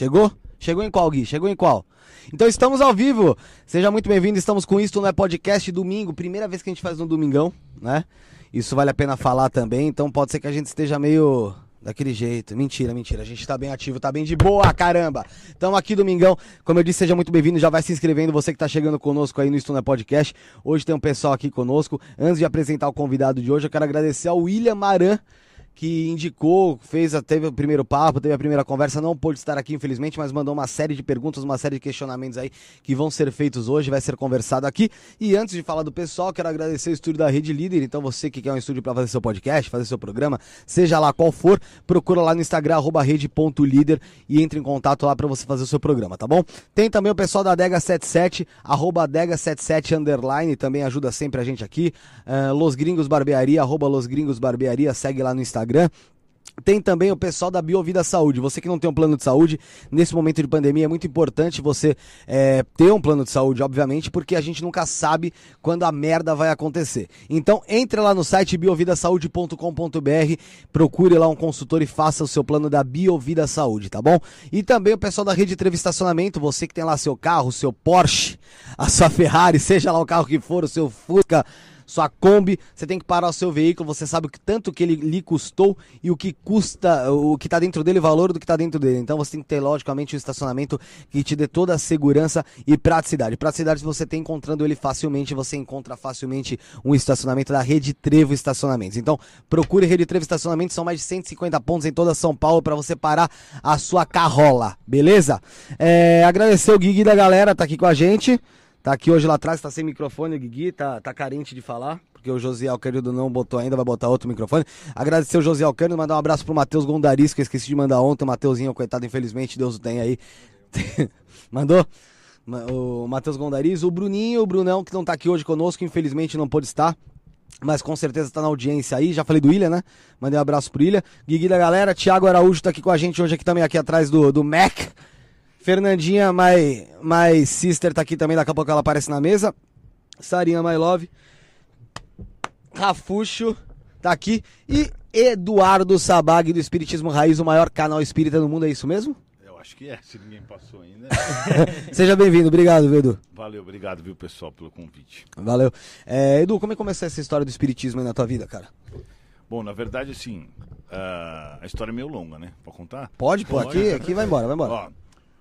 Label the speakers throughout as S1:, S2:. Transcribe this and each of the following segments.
S1: Chegou? Chegou? Em qual, Gui? Chegou em qual? Então estamos ao vivo. Seja muito bem-vindo. Estamos com Isto Não é Podcast domingo. Primeira vez que a gente faz no domingão, né? Isso vale a pena falar também. Então pode ser que a gente esteja meio daquele jeito. Mentira, mentira. A gente tá bem ativo, tá bem de boa, caramba. Estamos aqui domingão. Como eu disse, seja muito bem-vindo. Já vai se inscrevendo você que tá chegando conosco aí no Isto Não é Podcast. Hoje tem um pessoal aqui conosco. Antes de apresentar o convidado de hoje, eu quero agradecer ao William Maran que indicou, fez, teve o primeiro papo, teve a primeira conversa, não pôde estar aqui infelizmente, mas mandou uma série de perguntas, uma série de questionamentos aí que vão ser feitos hoje, vai ser conversado aqui. E antes de falar do pessoal, quero agradecer o estúdio da Rede Líder. Então você que quer um estúdio para fazer seu podcast, fazer seu programa, seja lá qual for, procura lá no Instagram rede.líder e entre em contato lá para você fazer o seu programa, tá bom? Tem também o pessoal da Dega77, arroba Dega77 underline, também ajuda sempre a gente aqui. Uh, Los Gringos Barbearia, arroba Los Gringos Barbearia, segue lá no Instagram Instagram. Tem também o pessoal da Biovida Saúde. Você que não tem um plano de saúde, nesse momento de pandemia é muito importante você é, ter um plano de saúde, obviamente, porque a gente nunca sabe quando a merda vai acontecer. Então entre lá no site biovidasaude.com.br, procure lá um consultor e faça o seu plano da Biovida Saúde, tá bom? E também o pessoal da Rede Trevo Estacionamento, você que tem lá seu carro, seu Porsche, a sua Ferrari, seja lá o carro que for, o seu Fusca sua Kombi, você tem que parar o seu veículo, você sabe o que tanto que ele lhe custou e o que custa, o que está dentro dele, o valor do que está dentro dele. Então você tem que ter, logicamente, um estacionamento que te dê toda a segurança e praticidade. Praticidade você tem encontrando ele facilmente, você encontra facilmente um estacionamento da Rede Trevo Estacionamentos. Então procure Rede Trevo Estacionamentos, são mais de 150 pontos em toda São Paulo para você parar a sua carrola, beleza? É, agradecer o Gui da galera, tá aqui com a gente. Tá aqui hoje lá atrás, tá sem microfone, o Guigui, tá, tá carente de falar, porque o Josiel querido não botou ainda, vai botar outro microfone. Agradecer o Josiel Cândido, mandar um abraço pro Matheus Gondaris, que eu esqueci de mandar ontem, o Mateuzinho, coitado, infelizmente, Deus o tem aí. Mandou? O Matheus Gondaris, o Bruninho, o Brunão, que não tá aqui hoje conosco, infelizmente não pôde estar. Mas com certeza tá na audiência aí. Já falei do Ilha, né? Mandei um abraço pro Ilha. Guigui da galera. Thiago Araújo tá aqui com a gente hoje aqui também, aqui atrás do, do Mac. Fernandinha, my, my sister, tá aqui também, daqui a pouco ela aparece na mesa. Sarinha, my love. Rafuxo, tá aqui. E Eduardo Sabag, do Espiritismo Raiz, o maior canal espírita do mundo, é isso mesmo?
S2: Eu acho que é, se ninguém passou ainda.
S1: Seja bem-vindo, obrigado, viu, Edu.
S2: Valeu, obrigado, viu, pessoal, pelo convite.
S1: Valeu. É, Edu, como é que começou essa história do espiritismo aí na tua vida, cara?
S2: Bom, na verdade, assim, uh, a história é meio longa, né? Pode contar?
S1: Pode, pô, aqui, aqui vai embora, vai embora.
S2: Ó,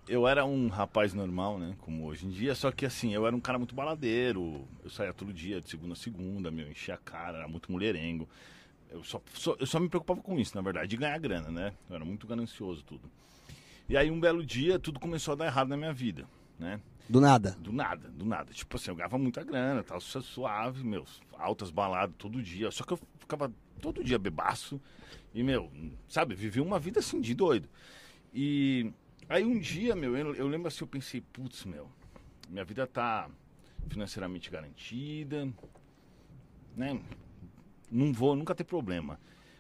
S2: eu era um rapaz normal, né? Como hoje em dia, só que assim, eu era um cara muito baladeiro. Eu saía todo dia, de segunda a segunda, meu, enchia a cara, era muito mulherengo. Eu só, só, eu só me preocupava com isso, na verdade, de ganhar grana, né? Eu era muito ganancioso tudo. E aí um belo dia tudo começou a dar errado na minha vida, né?
S1: Do nada?
S2: Do nada, do nada. Tipo assim, eu ganhava muita grana, tava suave, meus, altas baladas todo dia. Só que eu ficava todo dia bebaço. E, meu, sabe, vivi uma vida assim de doido. E Aí um dia, meu, eu, eu lembro assim, eu pensei, putz, meu, minha vida tá financeiramente garantida, né? Não vou nunca ter problema.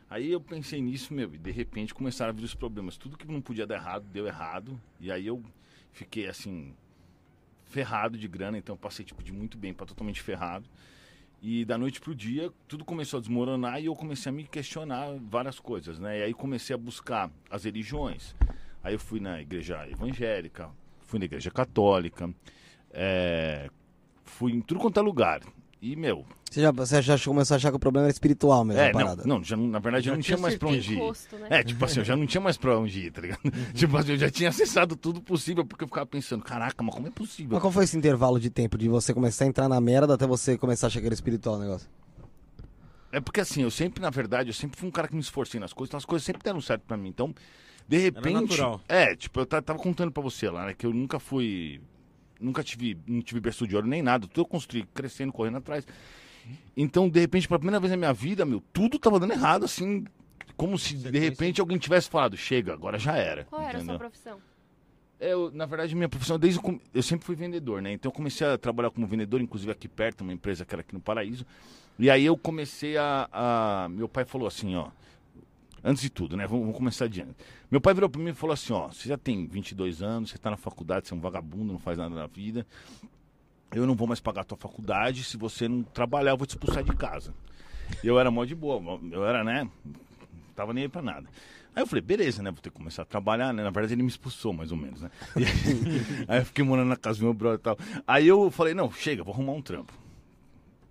S2: Aí eu pensei nisso, meu, e de repente começaram a vir os problemas. Tudo que não podia dar errado, deu errado. E aí eu fiquei assim, ferrado de grana, então passei tipo de muito bem para totalmente ferrado. E da noite pro dia, tudo começou a desmoronar e eu comecei a me questionar várias coisas, né? E aí comecei a buscar as religiões. Aí eu fui na igreja evangélica, fui na igreja católica, é, fui em tudo quanto é lugar. E, meu.
S1: Você já, você já começou a achar que o problema era espiritual mesmo?
S2: É, não, não já, na verdade já eu não tinha mais pra onde ir. Rosto, né? É, tipo assim, eu já não tinha mais pra onde ir, tá ligado? tipo assim, eu já tinha acessado tudo possível, porque eu ficava pensando, caraca, mas como é possível?
S1: Mas qual foi esse intervalo de tempo de você começar a entrar na merda até você começar a achar que era espiritual o negócio?
S2: É porque assim, eu sempre, na verdade, eu sempre fui um cara que me esforcei nas coisas, então as coisas sempre deram certo pra mim. Então, de repente. É, tipo, eu tava contando pra você lá, né? Que eu nunca fui. Nunca tive. Não tive berço de ouro nem nada. Tudo eu construí, crescendo, correndo atrás. Então, de repente, pela primeira vez na minha vida, meu, tudo tava dando errado, assim. Como se de repente alguém tivesse falado, chega, agora já era.
S3: Qual entendeu? era a sua profissão?
S2: Eu, na verdade, minha profissão, desde eu sempre fui vendedor, né? Então eu comecei a trabalhar como vendedor, inclusive aqui perto, uma empresa que era aqui no Paraíso. E aí eu comecei a, a meu pai falou assim, ó, Antes de tudo, né? Vamos, vamos, começar adiante. Meu pai virou para mim e falou assim: ó, você já tem 22 anos, você está na faculdade, você é um vagabundo, não faz nada na vida. Eu não vou mais pagar a tua faculdade. Se você não trabalhar, eu vou te expulsar de casa. Eu era mó de boa, eu era, né? tava nem aí pra nada. Aí eu falei, beleza, né? Vou ter que começar a trabalhar, né? Na verdade, ele me expulsou, mais ou menos, né? Aí, aí eu fiquei morando na casa do meu brother e tal. Aí eu falei, não, chega, vou arrumar um trampo.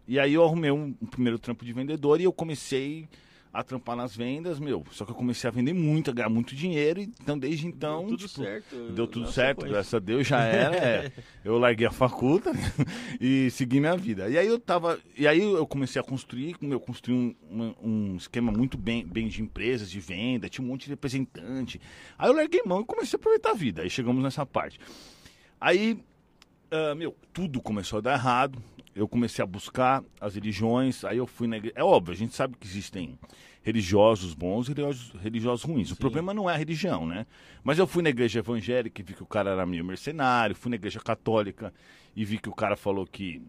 S2: E aí eu arrumei um, um primeiro trampo de vendedor e eu comecei a trampar nas vendas, meu. Só que eu comecei a vender muito, a ganhar muito dinheiro. Então, desde então.
S3: Deu tudo
S2: tipo,
S3: certo.
S2: Deu tudo certo, graças a Deus, já era. é. Eu larguei a faculta e segui minha vida. E aí eu tava. E aí eu comecei a construir, eu construí um, um, um esquema muito bem, bem de empresas, de venda, tinha um monte de representante. Aí eu larguei mão e comecei a aproveitar a vida. Aí chegamos nessa parte. Aí, ah, meu, tudo começou a dar errado. Eu comecei a buscar as religiões, aí eu fui na igreja. É óbvio, a gente sabe que existem religiosos bons e religiosos, religiosos ruins. O problema não é a religião, né? Mas eu fui na igreja evangélica e vi que o cara era meio mercenário, fui na igreja católica e vi que o cara falou que.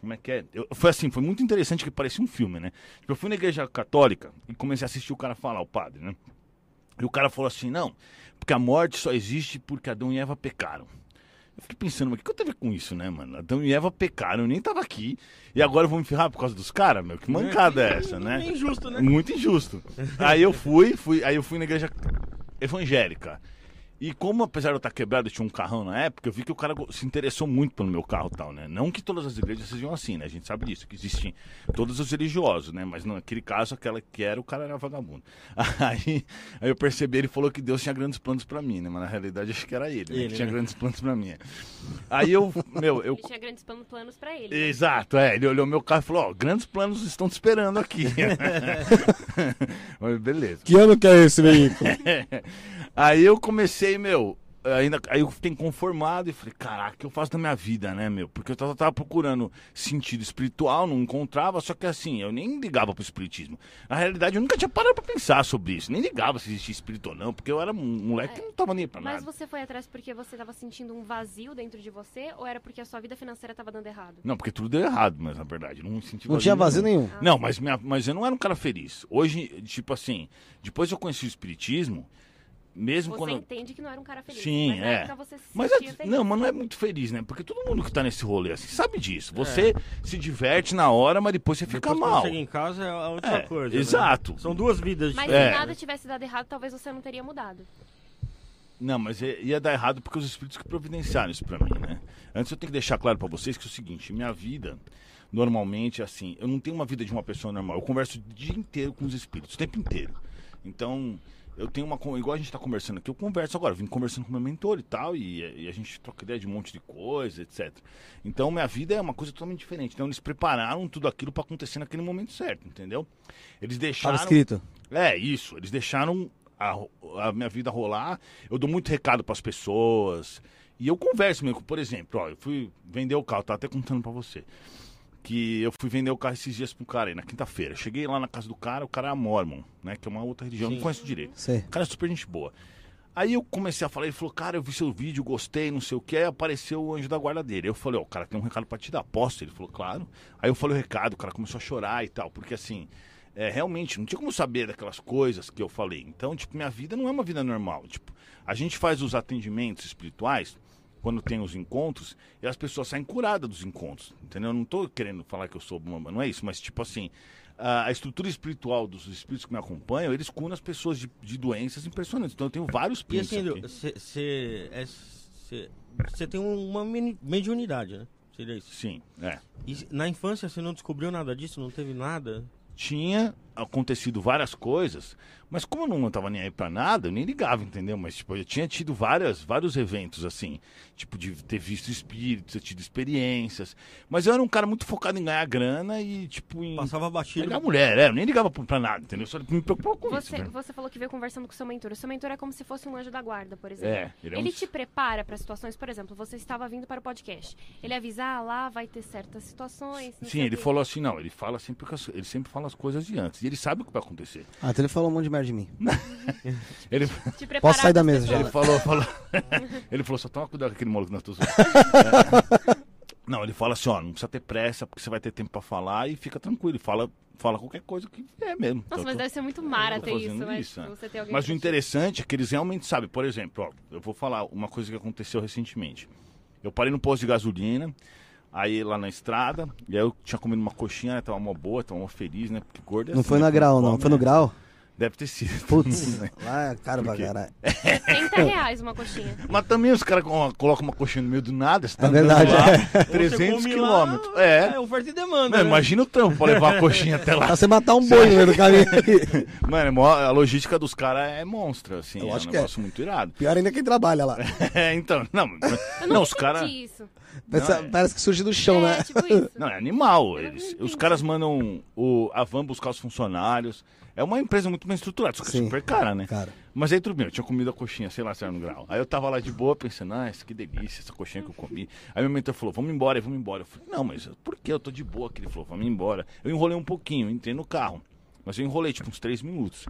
S2: Como é que é? Eu- foi assim, foi muito interessante que parecia um filme, né? Tipo, eu fui na igreja católica e comecei a assistir o cara falar, o padre, né? E o cara falou assim: não, porque a morte só existe porque Adão e Eva pecaram. Eu fiquei pensando, mas o que, que eu ver com isso, né, mano? Adão e Eva pecaram, eu nem tava aqui. E agora eu vou me ferrar por causa dos caras, meu? Que mancada é essa, né?
S3: É injusto, né?
S2: Muito injusto. Aí eu fui, fui, aí eu fui na igreja evangélica. E como, apesar de eu estar quebrado, eu tinha um carrão na época, eu vi que o cara se interessou muito pelo meu carro e tal, né? Não que todas as igrejas sejam assim, né? A gente sabe disso, que existem todos os religiosos, né? Mas naquele caso, aquela que era, o cara era vagabundo. Aí, aí eu percebi, ele falou que Deus tinha grandes planos pra mim, né? Mas na realidade, acho que era ele, né?
S3: Ele,
S2: que tinha
S3: né?
S2: grandes planos pra mim. Aí eu, meu, eu
S4: Ele tinha grandes plan- planos pra ele. né?
S2: Exato, é. Ele olhou meu carro e falou: Ó, grandes planos estão te esperando aqui. Mas beleza.
S1: Que ano que é esse veículo?
S2: Aí eu comecei, meu. Ainda, aí eu fiquei inconformado e falei, caraca, o que eu faço da minha vida, né, meu? Porque eu tava, tava procurando sentido espiritual, não encontrava, só que assim, eu nem ligava pro espiritismo. Na realidade, eu nunca tinha parado pra pensar sobre isso, nem ligava se existia espírito ou não, porque eu era um moleque que não tava nem pra
S4: Mas
S2: nada.
S4: você foi atrás porque você tava sentindo um vazio dentro de você ou era porque a sua vida financeira tava dando errado?
S2: Não, porque tudo deu errado, mas na verdade, não senti
S1: Não tinha vazio nenhum.
S2: Não, mas, minha- mas eu não era um cara feliz. Hoje, tipo assim, depois que eu conheci o espiritismo, mesmo
S4: Você
S2: quando. eu-
S4: entende que não era um cara feliz.
S2: Sim,
S4: mas na
S2: é.
S4: época você se
S2: Mas
S4: sentia
S2: é-
S4: feliz.
S2: não, mas não é muito feliz, né? Porque todo mundo que tá nesse rolê assim sabe disso. Você se diverte na hora, mas depois você fica
S3: Depois,
S2: mal.
S3: chega em casa é a outra
S2: É,
S3: coisa. né?
S2: exato.
S3: São duas vidas
S4: Mas
S2: É.
S4: se nada tivesse dado errado, talvez você não teria mudado.
S2: Não, mas ia ia dar errado porque os espíritos que providenciaram isso pra mim, né? Antes eu tenho que deixar claro pra vocês que é o seguinte, minha vida normalmente assim, eu não tenho uma vida de uma pessoa normal. Eu converso o dia inteiro com os espíritos, o tempo inteiro. Então, eu tenho uma igual a gente tá conversando aqui, eu converso agora, eu vim conversando com meu mentor e tal e, e a gente troca ideia de um monte de coisa, etc. Então, minha vida é uma coisa totalmente diferente. Então, eles prepararam tudo aquilo pra acontecer naquele momento certo, entendeu? Eles deixaram
S1: Tava escrito.
S2: é, isso. Eles deixaram a, a minha vida rolar. Eu dou muito recado pras pessoas. E eu converso mesmo. Por exemplo, ó, eu fui vender o carro, tava até contando pra você. Que eu fui vender o carro esses dias pro cara aí, na quinta-feira. Cheguei lá na casa do cara, o cara é Mormon, né? Que é uma outra religião, eu não
S3: Sim.
S2: conheço direito.
S1: Sei.
S2: O cara é super gente boa. Aí eu comecei a falar, ele falou, cara, eu vi seu vídeo, gostei, não sei o que, aí apareceu o anjo da guarda dele. Aí eu falei, ó, o cara tem um recado pra te dar, posso? Ele falou, claro. Aí eu falei o recado, o cara começou a chorar e tal, porque assim, é, realmente, não tinha como saber daquelas coisas que eu falei. Então, tipo, minha vida não é uma vida normal. Tipo, a gente faz os atendimentos espirituais, quando tem os encontros, e as pessoas saem curadas dos encontros, entendeu? Eu não tô querendo falar que eu sou uma, não é isso, mas tipo assim, a, estrutura espiritual dos espíritos que me acompanham, eles curam as pessoas de, de doenças impressionantes. Então eu tenho vários
S3: E
S2: prints
S3: assim,
S2: aqui.
S3: você tem uma mediunidade, né? Seria isso.
S2: Sim, é.
S3: E na infância você não descobriu nada disso? Não teve nada?
S2: Tinha acontecido várias coisas, mas como eu não tava nem aí pra nada, eu nem ligava, entendeu? Mas, tipo, eu tinha tido várias, vários eventos, assim, tipo, de ter visto espíritos, ter tido experiências. Mas eu era um cara muito focado em ganhar grana e, tipo, em
S3: Passava batido.
S2: pegar mulher, é, eu nem ligava pra, pra nada, entendeu? Só me preocupava com isso.
S4: Você,
S2: né?
S4: você falou que veio conversando com o seu mentor. O seu mentor é como se fosse um anjo da guarda, por exemplo.
S2: É, ele é um-
S4: Ele te prepara para situações, por exemplo, você estava vindo para o podcast. Ele avisa, ah, lá vai ter certas situações.
S2: Sim, ele falou assim, não, ele fala sempre, ele sempre fala as coisas de antes. Ele sabe o que vai acontecer.
S1: Ah, então ele falou um monte de merda de mim.
S2: Ele,
S1: Posso sair da mesa já.
S2: ele falou, falou. ele falou, só toma cuidado com aquele maluco na tua É. Não, ele fala assim, ó, não precisa ter pressa, porque você vai ter tempo pra falar e fica tranquilo. Ele fala, fala qualquer coisa que é mesmo.
S4: Nossa,
S2: Então,
S4: mas
S2: tô-
S4: deve ser muito mara ter isso, né?
S2: isso,
S4: Tipo,
S2: é.
S4: alguém
S2: Mas o interessante é que eles realmente sabem. Por exemplo, ó, eu vou falar uma coisa que aconteceu recentemente. Eu parei no posto de gasolina, aí lá na estrada, e aí eu tinha comido uma coxinha, né, tava uma boa, tava uma feliz, né? Porque gordo é
S1: Não
S2: assim,
S1: foi
S2: né,
S1: na
S2: quando
S1: grau, não.
S2: come,
S1: Foi no
S2: né?
S1: grau?
S2: Deve ter sido.
S1: Putz, lá é caro pra caralho.
S4: 30 reais uma coxinha.
S2: Mas também os caras co- colocam uma coxinha no meio do nada, você tá
S1: É verdade,
S2: lá,
S3: Você
S2: 300
S3: come lá,
S2: quilômetros. É.
S3: É oferta e demanda.
S2: Meu,
S3: né?
S2: imagina o trampo pra levar a coxinha até lá.
S1: Pra você matar um boi no meio do caminho.
S2: Mano, é a logística dos caras é monstra, assim.
S1: Eu
S2: é
S1: acho
S2: um
S1: que é.
S2: negócio muito irado.
S1: Pior ainda quem trabalha lá.
S2: É, então, não,
S4: Eu
S2: não,
S4: não,
S2: os caras. Não, é.
S1: parece que surge do chão,
S4: é,
S1: né?
S4: tipo isso.
S2: Não, é animal. Eles, os caras mandam o, a van buscar os funcionários. É uma empresa muito bem estruturada, só que é
S1: Sim.
S2: super cara, né?
S1: Cara.
S2: Mas aí tudo bem, eu tinha comido a coxinha, sei lá se era no grau. Aí eu tava lá de boa pensando, ah, que delícia, essa coxinha que eu comi. Aí meu mentor falou, vamos embora, vamos embora. Eu falei, não, mas por que eu tô de boa? Que ele falou, vamos embora. Eu enrolei um pouquinho, entrei no carro. Mas eu enrolei tipo uns três minutos.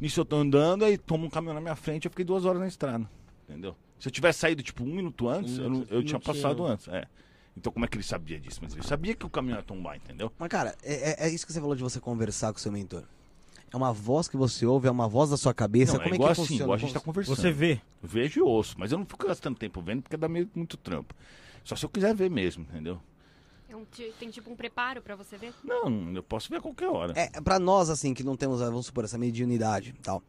S2: Nisso eu tô andando, aí toma um caminhão na minha frente, eu fiquei duas horas na estrada. Entendeu? Se eu tivesse saído tipo um minuto antes,
S3: Um
S2: eu, não- eu tinha
S3: tinha.
S2: passado antes. É. Então como é que ele sabia disso? Mas ele sabia que o caminhão ia tombar, entendeu?
S1: Mas, cara, é, é- é isso que você falou de você conversar com o seu mentor. É uma voz que você ouve, é uma voz da sua cabeça.
S2: Não,
S1: Como
S2: é
S1: é,
S2: igual
S1: que
S2: assim,
S1: funciona?
S2: igual a gente tá
S1: Como-
S2: conversando.
S3: Você vê.
S2: Vejo e ouço, mas eu não fico gastando tempo vendo porque dá meio muito trampo. Só se eu quiser ver mesmo, entendeu?
S4: É um tem tipo um preparo pra você ver?
S2: Não, eu posso ver a qualquer hora.
S1: É, pra nós, assim, que não temos, vamos supor, essa mediunidade e tal.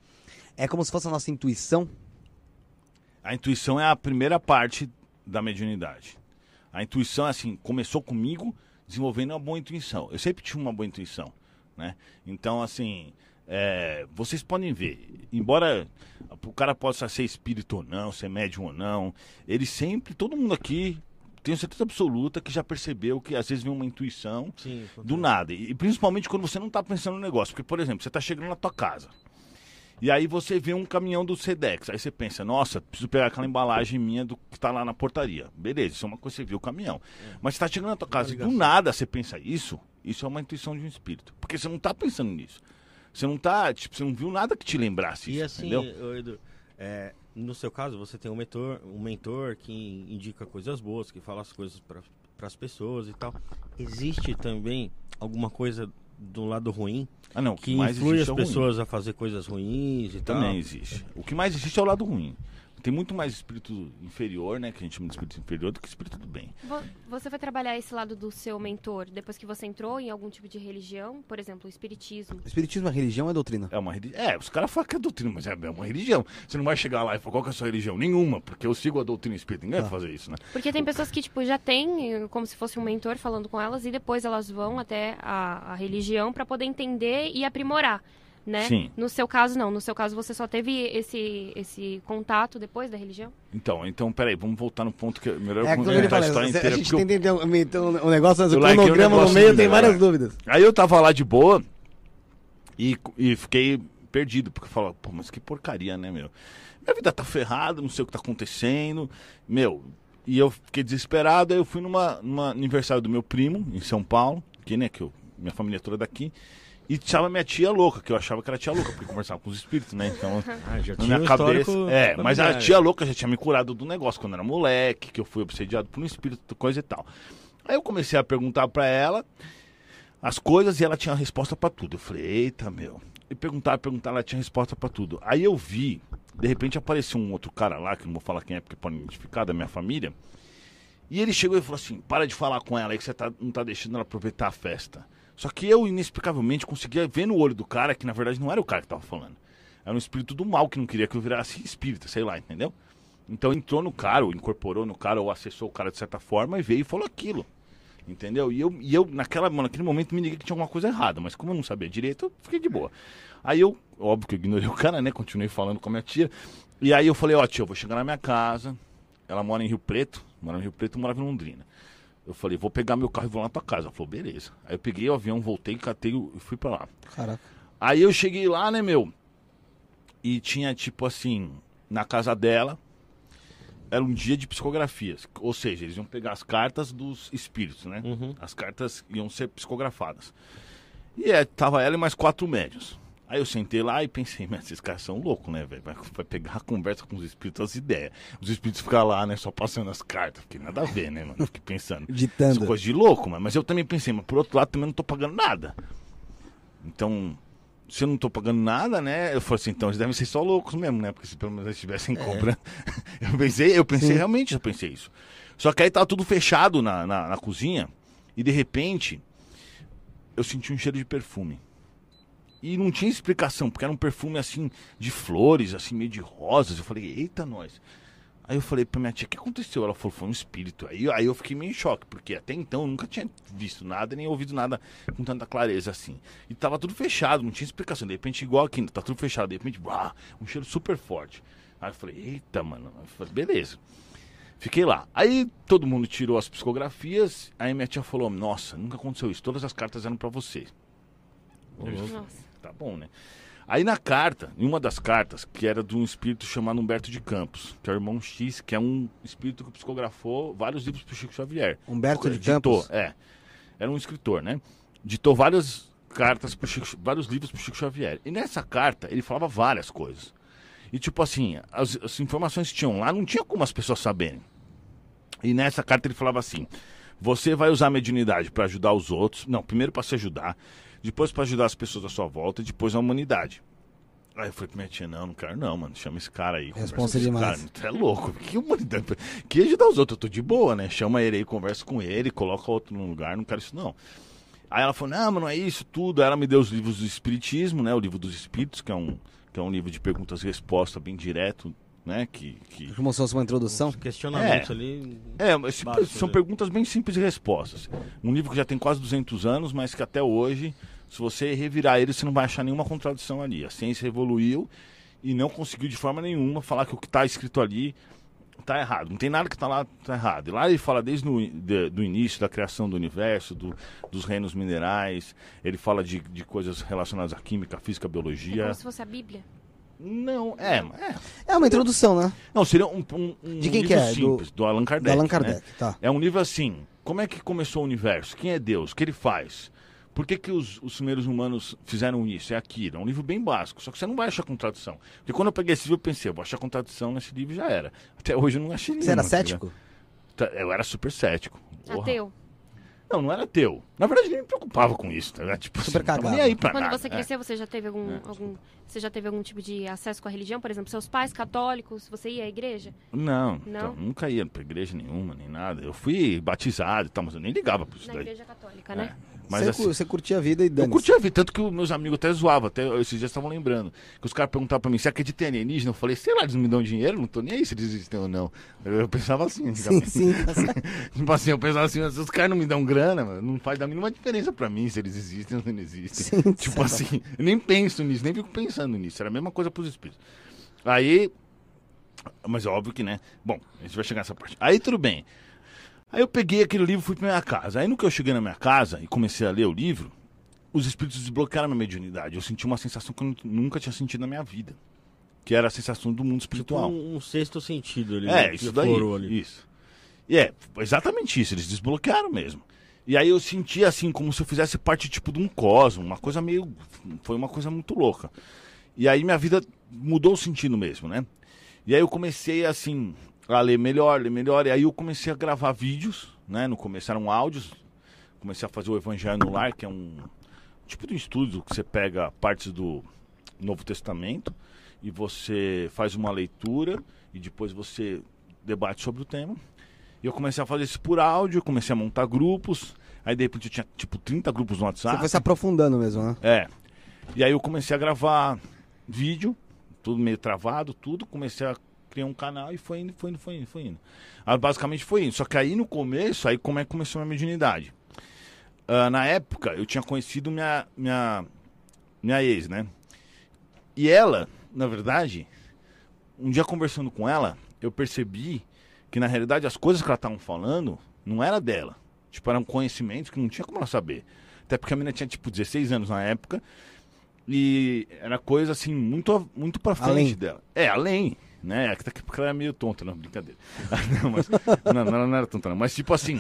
S1: É como se fosse a nossa intuição.
S2: A intuição é a primeira parte da mediunidade. A intuição, assim, começou comigo desenvolvendo uma boa intuição. Eu sempre tive uma boa intuição, né? Então, assim, é, vocês podem ver, embora o cara possa ser espírito ou não, ser médium ou não, ele sempre, todo mundo aqui, tenho certeza absoluta que já percebeu que às vezes vem uma intuição
S3: Sim.
S2: do nada. E principalmente quando você não tá pensando no negócio. Porque, por exemplo, você tá chegando na tua casa. E aí você vê um caminhão do Sedex. Aí você pensa, nossa, preciso pegar aquela embalagem minha do que tá lá na portaria. Beleza, isso é uma coisa, você viu o caminhão. Mas você tá chegando na tua casa e do nada você pensa isso, isso é uma intuição de um espírito. Porque você não tá pensando nisso. Você não tá, tipo, você não viu nada que te lembrasse
S3: E
S2: isso,
S3: assim,
S2: entendeu?
S3: Edu, é, no seu caso, você tem um mentor, um mentor que indica coisas boas, que fala as coisas para as pessoas e tal. Existe também alguma coisa do lado ruim
S2: Ah, não,
S3: que
S2: que
S3: influi as
S2: é o ruim.
S3: pessoas a fazer coisas ruins e tal?
S2: Também existe. O que mais existe é o lado ruim. Tem muito mais espírito inferior, né? Que a gente chama de espírito inferior do que espírito do bem.
S4: Vo- Você vai trabalhar esse lado do seu mentor depois que você entrou em algum tipo de religião? Por exemplo, o espiritismo.
S1: Espiritismo é religião ou é doutrina?
S2: É uma religião. É, os caras falam que é doutrina, mas é é uma religião. Você não vai chegar lá e falar qual que é a sua religião? Nenhuma, porque eu sigo a doutrina espírita. Ninguém vai
S1: Tá.
S2: fazer isso, né?
S4: Porque tem pessoas que, tipo, já tem eh, como se fosse um mentor falando com elas e depois elas vão até a, a religião pra poder entender e aprimorar, né?
S2: Sim.
S4: No seu caso, não. No seu caso, você só teve esse, esse contato depois da religião?
S2: Então, então, peraí, vamos voltar no ponto que é melhor
S1: É,
S2: eu contar a história
S1: a
S2: inteira.
S1: gente
S2: porque eu-
S1: tem que entender um, um negócio, mas o
S2: Eu o
S1: cronograma no meio tem várias
S2: é.
S1: dúvidas.
S2: Aí eu tava lá de boa e, e fiquei perdido, porque eu falava, pô, mas que porcaria, né, meu? Minha vida tá ferrada, não sei o que tá acontecendo, meu. E eu fiquei desesperado, aí eu fui numa, numa aniversário do meu primo, em São Paulo, que, né, que eu, minha família é toda daqui, e tava minha tia louca, que eu achava que era tia louca, porque conversava com os espíritos, né? Então,
S3: Ah, já
S2: na minha cabeça. É, mas a tia louca já tinha me curado do negócio quando era moleque, que eu fui obsediado por um espírito, coisa e tal. Aí eu comecei a perguntar pra ela as coisas e ela tinha resposta pra tudo. Eu falei, eita, meu. E perguntar, perguntar, ela tinha resposta pra tudo. Aí eu vi, de repente apareceu um outro cara lá, que não vou falar quem é, porque pode identificar, da minha família. E ele chegou e falou assim: para de falar com ela aí que você tá- não tá deixando ela aproveitar a festa. Só que eu, inexplicavelmente, conseguia ver no olho do cara que na verdade não era o cara que tava falando. Era um espírito do mal que não queria que eu virasse espírita, sei lá, entendeu? Então entrou no cara, ou incorporou no cara, ou acessou o cara de certa forma e veio e falou aquilo. Entendeu? E eu, e eu naquela, naquele momento me liguei que tinha alguma coisa errada, mas como eu não sabia direito, eu fiquei de boa. Aí eu, óbvio que eu ignorei o cara, né? Continuei falando com a minha tia. E aí eu falei, ó, tia, eu vou chegar na minha casa. Ela mora em Rio Preto, mora em Rio Preto, morava em Londrina. Eu falei, vou pegar meu carro e vou lá na tua casa. Ela falou, beleza. Aí eu peguei o avião, voltei, catei e fui pra lá.
S1: Caraca.
S2: Aí eu cheguei lá, né, meu? E tinha, tipo assim, na casa dela, era um dia de psicografias. Ou seja, eles iam pegar as cartas dos espíritos, né?
S3: Uhum.
S2: As cartas iam ser psicografadas. E é, tava ela e mais quatro médios. Aí eu sentei lá e pensei, mas esses caras são loucos, né, velho? Vai, vai pegar a conversa com os espíritos, as ideias. Os espíritos ficam lá, né, só passando as cartas. Fiquei nada a ver, né, mano? Fiquei pensando. Isso é
S1: Ditando.
S2: coisa de louco, mano. Mas eu também pensei, mas por outro lado também não tô pagando nada. Então, se eu não tô pagando nada, né? Eu falei assim, então eles devem ser só loucos mesmo, né? Porque se pelo menos eles estivessem cobrando. eu pensei, eu pensei,
S1: Sim.
S2: realmente eu pensei isso. Só que aí tava tudo fechado na, na, na cozinha e de repente eu senti um cheiro de perfume. E não tinha explicação, porque era um perfume assim, de flores, assim, meio de rosas. Eu falei, eita, nós. Aí eu falei pra minha tia, o que aconteceu? Ela falou, foi um espírito. Aí, aí eu fiquei meio em choque, porque até então eu nunca tinha visto nada, nem ouvido nada com tanta clareza assim. E tava tudo fechado, não tinha explicação. De repente, igual aqui, tá tudo fechado. De repente, um cheiro super forte. Aí eu falei, eita, mano. Eu falei, beleza. Fiquei lá. Aí todo mundo tirou as psicografias. Aí minha tia falou: Nossa, nunca aconteceu isso. Todas as cartas eram pra você.
S4: Nossa.
S2: Tá bom, né? Aí na carta, em uma das cartas, que era de um espírito chamado Humberto de Campos, que é o irmão X, que é um espírito que psicografou vários livros pro Chico Xavier.
S1: Humberto de
S2: Ditou,
S1: Campos.
S2: É. Era um escritor, né? Ditou várias cartas pro Chico, vários livros pro Chico Xavier. E nessa carta ele falava várias coisas. E tipo assim, as, as informações que tinham lá não tinha como as pessoas saberem. E nessa carta ele falava assim: você vai usar a mediunidade para ajudar os outros. Não, primeiro para se ajudar, depois para ajudar as pessoas à sua volta, e depois a humanidade. Aí eu falei pra minha tia, não, não quero não, mano. Chama esse cara aí.
S1: Responsa demais.
S2: Cara, é louco. Que humanidade? Que ajudar os outros? Eu tô de boa, né? Chama ele aí, conversa com ele, coloca outro no lugar, não quero isso não. Aí ela falou, não, mas não é isso tudo. Aí ela me deu os livros do Espiritismo, né? O livro dos Espíritos, que é um, que é um livro de perguntas e respostas bem direto, né? Que, que
S1: Como se fosse uma introdução.
S3: Questionamentos
S2: É.
S3: ali.
S2: é, mas
S3: Básico,
S2: são
S3: né?
S2: perguntas bem simples de respostas. Um livro que já tem quase 200 anos, mas que até hoje, se você revirar ele, você não vai achar nenhuma contradição ali. A ciência evoluiu e não conseguiu de forma nenhuma falar que o que está escrito ali está errado. Não tem nada que está lá tá errado. E lá ele fala desde o de- do início da criação do universo, do- dos reinos minerais. Ele fala de, de coisas relacionadas à química, física,
S4: É
S2: biologia.
S4: como se fosse a Bíblia.
S2: Não, é, é.
S1: É uma introdução, né?
S2: Não, seria um, um, um
S1: De quem
S2: livro
S1: que é? Do-
S2: simples, do, Allan Kardec.
S1: Do Allan
S2: né?
S1: Kardec, tá.
S2: É um livro assim, como é que começou o universo? Quem é Deus? O que ele faz? Por que, que os, os primeiros humanos fizeram isso? É aquilo. É um livro bem básico, só que você não vai achar contradição. Porque quando eu peguei esse livro, eu pensei, eu vou achar contradição nesse livro e já era. Até hoje eu não achei
S1: Você era
S2: nenhuma, tá
S1: cético?
S2: ligado? Eu era super cético. Porra.
S4: Ateu.
S2: Não, não era teu. Na verdade, nem me preocupava com isso, tá ligado? Tipo,
S1: Super
S2: assim, não tava
S1: cagado.
S2: nem aí pra
S4: Quando
S2: nada.
S4: você
S2: é.
S4: cresceu, você já teve algum, algum. Você já teve algum tipo de acesso com a religião? Por exemplo, seus pais católicos, você ia à igreja?
S2: Não,
S4: Não?
S2: então, nunca ia pra igreja nenhuma, nem nada. Eu fui batizado e tal, mas eu nem ligava pra isso
S4: Na
S2: daí.
S4: igreja católica,
S2: É. Mas
S1: você,
S2: assim,
S1: você curtia a vida e
S2: Eu
S1: dane
S2: curti a vida, tanto que os meus amigos até zoavam, até esses dias estavam lembrando. Que os caras perguntavam pra mim, você acredita em alienígena? Eu falei, sei lá, eles não me dão dinheiro, não tô nem aí se eles existem ou não. Eu, eu pensava assim,
S1: Sim, sim. tá
S2: tipo assim, eu pensava assim, se os caras não me dão grana, mano, não faz a mínima diferença pra mim se eles existem ou não existem.
S1: Sim,
S2: tipo assim, eu nem penso nisso, nem fico pensando nisso. Era a mesma coisa pros espíritos. Aí. Mas é óbvio que, né? Bom, a gente vai chegar nessa parte. Aí tudo bem. Aí eu peguei aquele livro e fui pra minha casa. Aí no que eu cheguei na minha casa e comecei a ler o livro, os espíritos desbloquearam a minha mediunidade. Eu senti uma sensação que eu nu- nunca tinha sentido na minha vida. Que era a sensação do mundo
S3: Tipo
S2: espiritual.
S3: um, um sexto sentido ali.
S2: É,
S3: né,
S2: isso daí.
S3: ali.
S2: Isso. E é, exatamente isso, eles desbloquearam mesmo. E aí eu senti assim, como se eu fizesse parte tipo de um cosmo, uma coisa meio. Foi uma coisa muito louca. E aí minha vida mudou o sentido mesmo, né? E aí eu comecei assim, a ler melhor, ler melhor. E aí eu comecei a gravar vídeos, né? No começo eram áudios. Comecei a fazer o Evangelho no Lar, que é um tipo de estudo que você pega partes do Novo Testamento e você faz uma leitura e depois você debate sobre o tema. E eu comecei a fazer isso por áudio, comecei a montar grupos. Aí de repente eu tinha tipo 30 grupos no
S1: Você
S2: WhatsApp.
S1: foi se aprofundando mesmo, né?
S2: É. E aí eu comecei a gravar vídeo, tudo meio travado, tudo. Comecei a criar um canal e foi indo, foi indo, foi indo, foi indo. Aí, basicamente foi indo. Só que aí no começo, aí como é que começou a minha mediunidade? Ah, na época, eu tinha conhecido minha, minha, minha ex, né? E ela, na verdade, um dia conversando com ela, eu percebi que na realidade as coisas que ela estavam falando não era dela. Tipo, eram conhecimentos que não tinha como ela saber. Até porque a menina tinha tipo 16 anos na época. E era coisa assim, muito, muito pra frente
S1: Além.
S2: dela. É, além, né? Até que porque ela era meio tonta, não, brincadeira. não, mas, não, ela não era tonta, não. Mas tipo assim,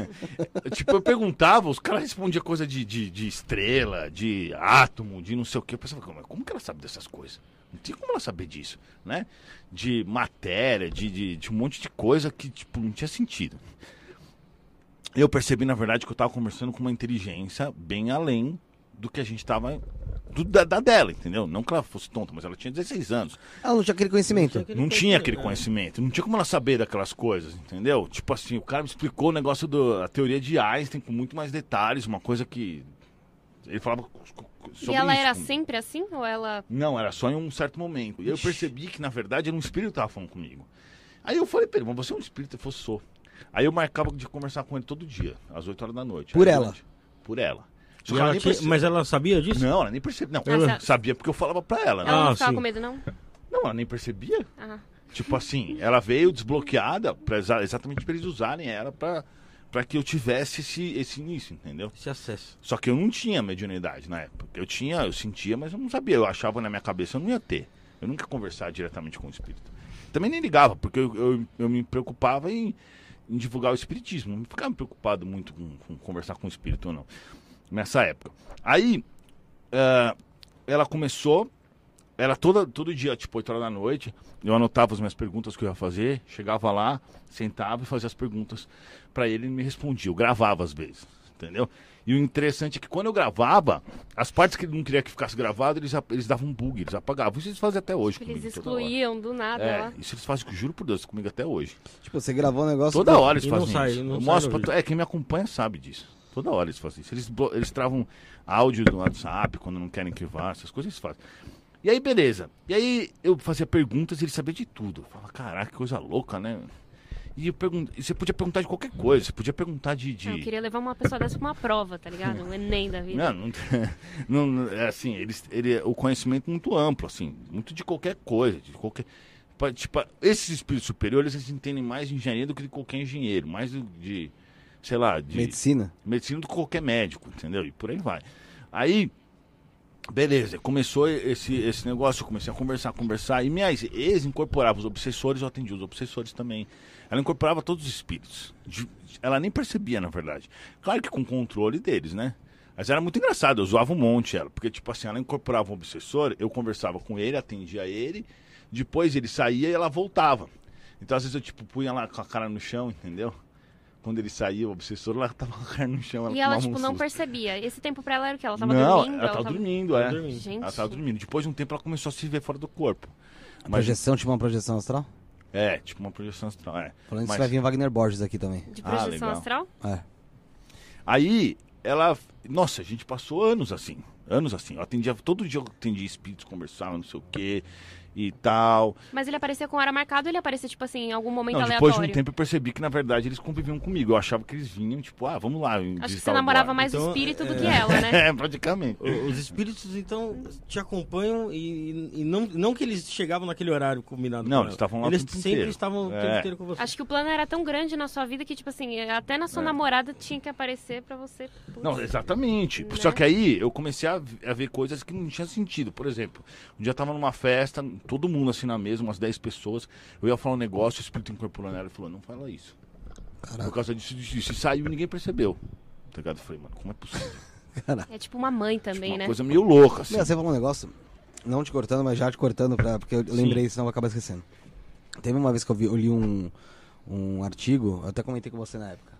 S2: tipo, eu perguntava, os caras respondiam coisa de, de, de estrela, de átomo, de não sei o quê. Eu pensava, como, como que ela sabe dessas coisas? Não tinha como ela saber disso, né? De matéria, de, de, de um monte de coisa que, tipo, não tinha sentido. Eu percebi, na verdade, que eu tava conversando com uma inteligência bem além do que a gente tava. Do- da, da dela, entendeu? Não que ela fosse tonta, mas ela tinha 16 anos.
S1: Ela não tinha aquele conhecimento.
S3: Não tinha
S2: Não tinha aquele
S3: é.
S2: conhecimento, não tinha como ela saber daquelas coisas, entendeu? Tipo assim, o cara me explicou o negócio da teoria de Einstein com muito mais detalhes, uma coisa que. Ele falava. sobre
S4: E ela
S2: isso
S4: era sempre assim? Ou ela.
S2: Não, era só em um certo momento. E eu percebi que, na verdade, era um espírito que tava falando comigo. Aí eu falei pra ele, mas você é um espírito? Ele falou, sou. Aí eu marcava de conversar com ele todo dia, às 8 horas da noite.
S1: Por
S2: Aí,
S1: ela?
S2: durante- Por ela.
S3: Ela tinha- Mas ela sabia disso?
S2: Não, ela nem percebia. Não,
S4: Ela-
S2: ela sabia porque eu falava pra ela. né?
S4: Ela
S3: Ah,
S4: não ficava
S3: sim.
S4: com medo, não?
S2: Não, ela nem percebia.
S4: Ah.
S2: Tipo assim, ela veio desbloqueada pra exa- exatamente pra eles usarem ela pra, pra que eu tivesse esse, esse início, entendeu?
S3: Esse acesso.
S2: Só que eu não tinha mediunidade na época. Eu tinha, eu sentia, mas eu não sabia. Eu achava na minha cabeça, eu não ia ter. Eu nunca ia conversar diretamente com o espírito. Também nem ligava, porque eu, eu, eu me preocupava em, em divulgar o espiritismo. Não ficava preocupado muito com, com conversar com o espírito ou não. Nessa época. Aí, eh, ela começou, era toda, todo dia, tipo 8 horas da noite. Eu anotava as minhas perguntas que eu ia fazer, chegava lá, sentava e fazia as perguntas pra ele e ele me respondia. Eu gravava às vezes, entendeu? E o interessante é que quando eu gravava, as partes que ele não queria que ficasse gravado, eles, eles davam um bug, eles apagavam. Isso eles fazem até hoje.
S4: Eles
S2: comigo, toda hora.
S4: excluíam do nada
S2: É,
S4: lá.
S2: isso eles fazem, juro por Deus, comigo até hoje.
S1: Tipo, você gravou um negócio.
S2: Toda hora eles
S3: E não
S2: fazem
S3: sai,
S2: isso.
S3: não
S2: Eu mostro pra tu- É, quem me acompanha sabe disso. Toda hora eles fazem isso. Eles, blo- eles travam áudio do WhatsApp quando não querem que vá, essas coisas eles fazem. E aí, beleza. E aí eu fazia perguntas e ele sabia de tudo. Eu falava, caraca, que coisa louca, né? E, eu pergun- você podia perguntar de qualquer coisa. Você podia perguntar de. de...
S4: Eu queria levar uma pessoa dessa pra uma prova, tá ligado? Um Enem da vida.
S2: Não, não, não- é assim, eles, ele, o conhecimento muito amplo, assim, muito de qualquer coisa, de qualquer. Tipo, esses espíritos superiores, eles entendem mais de engenharia do que de qualquer engenheiro, mais de, sei lá, de
S1: Medicina.
S2: medicina do que qualquer médico, entendeu? E por aí vai. Aí, beleza, começou esse, esse negócio, eu comecei a conversar, conversar, e minhas ex incorporavam os obsessores, eu atendia os obsessores também. Ela incorporava todos os espíritos. Ela nem percebia, na verdade. Claro que com controle deles, né? Mas era muito engraçado, eu zoava um monte ela. Porque, tipo assim, ela incorporava um obsessor, eu conversava com ele, atendia ele, depois ele saía e ela voltava. Então, às vezes, eu, tipo, punha lá com a cara no chão, entendeu? Quando ele saía, o obsessor, ela tava com a cara no chão. Ela
S4: E ela, tipo,
S2: um
S4: não percebia. Esse tempo pra ela era o quê? Ela tava
S2: não,
S4: dormindo?
S2: ela tava dormindo, é.
S3: Dormindo.
S4: Gente.
S2: Ela tava dormindo. Depois de um tempo, ela começou a se ver fora do corpo. Mas,
S1: Projeção, tipo uma projeção astral?
S2: é, tipo uma projeção astral, é.
S1: Falando
S2: Mas-
S1: isso, vai vir Wagner Borges aqui também.
S4: De
S2: Ah,
S4: projeção
S2: legal.
S4: astral?
S1: É.
S2: Aí, ela. Nossa, a gente passou anos assim. Anos assim. Eu atendia. Todo dia eu atendia espíritos, conversava, não sei o quê e tal.
S4: Mas ele aparecia com hora marcado ou ele aparecia, tipo assim, em algum momento
S2: Não, depois de
S4: aleatório?
S2: um tempo eu percebi que, na verdade, eles conviviam comigo. Eu achava que eles vinham, tipo, ah, vamos lá.
S4: Acho que você namorava mais o
S3: Então,
S4: espírito do
S3: é-
S4: que ela, né?
S2: É, praticamente.
S3: O- Os espíritos, então, te acompanham e, e não, não que eles chegavam naquele horário combinado
S2: Não,
S3: com
S2: eles estavam lá o
S3: Eles sempre
S2: inteiro.
S3: estavam o
S2: É.
S3: tempo inteiro com você.
S4: Acho que o plano era tão grande na sua vida que, tipo assim, até na sua
S2: É.
S4: namorada tinha que aparecer pra você. Putz.
S2: Não, exatamente.
S4: Né?
S2: Só que aí eu comecei a, a ver coisas que não tinham sentido. Por exemplo, um dia eu tava numa festa, todo mundo assim na mesa, umas 10 pessoas. Eu ia falar um negócio, o espírito incorporando ela falou: não fala isso. Por
S1: Caraca,
S2: causa disso, disso, disso. E saiu e ninguém percebeu. Tá ligado? Eu falei, mano, como é possível?
S4: É tipo uma mãe
S2: Tipo,
S4: também,
S2: uma
S4: né?
S2: coisa meio louca, assim.
S1: Você falou um negócio, não te cortando, mas já te cortando, pra, porque eu lembrei, senão eu vou acabar esquecendo. Teve uma vez que eu, vi, eu li um, um artigo, eu até comentei com você na época,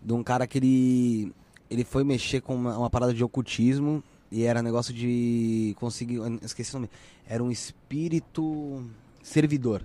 S1: de um cara que ele, ele foi mexer com uma, uma parada de ocultismo e era negócio de conseguir, esqueci o nome, era um espírito servidor.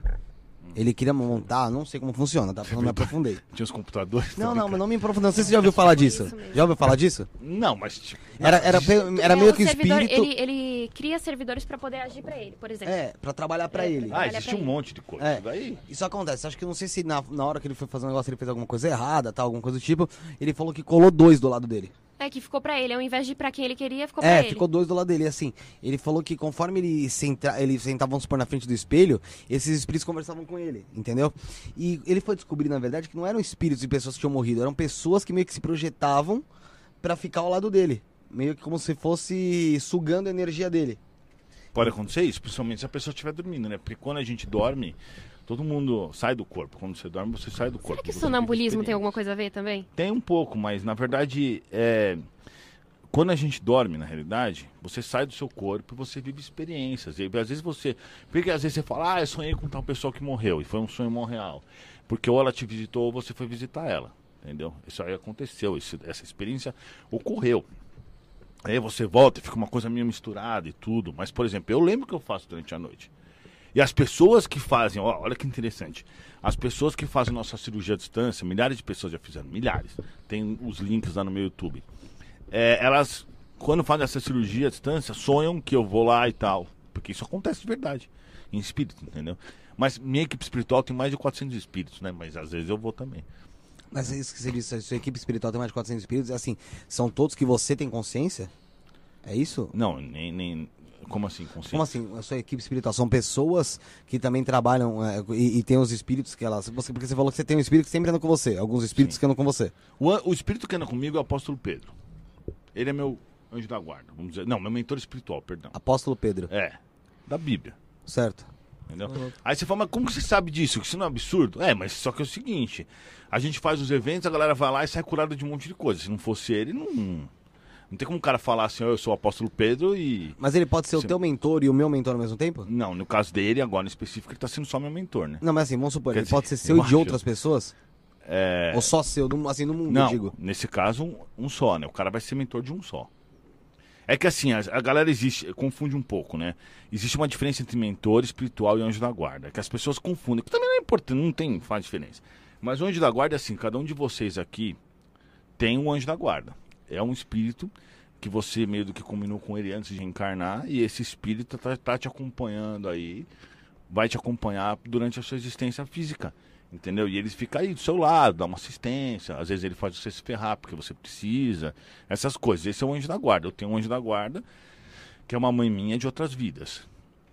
S1: Ele queria montar, não sei como funciona, tá? Não me aprofundei.
S2: Tinha os computadores.
S1: Não,
S2: tá
S1: não, mas não me aprofundei. Não sei se você já ouviu falar disso. Já ouviu falar disso?
S2: Não, mas. Tipo,
S1: Era, era, era
S4: É,
S1: meio
S4: o
S1: que o
S4: servidor,
S1: espírito.
S4: Ele, ele cria servidores pra poder agir pra ele, por exemplo.
S1: É, pra trabalhar pra
S4: É,
S1: ele.
S2: ah, existe um monte de coisa.
S1: É.
S2: Isso Daí.
S1: Isso acontece. Acho que eu não sei se na, na hora que ele foi fazer um negócio ele fez alguma coisa errada, tal, alguma coisa do tipo. Ele falou que colou dois do lado dele.
S4: É que ficou pra ele. Ao invés de ir pra quem ele queria, ficou
S1: é,
S4: pra ele.
S1: ficou dois do lado dele. Assim, ele falou que conforme ele, senta, ele sentava, vamos supor, na frente do espelho, esses espíritos conversavam com ele, entendeu? E ele foi descobrir, na verdade, que não eram espíritos de pessoas que tinham morrido, eram pessoas que meio que se projetavam pra ficar ao lado dele. Meio que como se fosse sugando a energia dele.
S2: Pode acontecer isso, principalmente se a pessoa estiver dormindo, né? Porque quando a gente dorme, todo mundo sai do corpo. Quando você dorme, você sai do corpo.
S4: Será que sonambulismo tem alguma coisa a ver também?
S2: Tem um pouco, mas na verdade, é... quando a gente dorme, na realidade, você sai do seu corpo e você vive experiências. E às vezes você. Porque às vezes você fala, ah, eu sonhei com tal pessoa que morreu, e foi um sonho mó real. Porque ou ela te visitou ou você foi visitar ela. Entendeu? Isso aí aconteceu, isso- essa experiência ocorreu. Aí você volta e fica uma coisa meio misturada e tudo. Mas, por exemplo, eu lembro o que eu faço durante a noite. E as pessoas que fazem, ó, olha que interessante. As pessoas que fazem nossa cirurgia à distância, milhares de pessoas já fizeram, milhares. Tem os links lá no meu YouTube. É, elas quando fazem essa cirurgia à distância, sonham que eu vou lá e tal. Porque isso acontece de verdade, em espírito, entendeu? Mas minha equipe espiritual tem mais de 400 espíritos, né? Mas às vezes eu vou também.
S1: Mas é isso que você disse, a sua equipe espiritual tem mais de 400 espíritos, assim, são todos que você tem consciência? É isso?
S2: Não, nem. nem como assim? Consciência?
S1: Como assim, a sua equipe espiritual? São pessoas que também trabalham é, e, e tem os espíritos que elas. Você, porque você falou que você tem um espírito que sempre anda com você, alguns espíritos
S2: Sim.
S1: que andam com você.
S2: O, o espírito que anda comigo é o apóstolo Pedro. Ele é meu anjo da guarda, vamos dizer. Não, meu mentor espiritual, perdão.
S1: Apóstolo Pedro,
S2: É, da Bíblia.
S1: certo?
S2: Entendeu? Aí você fala, mas como que você sabe disso? Que isso não é absurdo? É, mas só que é o seguinte: a gente faz os eventos, a galera vai lá e sai curada de um monte de coisa. Se não fosse ele, não. Não tem como o cara falar assim, ó, eu sou o apóstolo Pedro e.
S1: Mas ele pode ser o teu mentor e o meu mentor ao mesmo tempo?
S2: Não, no caso dele, agora em específico, ele tá sendo só meu mentor, né?
S1: Não, mas assim, vamos supor,
S2: Quer
S1: ele
S2: dizer,
S1: pode ser
S2: eu
S1: seu e de outras pessoas?
S2: É.
S1: Ou só seu, assim, no mundo,
S2: Não,
S1: digo.
S2: nesse caso, um, um só, né? O cara vai ser mentor de um só. É que assim, a, a galera existe, confunde um pouco, né? Existe uma diferença entre mentor espiritual e anjo da guarda, que as pessoas confundem, que também não é importante, não tem, faz diferença. Mas o anjo da guarda é assim, cada um de vocês aqui tem um anjo da guarda. É um espírito que você meio do que combinou com ele antes de encarnar, e esse espírito tá, tá te acompanhando aí, vai te acompanhar durante a sua existência física. Entendeu? E ele fica aí do seu lado, dá uma assistência. Às vezes ele faz você se ferrar porque você precisa. Essas coisas. Esse é o anjo da guarda. Eu tenho um anjo da guarda, que é uma mãe minha de outras vidas.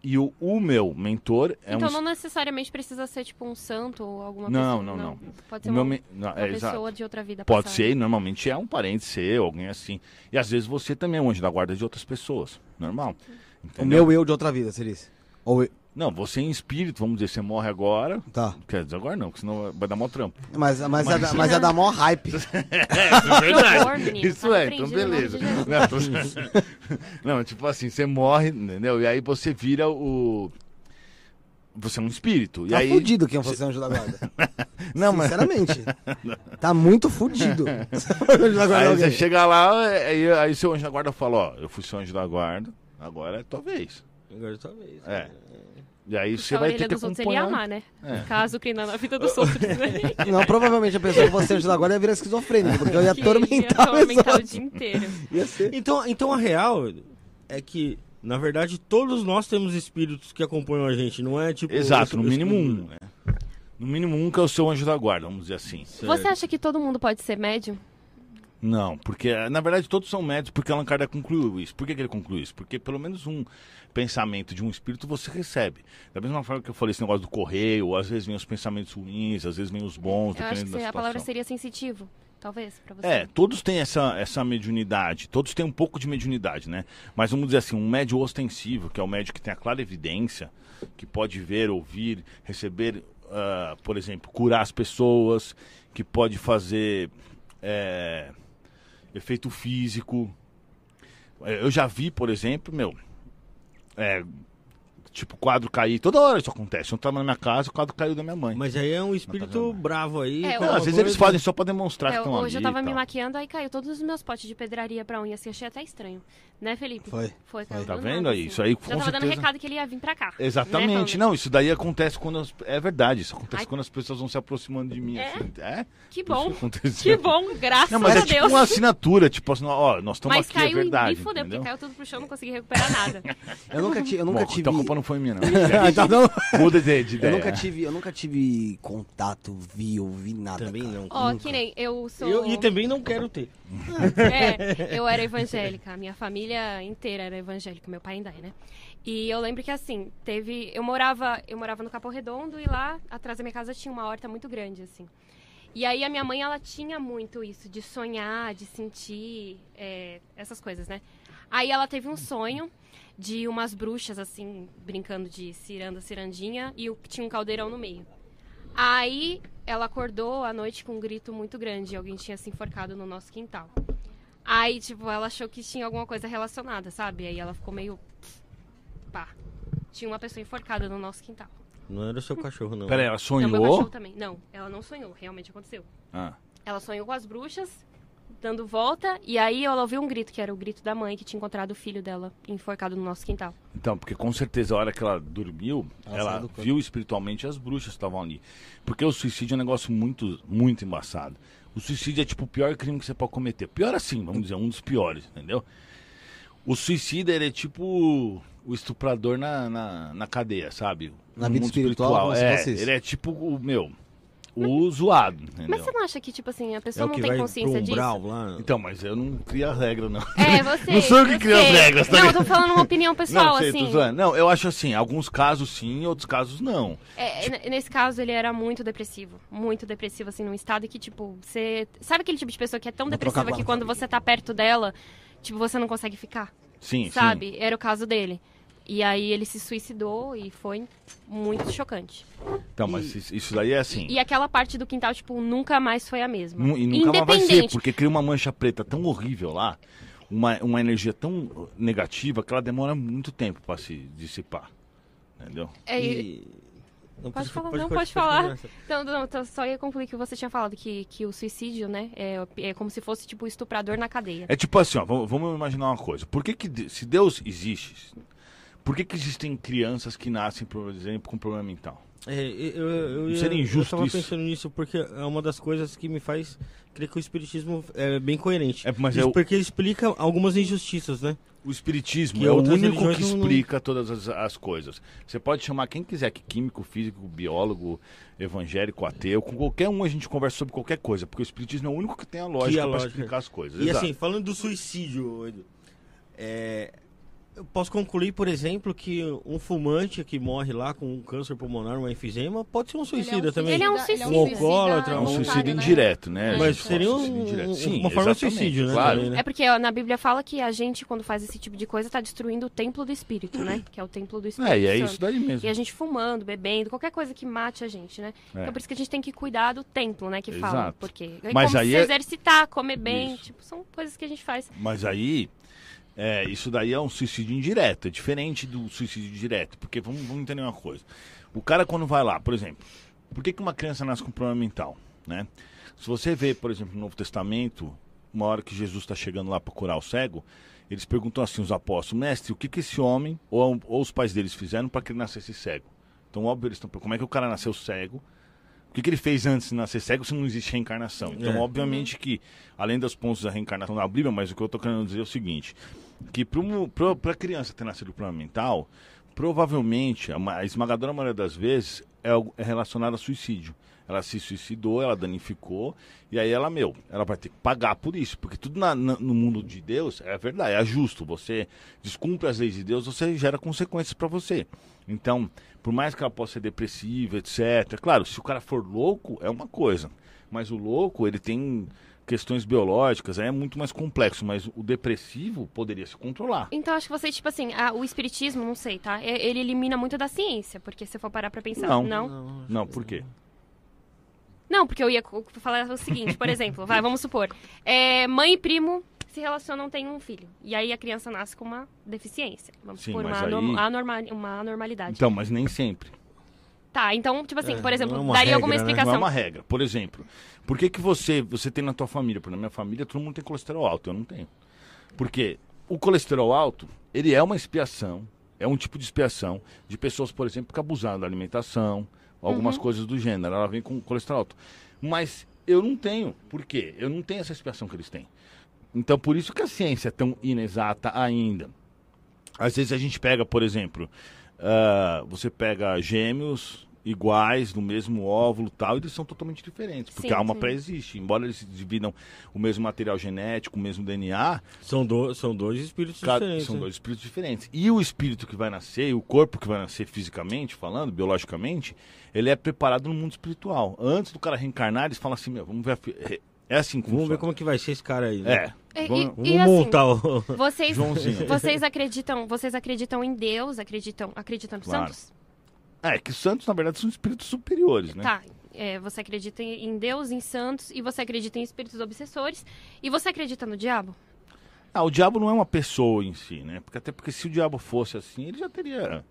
S2: E o, o meu mentor é
S4: então
S2: um.
S4: não necessariamente precisa ser tipo um santo ou alguma
S2: Não,
S4: pessoa.
S2: não, não.
S4: Pode ser
S2: o
S4: uma,
S2: men- não,
S4: uma
S2: é,
S4: pessoa
S2: exato.
S4: de outra vida
S2: Pode
S4: passada.
S2: ser, e normalmente é um parente seu, alguém assim. E às vezes você também é um anjo da guarda de outras pessoas. Normal.
S1: O
S2: Entendeu?
S1: meu eu de outra vida, você disse. Ou eu...
S2: Não, você em espírito, vamos dizer, você morre agora.
S1: Tá.
S2: Quer dizer, agora não, porque senão vai dar mau trampo.
S1: Mas, mas, É, da, mas é da maior hype.
S2: É,
S4: horror, menino.
S2: Isso
S4: Tá
S2: é, então beleza. Não, tô- Não, tipo assim, você morre, entendeu? E aí você vira o. Você é um espírito. E
S1: Tá
S2: aí...
S1: fudido quem você é anjo da guarda.
S2: Não, mas.
S1: Sinceramente. Tá muito fudido. Você for anjo da guarda
S2: Aí você chega lá, aí, aí seu anjo da guarda fala: Ó, eu fui seu anjo da guarda, agora é tua vez.
S3: Agora talvez.
S2: É. E aí você vai ter que
S4: dos outros ele ia
S2: acompanhar.
S4: amar, né?
S2: É.
S4: Caso crina na vida dos outros. né?
S1: Não, provavelmente a pessoa que você é anjo da guarda ia virar esquizofrênica, porque eu ia atormentar
S4: ia atormentar o dia inteiro.
S1: Ia ser.
S3: Então, então a real é que, na verdade, todos nós temos espíritos que acompanham a gente, não é tipo.
S2: Exato, no mínimo um. né? No mínimo um que é o seu anjo da guarda, vamos dizer assim.
S4: Você acha que todo mundo pode ser médium?
S2: Não, porque na verdade todos são médios, porque Allan Kardec concluiu isso. Por que, que ele concluiu isso? Porque pelo menos um pensamento de um espírito você recebe. Da mesma forma que eu falei esse negócio do correio, às vezes vem os pensamentos ruins, às vezes vem os bons,
S4: Eu acho
S2: dependendo
S4: que
S2: da
S4: a
S2: situação.
S4: palavra seria sensitivo, talvez, pra você.
S2: É, todos têm essa, essa mediunidade, todos têm um pouco de mediunidade, né? Mas vamos dizer assim, um médio ostensivo, que é o médio que tem a clara evidência, que pode ver, ouvir, receber, ah, por exemplo, curar as pessoas, que pode fazer é, efeito físico. É, Eu já vi, por exemplo, meu, é, tipo, quadro cair, toda hora isso acontece. Eu tava na minha casa, o quadro caiu da minha mãe.
S3: Mas aí é um espírito bravo aí.
S4: É,
S2: Não, às vezes eles fazem só pra demonstrar
S4: É,
S2: que estão ali.
S4: hoje eu tava me maquiando, aí caiu todos os meus potes de pedraria pra unha, assim, achei até estranho. Né, Felipe?
S1: Foi.
S4: Foi, caiu
S2: Tá
S4: do
S2: vendo aí?
S4: assim.
S2: Isso aí,
S4: Já
S2: com
S4: tava dando
S2: certeza.
S4: recado que ele ia vir pra cá.
S2: Exatamente.
S4: Né,
S2: não, isso daí acontece quando. as- É verdade, isso acontece
S4: Ai.
S2: quando as pessoas vão se aproximando de mim.
S4: É?
S2: assim. É?
S4: Que bom. Que bom, graças
S2: Não, mas
S4: a
S2: é tipo
S4: Deus.
S2: uma assinatura, tipo assim, ó, nós estamos
S4: Mas
S2: aqui, é
S4: caiu
S2: verdade.
S4: e me fudeu, porque caiu tudo pro chão, não consegui recuperar nada.
S1: Eu nunca, ti, eu nunca
S2: Bom,
S1: tive.
S2: então a culpa não foi minha, não.
S1: Tá dando-
S2: Muda de, de
S1: Eu
S2: ideia.
S1: nunca tive, eu nunca tive contato, vi, ouvi nada.
S3: Também
S1: cara.
S3: não.
S4: Ó,
S1: Nunca.
S4: que nem eu sou.
S3: Eu, e também não quero ter.
S4: É, eu era evangélica, a minha família inteira era evangélica, meu pai ainda é, né? E eu lembro que assim, teve. Eu morava, eu morava no Capão Redondo e lá atrás da minha casa tinha uma horta muito grande, assim. E aí a minha mãe, ela tinha muito isso, de sonhar, de sentir, é, essas coisas, né? Aí ela teve um sonho de umas bruxas, assim, brincando de ciranda, cirandinha, e tinha um caldeirão no meio. Aí ela acordou à noite com um grito muito grande, alguém tinha se enforcado no nosso quintal. Aí, tipo, ela achou que tinha alguma coisa relacionada, sabe? Aí ela ficou meio. pá. Tinha uma pessoa enforcada no nosso quintal.
S3: Não era o seu cachorro, não.
S2: Peraí, ela
S4: Não, meu
S2: sonhou?
S4: cachorro também. Não, ela não sonhou, realmente aconteceu.
S2: Ah,
S4: Ela sonhou com as bruxas, dando volta, e aí ela ouviu um grito, que era o grito da mãe que tinha encontrado o filho dela enforcado no nosso quintal.
S2: então, porque com certeza a hora que ela dormiu,
S1: Ela
S2: ela viu espiritualmente as bruxas que estavam ali. Porque o suicídio é um negócio muito, muito embaçado. O suicídio é tipo o pior crime que você pode cometer. Pior assim, vamos dizer, um dos piores, entendeu? O suicida, ele é tipo o estuprador na, na, na cadeia, sabe?
S1: Na vida espiritual, se
S2: é, ele é tipo o, meu, o zoado, entendeu?
S4: Mas você não acha que, tipo assim, a
S3: É
S4: pessoa
S3: o
S4: não
S3: que
S4: tem consciência disso?
S3: lá.
S2: Então, mas eu não crio a regra, não.
S4: É, você.
S2: Não sou eu que crio as regras, tá
S4: Não, eu tô falando uma opinião pessoal,
S2: não, sei,
S4: assim.
S2: tô. Não, eu acho assim, alguns casos sim, outros casos não.
S4: É, n- nesse caso, ele era muito depressivo. Muito depressivo, assim, num estado que, tipo, você. Sabe aquele tipo de pessoa que é tão
S1: Vou
S4: depressiva que quando você tá perto dela, tipo, você não consegue ficar?
S2: Sim,
S4: sabe? Era o caso dele. E aí ele se suicidou e foi muito chocante.
S2: Então, mas isso- isso daí é assim.
S4: E aquela parte do quintal, tipo, nunca mais foi a mesma.
S2: Nu- E nunca mais vai ser,
S4: Independente.
S2: porque cria uma mancha preta tão horrível lá, uma, uma energia tão negativa que ela demora muito tempo pra se dissipar. Entendeu?
S4: É, e-
S3: E... Não,
S4: Pode
S3: precisa-
S4: falar, não, pode falar.
S3: continuar.
S4: Então, não, então, só ia concluir que você tinha falado que, que o suicídio, né, é, é como se fosse, tipo, o estuprador na cadeia.
S2: É tipo assim, ó, vamos, vamos imaginar uma coisa. Por que, que se Deus existe, por que, que existem crianças que nascem, por exemplo, com problema mental?
S3: É, eu, eu, eu, ia-
S2: Seria injusto
S3: eu tava
S2: isso?
S3: pensando nisso porque é uma das coisas que me faz crer que o espiritismo é bem coerente.
S2: É, mas
S3: Isso
S2: é
S3: porque explica algumas injustiças, né?
S2: o espiritismo
S3: que
S2: é o único que
S3: religiões não-
S2: explica todas as, as coisas. Você pode chamar quem quiser, que químico, físico, biólogo, evangélico, ateu, com qualquer um a gente conversa sobre qualquer coisa, porque o espiritismo é o único que tem a lógica
S3: a
S2: para
S3: lógica-
S2: explicar as coisas.
S3: E
S2: Exato.
S3: assim, falando do suicídio, é, eu posso concluir, por exemplo, que um fumante que morre lá com um câncer pulmonar, um enfisema, pode ser um suicida também.
S4: Ele é um
S5: suicida-.
S3: Um alcoólatra,
S2: É um suicídio indireto, né?
S3: Mas seria um-
S2: Suicídio indireto.
S3: um-
S2: Sim,
S3: uma forma de suicídio, né,
S2: Claro.
S3: também, né?
S4: É porque ó, na Bíblia fala que a gente, quando faz esse tipo de coisa, tá destruindo o templo do Espírito, né? Que é o templo do Espírito
S2: É, e é
S4: Santo.
S2: isso daí mesmo.
S4: E a gente fumando, bebendo, qualquer coisa que mate a gente, né?
S2: É.
S4: Então por isso que a gente tem que cuidar do templo, né? Que fala.
S2: Exato.
S4: Porque é
S2: Mas
S4: como
S2: aí
S4: se
S2: é-
S4: exercitar, comer bem,
S2: Isso.
S4: tipo, são coisas que a gente faz.
S2: Mas aí, é, isso daí é um suicídio indireto, é diferente do suicídio direto. Porque vamos, vamos entender uma coisa. O cara quando vai lá, por exemplo, por que, que uma criança nasce com problema mental? Né? Se você vê, por exemplo, no Novo Testamento, uma hora que Jesus está chegando lá para curar o cego, eles perguntam assim, os apóstolos, mestre, o que, que esse homem ou, ou os pais deles fizeram para que ele nascesse cego? Então, óbvio, eles estão como é que o cara nasceu cego? O que, que ele fez antes de nascer cego se não existe reencarnação? Então,
S3: É.
S2: obviamente que, além dos pontos da reencarnação na Bíblia, mas o que eu estou querendo dizer é o seguinte, que para criança ter nascido problema mental, provavelmente, a, ma- a esmagadora maioria das vezes, é, é relacionada a suicídio. Ela se suicidou, ela danificou, e aí ela, meu, ela vai ter que pagar por isso, porque tudo na- na- no mundo de Deus é verdade, é justo. Você descumpre as leis de Deus, você gera consequências para você. Então, por mais que ela possa ser depressiva, etc. Claro, se o cara for louco, é uma coisa. Mas o louco, ele tem questões biológicas, é muito mais complexo. Mas o depressivo poderia se controlar.
S4: Então acho que você, tipo assim, a- o espiritismo, não sei, tá? E- Ele elimina muito da ciência, porque se for parar pra pensar.
S2: Não.
S4: Não,
S2: Não, por quê?
S4: Não, porque eu ia falar o seguinte, por exemplo, vai, vamos supor. é, mãe e primo se relacionam, têm um filho. E aí a criança nasce com uma deficiência. Vamos
S2: Sim,
S4: supor, uma,
S2: aí-
S4: uma anormalidade.
S2: Então, mas nem sempre.
S4: Tá, então, tipo assim,
S3: É,
S4: por
S3: não
S4: exemplo,
S3: é
S4: daria
S3: regra,
S4: alguma
S3: né?
S2: Não
S4: explicação.
S2: é uma regra. Por exemplo, por que, que você, você tem na tua família? Porque na minha família todo mundo tem colesterol alto, eu não tenho. Porque o colesterol alto, ele é uma expiação, é um tipo de expiação de pessoas, por exemplo, que abusaram da alimentação, algumas
S4: Uhum.
S2: coisas do gênero. Ela vem com colesterol alto. Mas eu não tenho. Por quê? Eu não tenho essa expiação que eles têm. Então, por isso que a ciência é tão inexata ainda. Às vezes a gente pega, por exemplo, ah, você pega gêmeos iguais no mesmo óvulo e tal, e eles são totalmente diferentes, porque
S4: Sim,
S2: a alma pré-existe. Embora eles dividam o mesmo material genético, o mesmo DNA,
S3: São, do, são dois espíritos
S2: cada-
S3: diferentes.
S2: são
S3: né?
S2: dois espíritos diferentes. E o espírito que vai nascer, e o corpo que vai nascer fisicamente, falando, biologicamente, ele é preparado no mundo espiritual. Antes do cara reencarnar, eles falam assim, meu, vamos ver a é- É assim que
S3: Vamos ver como é que vai ser esse cara aí. né?
S2: É.
S4: E-
S2: Vamos-
S4: e-
S3: Vamos
S4: e assim,
S3: montar o...
S4: Vocês,
S2: Joãozinho.
S4: vocês acreditam, vocês acreditam em Deus, acreditam, acreditam nos
S2: Claro.
S4: santos?
S2: É, que os santos, na verdade, são espíritos superiores, né?
S4: Tá. é, você acredita em Deus, em santos, e você acredita em espíritos obsessores, e você acredita no diabo?
S2: Ah, o diabo não é uma pessoa em si, né? Porque até porque se o diabo fosse assim, ele já teria,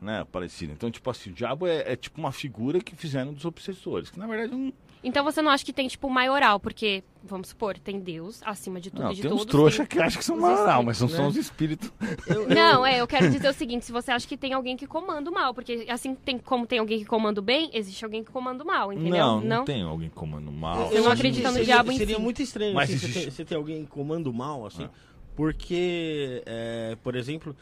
S2: né, aparecido. Então, tipo assim, o diabo é, é tipo uma figura que fizeram dos obsessores, que na verdade não,
S4: Então você não acha que tem, tipo, maioral, porque, vamos supor, tem Deus acima de tudo
S2: não
S4: e de
S2: tem
S4: todos.
S2: uns trouxa
S4: tem-
S2: que acham que são
S4: os
S2: moral, mas são só
S3: né?
S2: os espíritos.
S4: Não, é, eu quero dizer o seguinte, se você acha que tem alguém que comanda o mal, porque assim tem, como tem alguém que comanda o bem, existe alguém que comanda o mal, entendeu?
S2: Não, não, tem alguém comando mal.
S4: Você não
S3: acho
S4: acredita
S3: que
S4: no
S3: seria,
S4: diabo em
S3: Seria
S4: si.
S3: muito estranho
S2: Mas
S3: assim, você,
S2: existe-
S3: ter, você ter alguém comando mal, assim.
S2: Ah.
S3: Porque, é, por exemplo,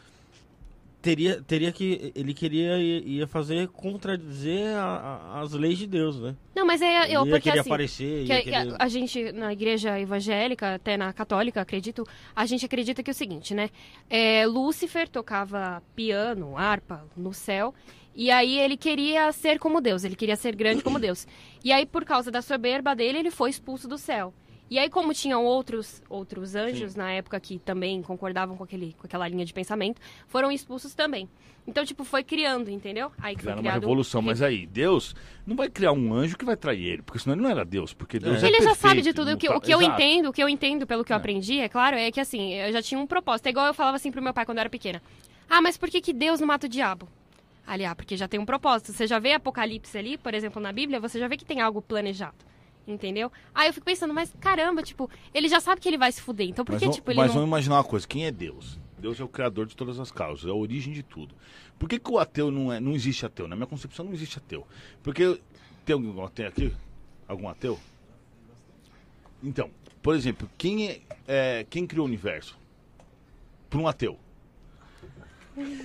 S3: teria, teria que. Ele queria ia fazer contradizer a- a- as leis de Deus, né?
S4: Não, mas é eu, porque assim,
S3: aparecer,
S4: que a, que
S3: querer-
S4: a- a gente, na igreja evangélica, até na católica, acredito, a gente acredita que é o seguinte, né? É, Lúcifer tocava piano, harpa no céu, e aí ele queria ser como Deus, ele queria ser grande como Deus. E aí, por causa da soberba dele, ele foi expulso do céu. E aí, como tinham outros, outros anjos na época que também concordavam com, aquele, com aquela linha de pensamento, foram expulsos também. Então, tipo, foi criando, entendeu? Aí que foi
S2: uma revolução, mas aí, Deus não vai criar um anjo que vai trair ele, porque senão ele não era Deus, porque Deus é,
S4: Ele já
S2: perfeito,
S4: sabe de tudo. O que, o que eu
S2: Exato.
S4: entendo, o que eu entendo pelo que eu
S2: É.
S4: aprendi, é claro, é que assim, eu já tinha um propósito. É igual eu falava assim pro meu pai quando eu era pequena. Ah, mas por que, que Deus não mata o diabo? Ali, ah, porque já tem um propósito. Você já vê Apocalipse ali, por exemplo, na Bíblia, você já vê que tem algo planejado. Entendeu? Aí eu fico pensando, mas caramba, tipo, ele já sabe que ele vai se fuder. Então por
S2: Mas,
S4: que,
S2: vamos-
S4: tipo, ele
S2: mas
S4: não.
S2: vamos imaginar uma coisa: quem é Deus? Deus é o criador de todas as causas, é a origem de tudo. Por que, que o ateu não é? Não existe ateu? Na minha concepção não existe ateu. Porque tem algum ateu aqui? Algum ateu? Então, por exemplo, quem é, é, quem criou o universo? Para um ateu.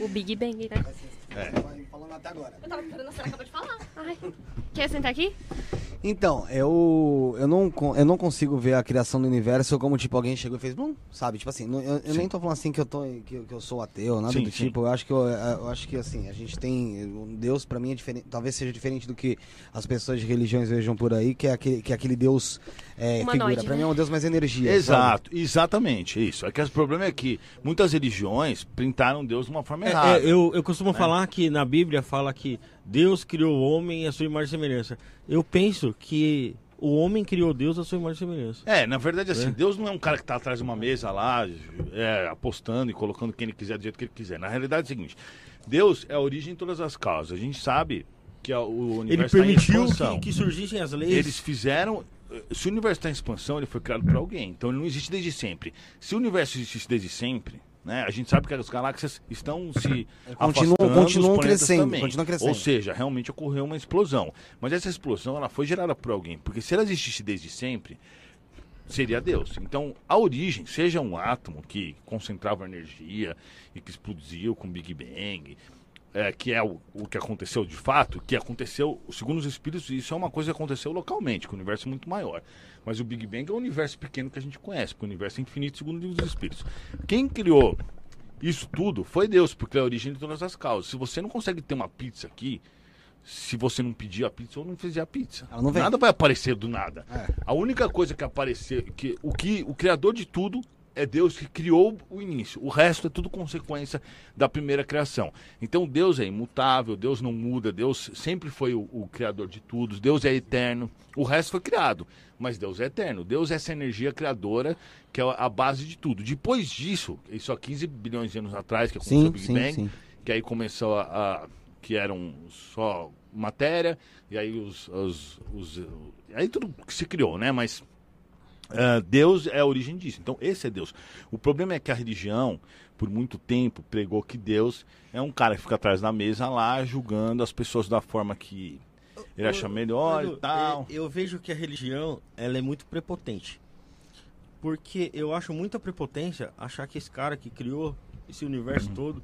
S4: O Big Bang, né?
S1: Falando até agora.
S4: Eu tava esperando, você acabou de falar. Ai. Quer sentar aqui?
S1: Então, eu, eu, não, eu não consigo ver a criação do universo como, tipo, alguém chegou e fez, bum, sabe? Tipo assim, eu, eu nem tô falando assim que eu, tô, que, eu- que eu sou ateu, nada
S2: Sim,
S1: do
S2: sim.
S1: tipo. Eu acho que, eu, eu acho que, assim, a gente tem... um Deus, pra mim, é diferente, talvez seja diferente do que as pessoas de religiões vejam por aí, que é aquele, que é aquele Deus é,
S4: Humanoide,
S1: figura. Pra
S4: né?
S1: mim é um Deus mais energia. sabe?
S2: Exato, exatamente, isso. É que o problema é que muitas religiões pintaram Deus de uma forma
S3: É,
S2: errada.
S3: é, eu, eu costumo
S2: né?
S3: falar que na Bíblia fala que Deus criou o homem à sua imagem e semelhança. Eu penso que o homem criou Deus à sua imagem e semelhança.
S2: É, na verdade, assim,
S3: É.
S2: Deus não é um cara que tá atrás de uma mesa lá, é, apostando e colocando quem ele quiser do jeito que ele quiser. Na realidade é o seguinte: Deus é a origem de todas as causas. A gente sabe que a- o
S3: Ele
S2: universo tá em
S3: permitiu
S2: expansão.
S3: que, que surgissem as leis.
S2: Eles fizeram. Se o universo está em expansão, ele foi criado por alguém. Então ele não existe desde sempre. Se o universo existisse desde sempre, né? A gente sabe que as galáxias estão se
S1: Continuam-
S2: afastando,
S1: continuam
S2: planetas
S1: crescendo,
S2: também.
S1: continuam crescendo.
S2: Ou seja, realmente ocorreu uma explosão. Mas essa explosão ela foi gerada por alguém. Porque se ela existisse desde sempre, seria Deus. Então, a origem, seja um átomo que concentrava energia e que explodiu com Big Bang, é, que é o, o que aconteceu de fato, que aconteceu, segundo os espíritos, isso é uma coisa que aconteceu localmente, que o universo é muito maior. Mas o Big Bang é um universo pequeno que a gente conhece, porque o universo é infinito, segundo o livro dos espíritos. Quem criou isso tudo foi Deus, porque é a origem de todas as causas. Se você não consegue ter uma pizza aqui, se você não pedir a pizza ou não fizer a pizza, nada vai aparecer do nada.
S1: É.
S2: A única coisa que apareceu, que o que o criador de tudo é Deus que criou o início. O resto é tudo consequência da primeira criação. Então Deus é imutável, Deus não muda, Deus sempre foi o, o criador de tudo, Deus é eterno. O resto foi criado, mas Deus é eterno. Deus é essa energia criadora que é a base de tudo. Depois disso, isso há 15 bilhões de anos atrás que aconteceu
S1: Sim,
S2: o Big
S1: sim,
S2: Bang,
S1: sim.
S2: que aí começou a, a- que eram só matéria e aí os, os, os- aí tudo se criou, né? Mas ah, Deus é a origem disso. Então esse é Deus. O problema é que a religião por muito tempo pregou que Deus é um cara que fica atrás da mesa lá julgando as pessoas da forma que ele acha melhor
S3: Mano,
S2: e tal.
S3: é, Eu vejo que a religião ela é muito prepotente. Porque eu acho muita prepotência achar que esse cara que criou esse universo todo,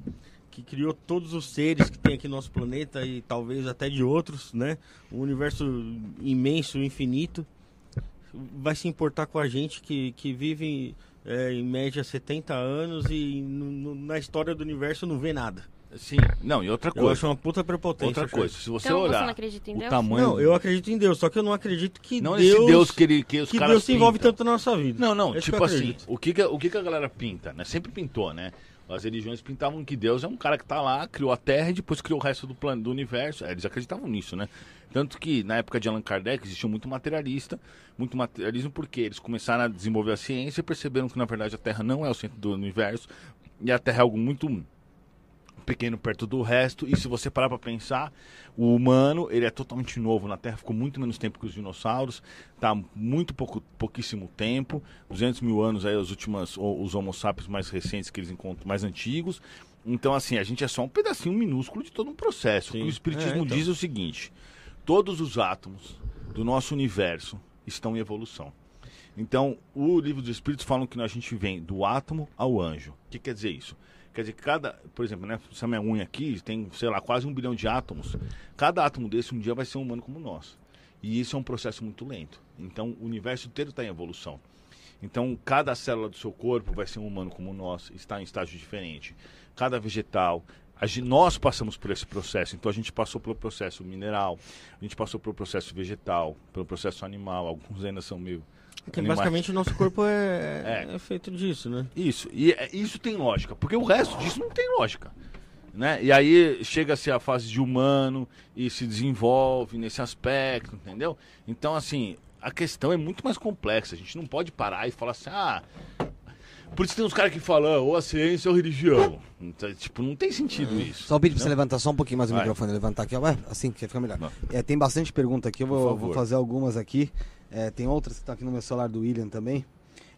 S3: que criou todos os seres que tem aqui no nosso planeta e talvez até de outros, né? Um universo imenso, infinito, vai se importar com a gente que, que vive é, em média 70 anos e no- no- na história do universo não vê nada.
S2: Sim. Não, e outra
S3: Eu
S2: coisa.
S3: acho uma puta prepotência.
S2: Outra coisa, se você
S4: Então você
S2: olhar
S4: não acredita em
S2: o
S4: Deus?
S2: tamanho
S3: Não, eu acredito em Deus, só que eu não acredito que
S2: não
S3: Deus,
S2: esse Deus que ele que os
S3: que
S2: caras
S3: Deus se envolve
S2: pintam.
S3: tanto na nossa vida.
S2: Não, não,
S3: É isso
S2: tipo
S3: que eu
S2: assim, o que que, o que que a galera pinta, né? Sempre pintou, né? As religiões pintavam que Deus é um cara que tá lá, criou a Terra e depois criou o resto do plano, do universo. É, Eles acreditavam nisso, né? Tanto que na época de Allan Kardec existia muito materialista, muito materialismo porque eles começaram a desenvolver a ciência e perceberam que na verdade a Terra não é o centro do universo e a Terra é algo muito pequeno perto do resto. E se você parar para pensar, o humano ele é totalmente novo na Terra, ficou muito menos tempo que os dinossauros, tá muito pouco, pouquíssimo tempo, 200 mil anos aí os últimos, os Homo sapiens mais recentes que eles encontram, mais antigos. Então assim, a gente é só um pedacinho minúsculo de todo um processo. O que
S3: Sim.
S2: o espiritismo
S3: É, então.
S2: diz é o seguinte: todos os átomos do nosso universo estão em evolução. Então, o livro dos Espíritos falam que a gente vem do átomo ao anjo. O que quer dizer isso? Quer dizer cada, por exemplo, né, essa minha unha aqui tem, sei lá, quase um bilhão de átomos. Cada átomo desse um dia vai ser um humano como nós. E isso é um processo muito lento. Então, o universo inteiro está em evolução. Então, cada célula do seu corpo vai ser um humano como nós, está em estágio diferente. Cada vegetal, nós passamos por esse processo. Então, a gente passou pelo processo mineral, a gente passou pelo processo vegetal, pelo processo animal. Alguns ainda são meio.
S3: Porque
S2: animais.
S3: basicamente o nosso corpo é,
S2: É.
S3: é feito disso, né?
S2: Isso, e é- isso tem lógica, porque o resto disso não tem lógica. Né? E aí chega-se a fase de humano e se desenvolve nesse aspecto, entendeu? Então, assim, a questão é muito mais complexa. A gente não pode parar e falar assim, ah. Por isso tem uns caras que falam, ou a ciência ou a religião. Então, tipo, não tem sentido isso.
S1: Só pedir pra você levantar só um pouquinho mais o
S2: Vai.
S1: microfone, levantar aqui, ó. Assim que fica melhor. É, tem bastante pergunta aqui, eu vou, vou fazer algumas aqui. É, tem outras que estão aqui no meu celular do William também.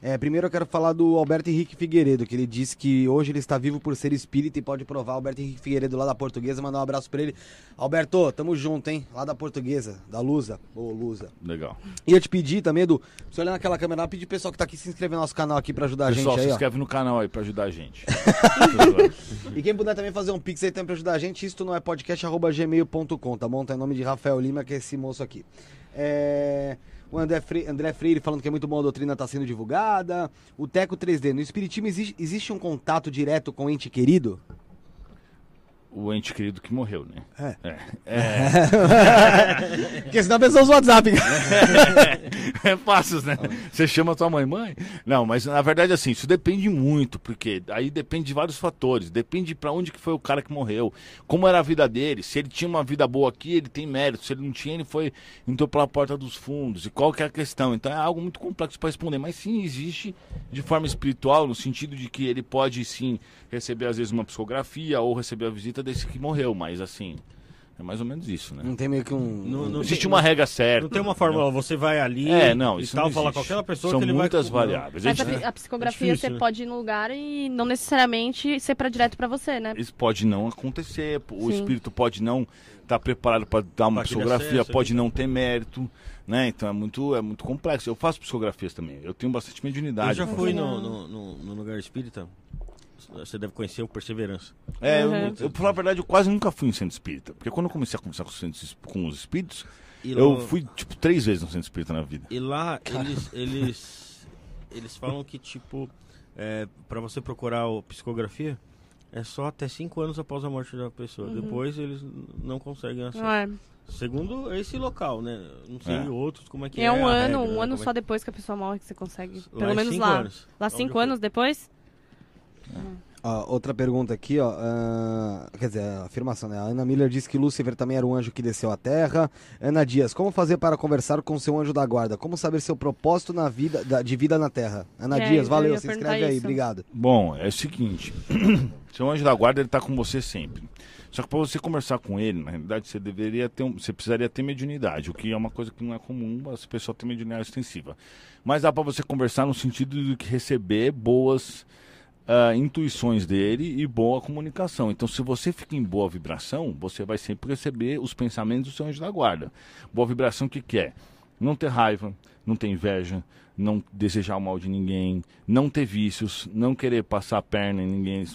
S1: É, primeiro eu quero falar do Alberto Henrique Figueiredo, que ele disse que hoje ele está vivo por ser espírita e pode provar. Alberto Henrique Figueiredo lá da Portuguesa, mandar um abraço pra ele. Alberto, tamo junto, hein? Lá da Portuguesa, da Lusa. Ô, Lusa.
S2: Legal.
S1: Ia te pedir também, Edu, você olhar naquela câmera lá, pedir pro pessoal que tá aqui se inscrever no nosso canal aqui pra ajudar a
S2: Pessoal,
S1: gente
S2: se
S1: aí, ó.
S2: inscreve no canal aí pra ajudar a gente.
S1: E quem puder também fazer um pix aí também pra ajudar a gente, isto não é podcast.gmail.com, tá bom? Tá em nome de Rafael Lima, que é esse moço aqui. É... O André, Fre... André Freire falando que é muito bom a doutrina tá sendo divulgada. O Teco 3D. No Espiritismo existe, existe um contato direto com o ente querido?
S2: O ente querido que morreu, né?
S1: É.
S2: É.
S1: Porque senão a pessoa usa o WhatsApp.
S2: É fácil, né? Você chama sua mãe, mãe? Não, mas na verdade, assim, isso depende muito, porque aí depende de vários fatores. Depende pra onde que foi o cara que morreu, como era a vida dele. Se ele tinha uma vida boa aqui, ele tem mérito. Se ele não tinha, ele foi entrou pela porta dos fundos. E qual que é a questão? Então é algo muito complexo para responder. Mas sim, existe de forma espiritual, no sentido de que ele pode sim receber às vezes uma psicografia ou receber a visita desse que morreu. Mas assim, é mais ou menos isso, né?
S1: Não tem meio que um.
S3: Não- não
S2: existe
S3: tem-
S2: uma regra certa.
S3: Não tem uma fórmula, você vai ali
S2: É, não,
S3: e
S2: isso
S3: tal,
S2: não
S3: falar com aquela pessoa
S2: São
S3: que ele
S2: muitas
S3: vai...
S2: variáveis.
S5: Mas
S2: A gente-
S5: a psicografia
S3: É difícil,
S5: você
S3: né?
S5: pode ir no lugar e não necessariamente ser pra direto pra você, né?
S2: Isso pode não acontecer, o
S5: Sim.
S2: espírito pode não estar preparado para dar uma psicografia,
S3: acesso,
S2: pode
S3: né?
S2: não ter mérito, né? Então é muito, é muito complexo. Eu faço psicografias também, eu tenho bastante
S3: Eu
S2: mediunidade.
S3: já
S2: eu
S3: fui
S5: Não.
S3: no, no, no- no lugar espírita, você deve conhecer o Perseverança.
S2: É, eu,
S5: Uhum.
S2: eu, pra falar a verdade, eu quase nunca fui em centro espírita. Porque quando eu comecei a conversar com os, centros- com os espíritos,
S3: E
S2: eu
S3: lá-
S2: fui, tipo, três vezes no centro espírita na vida.
S3: E lá eles, eles, eles falam que, tipo, é, para você procurar o psicografia, é só até cinco anos após a morte da pessoa. Depois eles não conseguem acesso.
S5: Não é.
S3: Segundo esse local, né? Não sei
S2: É.
S3: outros como é que é.
S5: é um
S3: a
S5: ano,
S3: regra,
S5: um
S3: né?
S5: ano
S3: Como
S5: só
S3: é-
S5: depois que a pessoa morre que você consegue.
S3: Lá
S5: Pelo
S3: é
S5: menos
S3: cinco
S5: lá.
S3: anos.
S5: Lá
S3: eu
S5: cinco anos depois?
S1: Ó, outra pergunta aqui, ó. ah, quer dizer, a afirmação, né? A Ana Miller disse que Lúcifer também era um anjo que desceu à Terra. Ana Dias, como fazer para conversar com seu anjo da guarda? Como saber seu propósito na vida, da- de vida na Terra? Ana
S5: É,
S1: Dias,
S5: eu
S1: valeu, se inscreve aí,
S5: isso.
S1: obrigado.
S2: Bom, é o seguinte, seu anjo da guarda ele tá com você sempre. Só que para você conversar com ele, na realidade, você deveria ter, um- você precisaria ter mediunidade, o que é uma coisa que não é comum, as pessoas têm mediunidade extensiva. Mas dá para você conversar no sentido de que receber boas ah, intuições dele e boa comunicação. Então, se você fica em boa vibração, você vai sempre receber os pensamentos do seu anjo da guarda. Boa vibração, o que, que é? Não ter raiva, não ter inveja, não desejar o mal de ninguém, não ter vícios, não querer passar a perna em ninguém.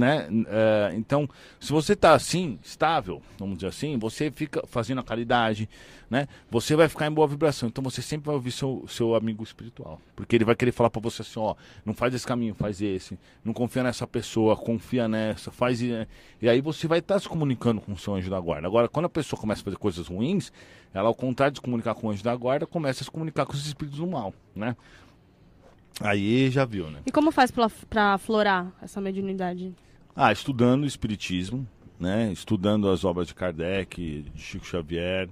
S2: Né? Eh, então, se você está assim, estável, vamos dizer assim, você fica fazendo a caridade, né? Você vai ficar em boa vibração. Então você sempre vai ouvir seu, seu amigo espiritual. Porque ele vai querer falar para você assim, ó, não faz esse caminho, faz esse. Não confia nessa pessoa, confia nessa, faz. E, e aí você vai estar se comunicando com o seu anjo da guarda. Agora, quando a pessoa começa a fazer coisas ruins, ela, ao contrário de se comunicar com o anjo da guarda, começa a se comunicar com os espíritos do mal, né? Aí já viu, né?
S5: E como faz pra, aflorar essa mediunidade?
S2: Ah, estudando o espiritismo, né? Estudando as obras de Kardec, de Chico Xavier,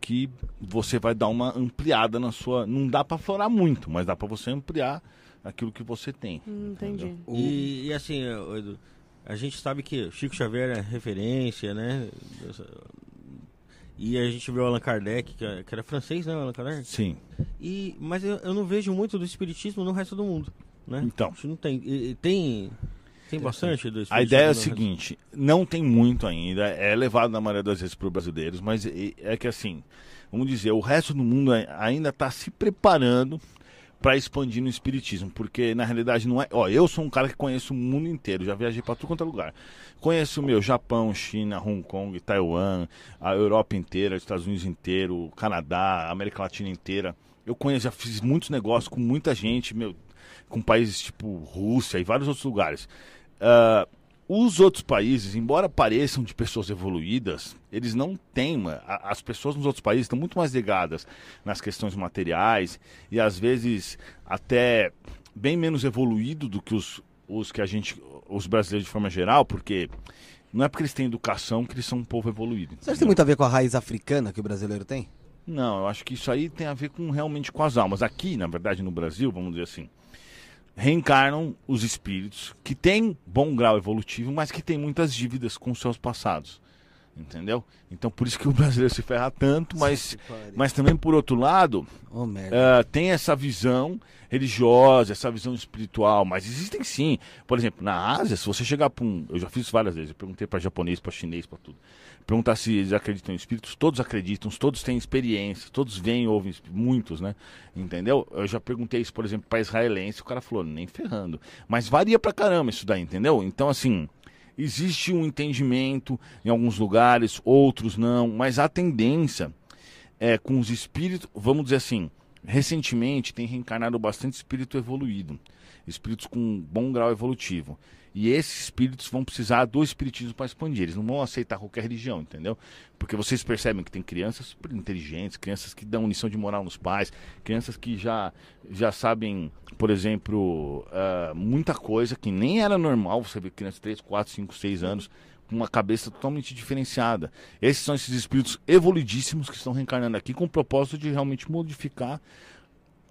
S2: que você vai dar uma ampliada na sua, não dá para florar muito, mas dá para você ampliar aquilo que você tem.
S5: Hum, entendi.
S3: E, e assim, Edu, a gente sabe que Chico Xavier é referência, né? E a gente vê o Allan Kardec, que, era francês, né, Allan Kardec?
S2: Sim.
S3: E, mas eu, eu não vejo muito do espiritismo no resto do mundo, né?
S2: Então.
S3: A gente não tem. tem, tem bastante do.
S2: A ideia é a
S3: resto-
S2: seguinte, não tem muito ainda, é levado na maioria das vezes para os brasileiros, mas é que assim, vamos dizer, o resto do mundo ai- ainda está se preparando para expandir no espiritismo, porque na realidade não é. Ó, eu sou um cara que conheço o mundo inteiro, já viajei para tudo quanto é lugar. Conheço meu Japão, China, Hong Kong, Taiwan, a Europa inteira, os Estados Unidos inteiro, Canadá, América Latina inteira. Eu conheço, já fiz muitos negócios com muita gente, meu, com países tipo Rússia e vários outros lugares. Ah, os outros países, embora pareçam de pessoas evoluídas, eles não têm. As pessoas nos outros países estão muito mais ligadas nas questões materiais e às vezes até bem menos evoluído do que os, os que a gente, os brasileiros de forma geral, porque não é porque eles têm educação que eles são um povo evoluído.
S1: Você acha que tem muito a ver com a raiz africana que o brasileiro tem?
S2: Não, eu acho que isso aí tem a ver com realmente com as almas. Aqui, na verdade, no Brasil, vamos dizer assim, reencarnam os espíritos que têm bom grau evolutivo, mas que têm muitas dívidas com seus passados. Entendeu? Então por isso que o brasileiro se ferra tanto, mas, mas também por outro lado,
S1: merda.
S2: ah, tem essa visão religiosa, essa visão espiritual, mas existem sim. Por exemplo, na Ásia, se você chegar para um. Eu já fiz várias vezes, eu perguntei para japonês, para chinês, para tudo. Perguntar se eles acreditam em espíritos, todos acreditam, todos têm experiência, todos veem ouvem, muitos, né? Entendeu? Eu já perguntei isso, por exemplo, para israelense, o cara falou, nem ferrando. Mas varia pra caramba isso daí, entendeu? Então, assim, existe um entendimento em alguns lugares, outros não, mas a tendência é com os espíritos, vamos dizer assim, recentemente tem reencarnado bastante espírito evoluído, espíritos com bom grau evolutivo. E esses espíritos vão precisar do espiritismo para expandir. Eles não vão aceitar qualquer religião, entendeu? Porque vocês percebem que tem crianças super inteligentes, crianças que dão lição de moral nos pais, crianças que já, já sabem, por exemplo, ah, muita coisa que nem era normal você ver crianças de 3, 4, 5, 6 anos com uma cabeça totalmente diferenciada. Esses são esses espíritos evoluidíssimos que estão reencarnando aqui com o propósito de realmente modificar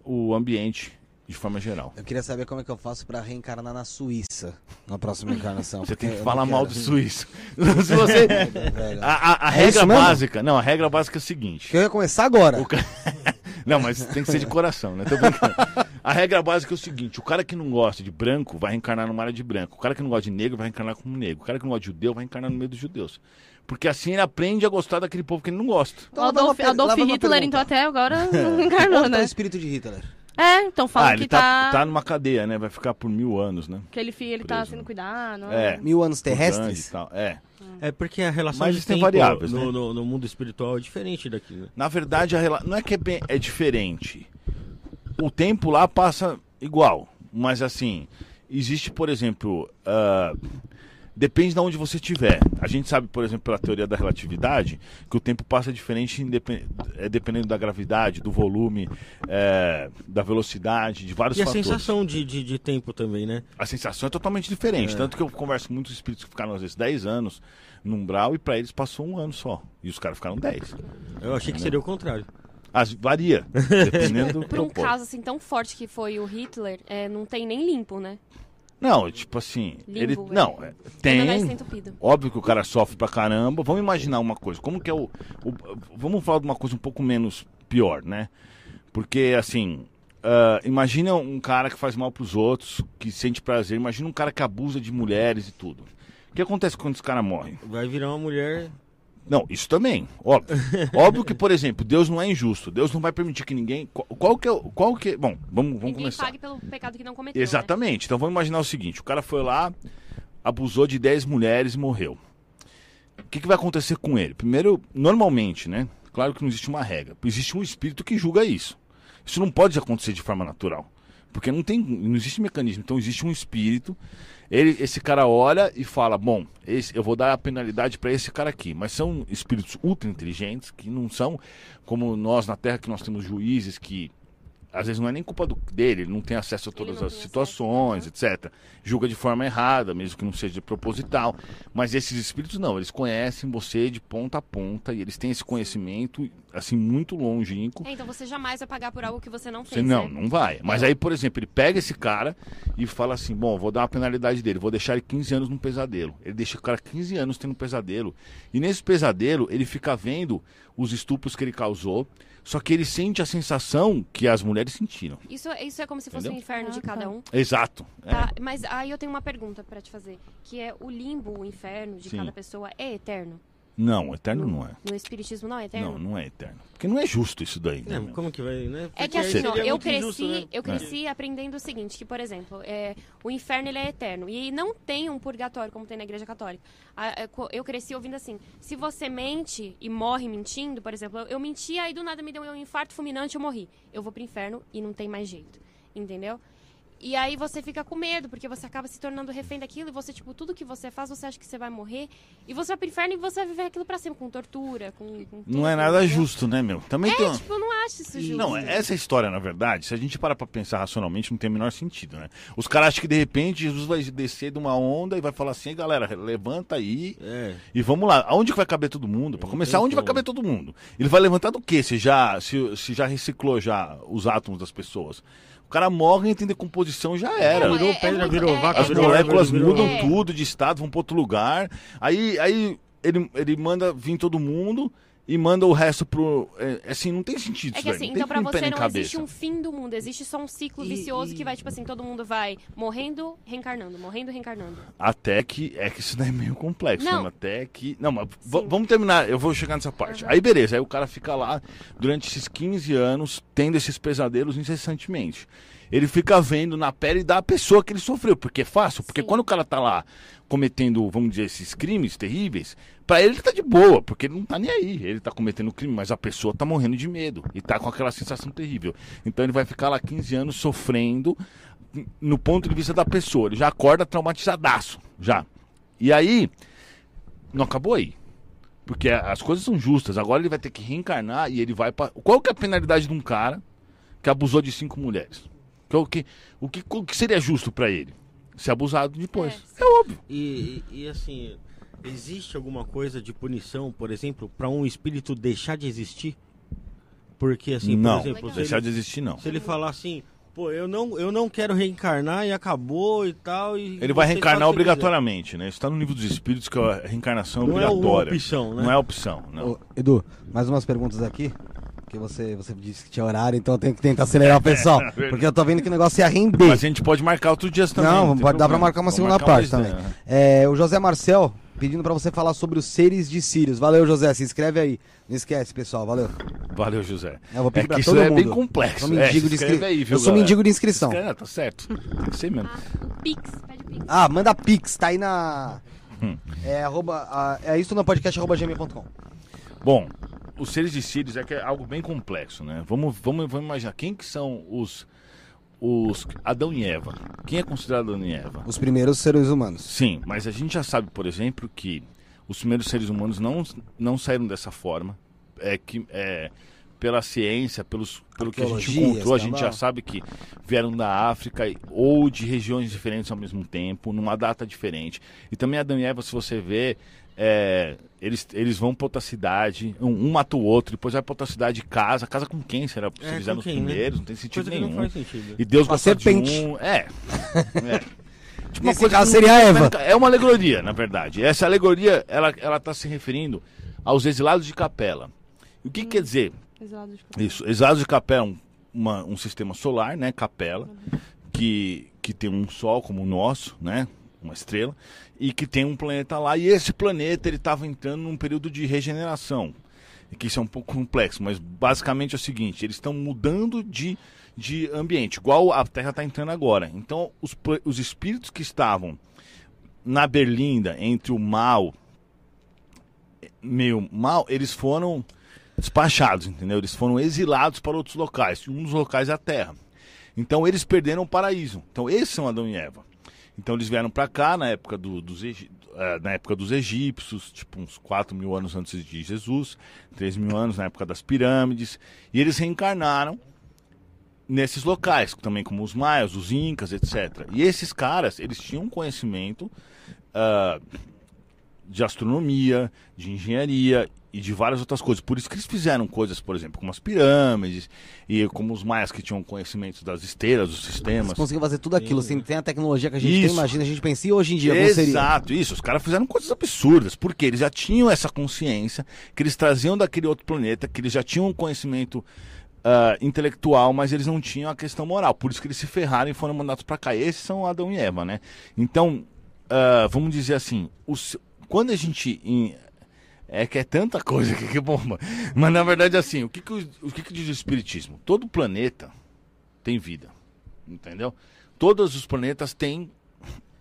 S2: o ambiente de forma geral.
S1: Eu queria saber como é que eu faço pra reencarnar na Suíça na próxima encarnação.
S2: Você tem que falar
S1: não
S2: mal do suíço. Se você... A, a- a
S1: É
S2: regra básica. Não, a regra básica é o seguinte.
S1: Que eu ia começar agora.
S2: O ca- Não, mas tem que ser de coração, né? Tô brincando. A regra básica é o seguinte: o cara que não gosta de branco vai reencarnar numa área de branco. O cara que não gosta de negro vai reencarnar como negro. O cara que não gosta de judeu vai reencarnar no meio dos judeus. Porque assim ele aprende a gostar daquele povo que ele não gosta.
S1: Então,
S5: O Adolf, Adolf Hitler, então, até agora não encarnou,
S1: tá o
S5: né?
S1: espírito de Hitler?
S5: É, então falam
S2: ah, ele
S5: que
S2: tá,
S5: tá...
S2: tá numa cadeia, né? Vai ficar por mil anos, né?
S5: Que ele, fi- ele tá sendo
S2: né?
S5: cuidado.
S2: É.
S1: Mil anos terrestres?
S2: tal. É.
S3: É porque a relação
S2: Mas
S3: de
S2: tem
S3: tempo
S2: variáveis,
S3: no,
S2: né?
S3: no, no mundo espiritual é diferente daqui, né?
S2: Na verdade, a rela... não é que é, bem... é diferente. O tempo lá passa igual. Mas assim, existe, por exemplo. ah, Depende de onde você estiver. A gente sabe, por exemplo, pela teoria da relatividade, que o tempo passa diferente indepen- é, dependendo da gravidade, do volume, é, da velocidade, de vários
S3: E a
S2: fatores.
S3: sensação de, de, de tempo também, né?
S2: A sensação é totalmente diferente. Tanto que eu converso com muitos espíritos que ficaram, às vezes, 10 anos no umbral e para eles passou um ano só. E os caras ficaram 10.
S3: Eu achei que seria o contrário.
S2: As, varia, dependendo do
S4: Por um
S2: propósito.
S4: caso assim tão forte que foi o Hitler, é, não tem nem limpo, né?
S2: Não, tipo assim,
S4: Limbo,
S2: ele
S4: é.
S2: não, é,
S4: Ainda mais
S2: tem, óbvio que o cara sofre pra caramba. Vamos imaginar uma coisa, como que é o, o- vamos falar de uma coisa um pouco menos pior, né? Porque assim, ah, imagina um cara que faz mal pros outros, que sente prazer, imagina um cara que abusa de mulheres e tudo. O que acontece quando esse cara morre?
S3: Vai virar uma mulher.
S2: Não, isso também, óbvio. óbvio que, por exemplo, Deus não é injusto. Deus não vai permitir que ninguém. Qual, qual que é. o- Qual que é- Bom, vamos, vamos
S4: Ninguém
S2: começar.
S4: pague pelo pecado que não cometeu. né?
S2: Exatamente. Então vamos imaginar o seguinte: o cara foi lá, abusou de 10 mulheres e morreu. O que, que vai acontecer com ele? Primeiro, normalmente, né? Claro que não existe uma regra. Existe um espírito que julga isso. Isso não pode acontecer de forma natural. Porque não tem, não existe mecanismo. Então existe um espírito. Ele, esse cara olha e fala: Bom, esse- eu vou dar a penalidade para esse cara aqui. Mas são espíritos ultra inteligentes que não são como nós na Terra, que nós temos juízes que às vezes não é nem culpa do- dele, ele não tem acesso a todas as situações, etc. Julga de forma errada, mesmo que não seja proposital. Mas esses espíritos não, eles conhecem você de ponta a ponta e eles têm esse conhecimento, assim, muito longínquo.
S4: É, então você jamais vai pagar por algo que você não
S2: Você,
S4: fez.
S2: não,
S4: né?
S2: não vai. Mas aí, por exemplo, ele pega esse cara e fala assim: bom, vou dar uma penalidade dele, vou deixar ele 15 anos num pesadelo. Ele deixa o cara 15 anos tendo um pesadelo. E nesse pesadelo, ele fica vendo os estupros que ele causou, só que ele sente a sensação que as mulheres sentiram.
S4: Isso, isso é como se fosse
S2: Entendeu?
S4: o inferno de
S5: Ah,
S4: cada
S5: tá.
S4: um.
S2: Exato. É.
S4: Tá? Mas aí eu tenho uma pergunta pra te fazer. Que é o limbo, o inferno de
S2: Sim.
S4: cada pessoa é eterno?
S2: Não, eterno não é.
S4: No espiritismo não é eterno?
S2: Não, não é eterno. Porque não é justo isso daí, né?
S3: É,
S2: meu?
S3: como que vai, né?
S4: É que assim, ó, eu cresci,
S3: injusto, né?
S4: eu cresci aprendendo o seguinte, que, por exemplo, é, o inferno ele é eterno. E não tem um purgatório, como tem na igreja católica. Co- Eu cresci ouvindo assim, se você mente e morre mentindo, por exemplo, eu, eu menti, aí do nada me deu um infarto fulminante, eu morri. Eu vou pro inferno e não tem mais jeito. Entendeu? E aí você fica com medo, porque você acaba se tornando refém daquilo e você, tipo, tudo que você faz, você acha que você vai morrer. E você vai pro inferno e você vai viver aquilo pra sempre, com tortura, com. com
S2: Não é
S4: tudo,
S2: nada
S4: entendeu?
S2: justo, né, meu? Também tem
S4: É, tipo, eu não acho isso justo.
S2: Não, essa história, na verdade, se a gente parar pra pensar racionalmente, não tem o menor sentido, né? Os caras acham que de repente Jesus vai descer de uma onda e vai falar assim, galera, levanta aí
S3: É.
S2: e vamos lá. Aonde que vai caber todo mundo? Pra começar, onde vai caber todo mundo? Ele vai levantar do quê? Se já, se, se já reciclou já os átomos das pessoas? O cara morre, entra em decomposição já era.
S4: Não,
S3: Virou
S4: é- é
S3: pedra,
S4: muito-
S3: virou
S4: é-
S3: vaca,
S2: As moléculas
S3: virou-
S2: mudam
S4: É.
S2: tudo de estado, vão para outro lugar. Aí, aí ele, ele manda vir todo mundo e manda o resto pro. É, assim, não tem sentido
S4: É
S2: isso
S4: que assim, então pra você não
S2: cabeça.
S4: existe um fim do mundo, existe só um ciclo
S3: E-
S4: vicioso
S3: e-
S4: que vai, tipo assim, todo mundo vai morrendo, reencarnando, morrendo, reencarnando.
S2: Até que. É que isso daí é meio complexo,
S4: Não.
S2: né? Até que. Não, mas vamos terminar. Eu vou chegar nessa parte.
S4: Uhum.
S2: Aí, beleza. Aí o cara fica lá durante esses 15 anos tendo esses pesadelos incessantemente. Ele fica vendo na pele da pessoa que ele sofreu. Porque é fácil. Porque
S4: Sim.
S2: quando o cara tá lá cometendo, vamos dizer, esses crimes terríveis, pra ele ele tá de boa, porque ele não tá nem aí. Ele tá cometendo crime, mas a pessoa tá morrendo de medo e tá com aquela sensação terrível. Então ele vai ficar lá 15 anos sofrendo no ponto de vista da pessoa. Ele já acorda traumatizadaço, já. E aí, não acabou aí. Porque as coisas são justas. Agora ele vai ter que reencarnar e ele vai para. Qual que é a penalidade de um cara que abusou de cinco mulheres? É o que, o que, o que seria justo pra ele? Ser abusado depois.
S4: É,
S2: É, óbvio.
S3: E, e, e, assim, existe alguma coisa de punição, por exemplo, pra um espírito deixar de existir? Porque assim,
S2: não,
S3: por exemplo,
S2: deixar
S3: ele,
S2: de existir não.
S3: se ele falar assim, pô, eu não, eu não quero reencarnar e acabou e tal. E
S2: Ele vai reencarnar
S3: quiser.
S2: obrigatoriamente, né? Isso tá no livro dos espíritos que a reencarnação é
S3: Não é uma
S2: obrigatória.
S3: opção, né?
S2: Não é opção, não.
S1: Ô, Edu, mais umas perguntas aqui. Porque você, você disse que tinha horário, então eu tenho que tentar acelerar o pessoal.
S2: verdade.
S1: porque eu tô vendo que o negócio ia render.
S2: Mas a gente pode marcar outro dia também.
S1: Não,
S2: tem
S1: pode dar pra marcar uma
S2: Vamos
S1: segunda
S2: marcar
S1: parte também.
S2: né?
S1: É, o José Marcel pedindo pra você falar sobre os seres de Sirius. Valeu, José. Se inscreve aí. Não esquece, pessoal. Valeu.
S2: Valeu, José.
S1: Eu vou pedir
S2: É
S1: pra
S2: que isso
S1: todo
S2: é
S1: mundo.
S2: bem complexo.
S1: Eu sou mendigo
S2: É, se
S1: de inscri-
S2: aí, viu,
S1: Eu sou
S2: galera?
S1: mendigo de inscrição.
S2: Escreve, tá certo. Tem que ser mesmo.
S4: Ah, o Pix, pede Pix.
S1: Ah, manda Pix, tá aí na.
S2: Hum.
S1: É, arroba, ah, é isso no podcast arroba gmail.com.
S2: Bom, os seres de Sirius é que é algo bem complexo, né? Vamos, vamos, vamos imaginar quem que são os os Adão e Eva. Quem é considerado Adão e Eva?
S1: Os primeiros seres humanos.
S2: Sim, mas a gente já sabe, por exemplo, que os primeiros seres humanos não, não saíram dessa forma. É que é, pela ciência, pelos, pelo que a gente encontrou, a gente já sabe que vieram da África ou de regiões diferentes ao mesmo tempo, numa data diferente. E também Adão e Eva, se você vê, é, eles, eles vão para outra cidade, um, um mata o outro, depois vai para outra cidade, casa. Casa com quem será? Se
S3: É,
S2: eles
S3: com
S2: eram os
S3: quem, né?
S2: primeiros, não tem sentido
S3: Coisa
S2: nenhum.
S3: sentido.
S2: E Deus gosta de um. É. é. Tipo,
S1: Nesse caso seria a Eva.
S2: É uma alegoria, na verdade. Essa alegoria, ela, ela tá se referindo aos exilados de capela. O que, que quer dizer?
S5: Exato, tipo,
S2: Isso, exilados de capela é um, uma- um sistema solar, né? Capela, que, que tem um sol como o nosso, né? Uma estrela, e que tem um planeta lá. E esse planeta ele estava entrando num período de regeneração. Que isso é um pouco complexo, mas basicamente é o seguinte: eles estão mudando de, de ambiente, igual a Terra está entrando agora. Então, os, os espíritos que estavam na Berlinda entre o mal meio mal, eles foram despachados, entendeu? Eles foram exilados para outros locais. Um dos locais é a Terra. Então eles perderam o paraíso. Então esses são Adão e Eva. Então eles vieram para cá na época do- dos eh, na época dos egípcios, tipo uns 4 mil anos antes de Jesus, 3 mil anos na época das pirâmides, e eles reencarnaram nesses locais, também como os maias, os incas, etc. E esses caras, eles tinham conhecimento ah, de astronomia, de engenharia e de várias outras coisas. Por isso que eles fizeram coisas, por exemplo, como as pirâmides e como os maias que tinham conhecimento das esteiras, dos
S1: Eles
S2: sistemas.
S1: conseguiam fazer tudo aquilo, sem ter a tecnologia que a gente tem,
S2: Isso.
S1: imagina, a gente pensa, e hoje em dia?
S2: Exato, isso. Os caras fizeram coisas absurdas, porque eles já tinham essa consciência que eles traziam daquele outro planeta, que eles já tinham um conhecimento ah, intelectual, mas eles não tinham a questão moral. Por isso que eles se ferraram e foram mandados para cá. Esses são Adão e Eva, né? Então, ah, vamos dizer assim, os- quando a gente em- É que é tanta coisa que, que bomba. Mas na verdade, assim, o que, que, o, o que, que diz o Espiritismo? Todo planeta tem vida. Entendeu? Todos os planetas têm.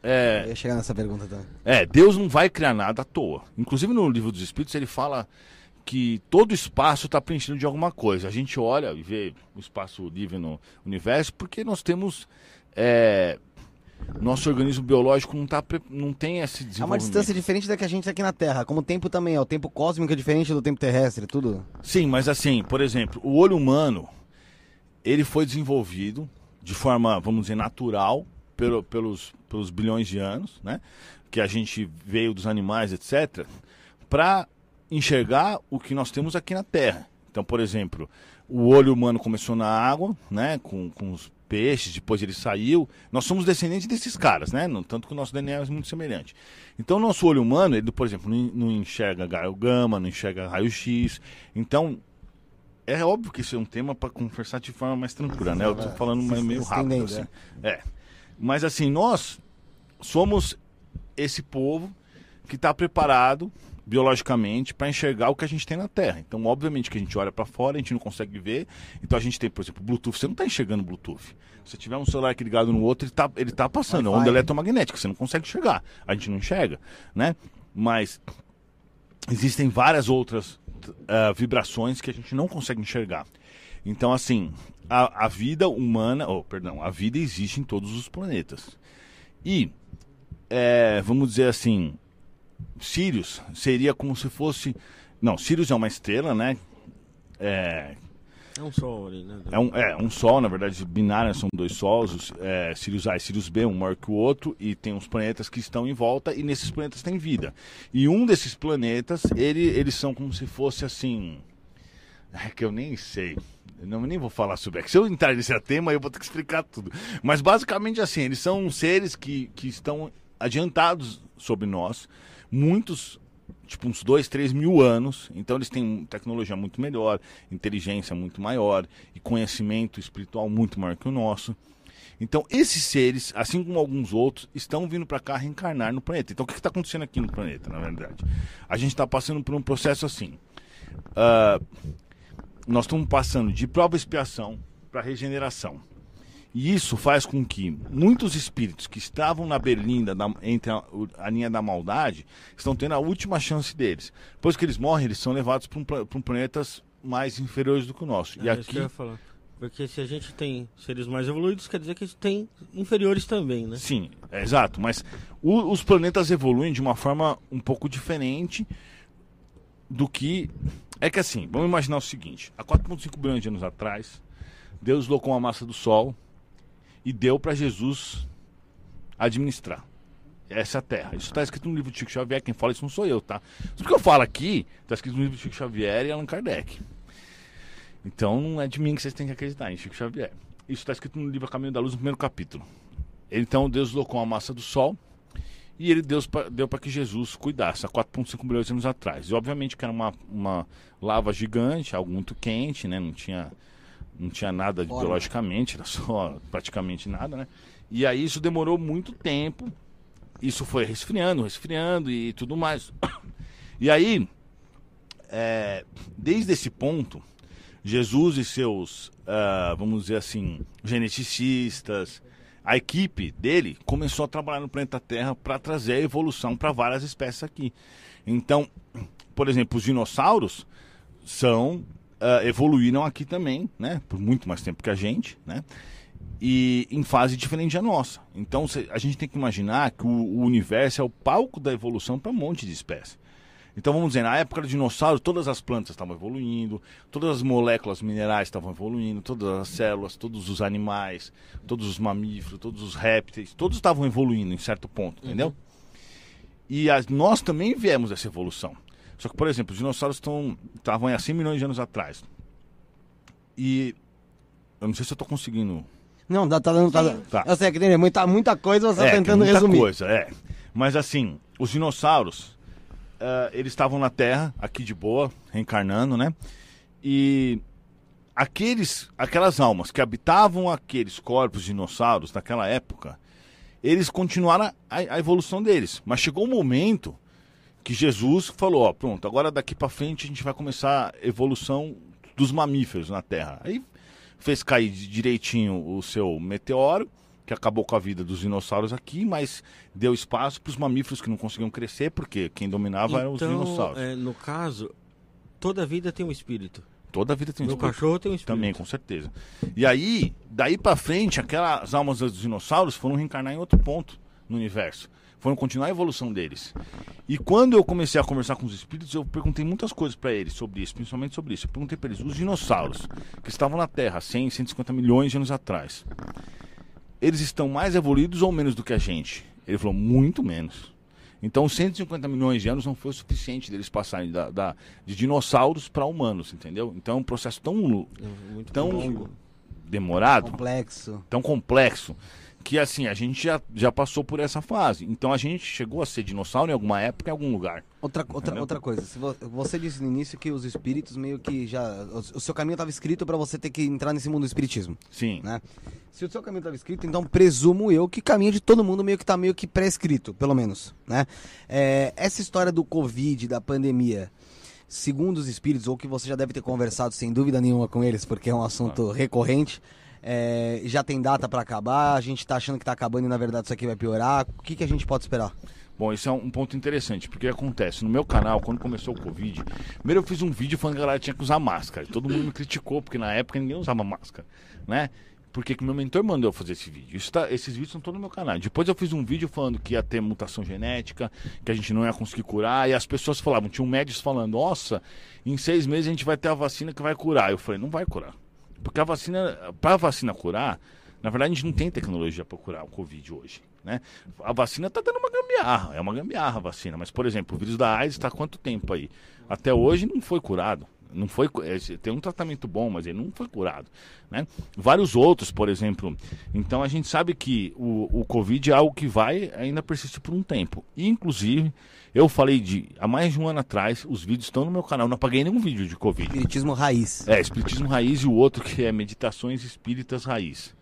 S2: É,
S1: Eu ia chegar nessa pergunta também.
S2: é, Deus não vai criar nada à toa. Inclusive no livro dos Espíritos ele fala que todo espaço está preenchido de alguma coisa. A gente olha e vê o espaço livre no universo porque nós temos. é, nosso organismo biológico não, tá, não tem esse
S1: É uma
S2: desenvolvimento.
S1: distância diferente da que a gente tem aqui na Terra. Como o tempo também é. O tempo cósmico é diferente do tempo terrestre, tudo.
S2: Sim, mas assim, por exemplo, o olho humano, ele foi desenvolvido de forma, vamos dizer, natural pelo- pelos, pelos bilhões de anos, né? Que a gente veio dos animais, etc., para enxergar o que nós temos aqui na Terra. Então, por exemplo, o olho humano começou na água, né? Com, com os peixes, depois ele saiu. Nós somos descendentes desses caras, né? No- Tanto que o nosso DNA é muito semelhante. Então, o nosso olho humano, ele, por exemplo, não, não enxerga raio gama, não enxerga raio-x. Então, é óbvio que isso é um tema para conversar de forma mais tranquila, né? Eu tô falando
S1: se-
S2: meio rápido, assim. É. Mas assim, nós somos esse povo que está preparado biologicamente para enxergar o que a gente tem na Terra. Então, obviamente que a gente olha para fora, a gente não consegue ver. Então a gente tem, por exemplo, Bluetooth. Você não está enxergando Bluetooth. Se tiver um celular aqui ligado no outro, ele está ele tá passando. É
S1: Wi-Fi.
S2: onda eletromagnética. Você não consegue enxergar. A gente não enxerga, né? Mas existem várias outras ah, vibrações que a gente não consegue enxergar. Então, assim, a, a vida humana, oh, perdão, a vida existe em todos os planetas. E, é, vamos dizer assim, Sirius seria como se fosse. Não, Sirius é uma estrela, né? É,
S3: É um sol ali, né?
S2: é um, é um sol, na verdade, binário, são dois sols, é, Sirius A e Sirius B, um maior que o outro, e tem uns planetas que estão em volta, e nesses planetas tem vida. E um desses planetas, ele, eles são como se fosse assim. É que eu nem sei. Eu não, nem vou falar sobre. É que se eu entrar nesse tema, eu vou ter que explicar tudo. Mas basicamente assim, eles são seres que, que estão adiantados sobre nós. Muitos, tipo uns dois, três mil anos. Então eles têm tecnologia muito melhor, inteligência muito maior e conhecimento espiritual muito maior que o nosso. Então esses seres, assim como alguns outros, estão vindo para cá reencarnar no planeta. Então o que está acontecendo aqui no planeta, na verdade? A gente está passando por um processo assim. Ah, nós estamos passando de prova expiação para regeneração. E isso faz com que muitos espíritos que estavam na berlinda, da- entre a, a linha da maldade, estão tendo a última chance deles. Depois que eles morrem, eles são levados para um, um planetas mais inferiores do que o nosso. e
S3: É isso que
S2: aqui,
S3: eu ia falar. Porque se a gente tem seres mais evoluídos, quer dizer que a gente tem inferiores também, né?
S2: Sim, é exato. Mas o- os planetas evoluem de uma forma um pouco diferente do que. É que assim, vamos imaginar o seguinte: há 4,5 bilhões de anos atrás, Deus colocou uma massa do Sol e deu para Jesus administrar. Essa é Terra. Isso está escrito no livro de Chico Xavier. Quem fala isso não sou eu, tá? Tudo que eu falo aqui está escrito no livro de Chico Xavier e Allan Kardec. Então não é de mim que vocês têm que acreditar, em Chico Xavier. Isso está escrito no livro A Caminho da Luz, no primeiro capítulo. Então Deus colocou a massa do Sol e ele Deus deu para que Jesus cuidasse há 4,5 bilhões de anos atrás. E obviamente que era uma, uma lava gigante, algo muito quente, né? Não tinha, não tinha nada
S1: Forma.
S2: biologicamente, era só praticamente nada, né? E aí isso demorou muito tempo. Isso foi resfriando, resfriando e tudo mais. E aí, é, desde esse ponto, Jesus e seus, ah, vamos dizer assim, geneticistas, a equipe dele começou a trabalhar no planeta Terra para trazer a evolução para várias espécies aqui. Então, por exemplo, os dinossauros são ah, evoluíram aqui também, né? Por muito mais tempo que a gente, né? E em fase diferente da nossa. Então cê- a gente tem que imaginar que o, o universo é o palco da evolução para um monte de espécies. Então vamos dizer, na época do dinossauro, todas as plantas estavam evoluindo, todas as moléculas minerais estavam evoluindo, todas as células, todos os animais, todos os mamíferos, todos os répteis, todos estavam evoluindo em certo ponto, entendeu? E as- nós também viemos dessa evolução. Só que, por exemplo, os dinossauros estavam há 100 milhões de anos atrás. E eu não sei se eu estou conseguindo
S1: Não, tá, tá dando. Tá,
S2: Tá.
S1: Eu sei que tem muita, muita coisa, você tá
S2: é,
S1: tentando
S2: muita
S1: resumir.
S2: coisa, é. Mas assim, os dinossauros, ah, eles estavam na Terra, aqui de boa, reencarnando, né? E aqueles, aquelas almas que habitavam aqueles corpos de dinossauros naquela época, eles continuaram a, a evolução deles. Mas chegou um momento que Jesus falou, ó, pronto, agora daqui pra frente a gente vai começar a evolução dos mamíferos na Terra. Aí fez cair direitinho o seu meteoro, que acabou com a vida dos dinossauros aqui, mas deu espaço para os mamíferos que não conseguiam crescer, porque quem dominava eram os
S3: Então,
S2: dinossauros.
S3: é, no caso, toda vida tem um espírito.
S2: Toda a vida tem um
S3: Meu
S2: espírito.
S3: cachorro tem um espírito.
S2: Também, com certeza. E aí, daí pra frente, aquelas almas dos dinossauros foram reencarnar em outro ponto no universo. Foram continuar a evolução deles. E quando eu comecei a conversar com os espíritos, eu perguntei muitas coisas pra eles sobre isso, principalmente sobre isso. Eu perguntei pra eles, os dinossauros que estavam na Terra 100, 150 milhões de anos atrás, eles estão mais evoluídos ou menos do que a gente? Ele falou, muito menos. Então, 150 milhões de anos não foi o suficiente deles passarem da, da- de dinossauros para humanos, entendeu? Então, é um processo tão,
S3: muito
S2: tão
S3: longo.
S2: demorado,
S1: Complexo.
S2: tão complexo, que assim, a gente já, já passou por essa fase. Então, a gente chegou a ser dinossauro em alguma época, em algum lugar.
S1: Outra, outra,
S2: Entendeu?
S1: outra coisa, se vo- você disse no início que os espíritos meio que já. O, o seu caminho estava escrito para você ter que entrar nesse mundo do espiritismo,
S2: Sim.
S1: né? Se o seu caminho estava escrito, então presumo eu que o caminho de todo mundo meio que tá meio que pré-escrito, pelo menos, né? É, essa história do Covid, da pandemia, segundo os espíritos, ou que você já deve ter conversado sem dúvida nenhuma com eles, porque é um assunto recorrente, é, já tem data para acabar, a gente tá achando que tá acabando e na verdade isso aqui vai piorar. O que, que a gente pode esperar?
S2: Bom, isso é um ponto interessante, porque acontece, no meu canal, quando começou o Covid, primeiro eu fiz um vídeo falando que a galera tinha que usar máscara. E todo mundo me criticou, porque na época ninguém usava máscara, né? Porque que meu mentor mandou eu fazer esse vídeo. Tá- esses vídeos estão todos no meu canal. Depois eu fiz um vídeo falando que ia ter mutação genética, que a gente não ia conseguir curar, e as pessoas falavam, tinham médicos falando, nossa, em seis meses a gente vai ter a vacina que vai curar. Eu falei, não vai curar. Porque a vacina, para a vacina curar, na verdade a gente não tem tecnologia para curar o Covid hoje. Né? A vacina está dando uma gambiarra, é uma gambiarra a vacina. Mas, por exemplo, o vírus da AIDS está há quanto tempo aí? Até hoje não foi curado. Não foi, é, tem um tratamento bom, mas ele não foi curado. Né? Vários outros, por exemplo. Então a gente sabe que o, o Covid é algo que vai ainda persistir por um tempo. E, inclusive, eu falei de há mais de um ano atrás, os vídeos estão no meu canal. Não apaguei nenhum vídeo de Covid.
S1: Espiritismo raiz.
S2: É, Espiritismo Raiz e o outro que é Meditações Espíritas Raiz.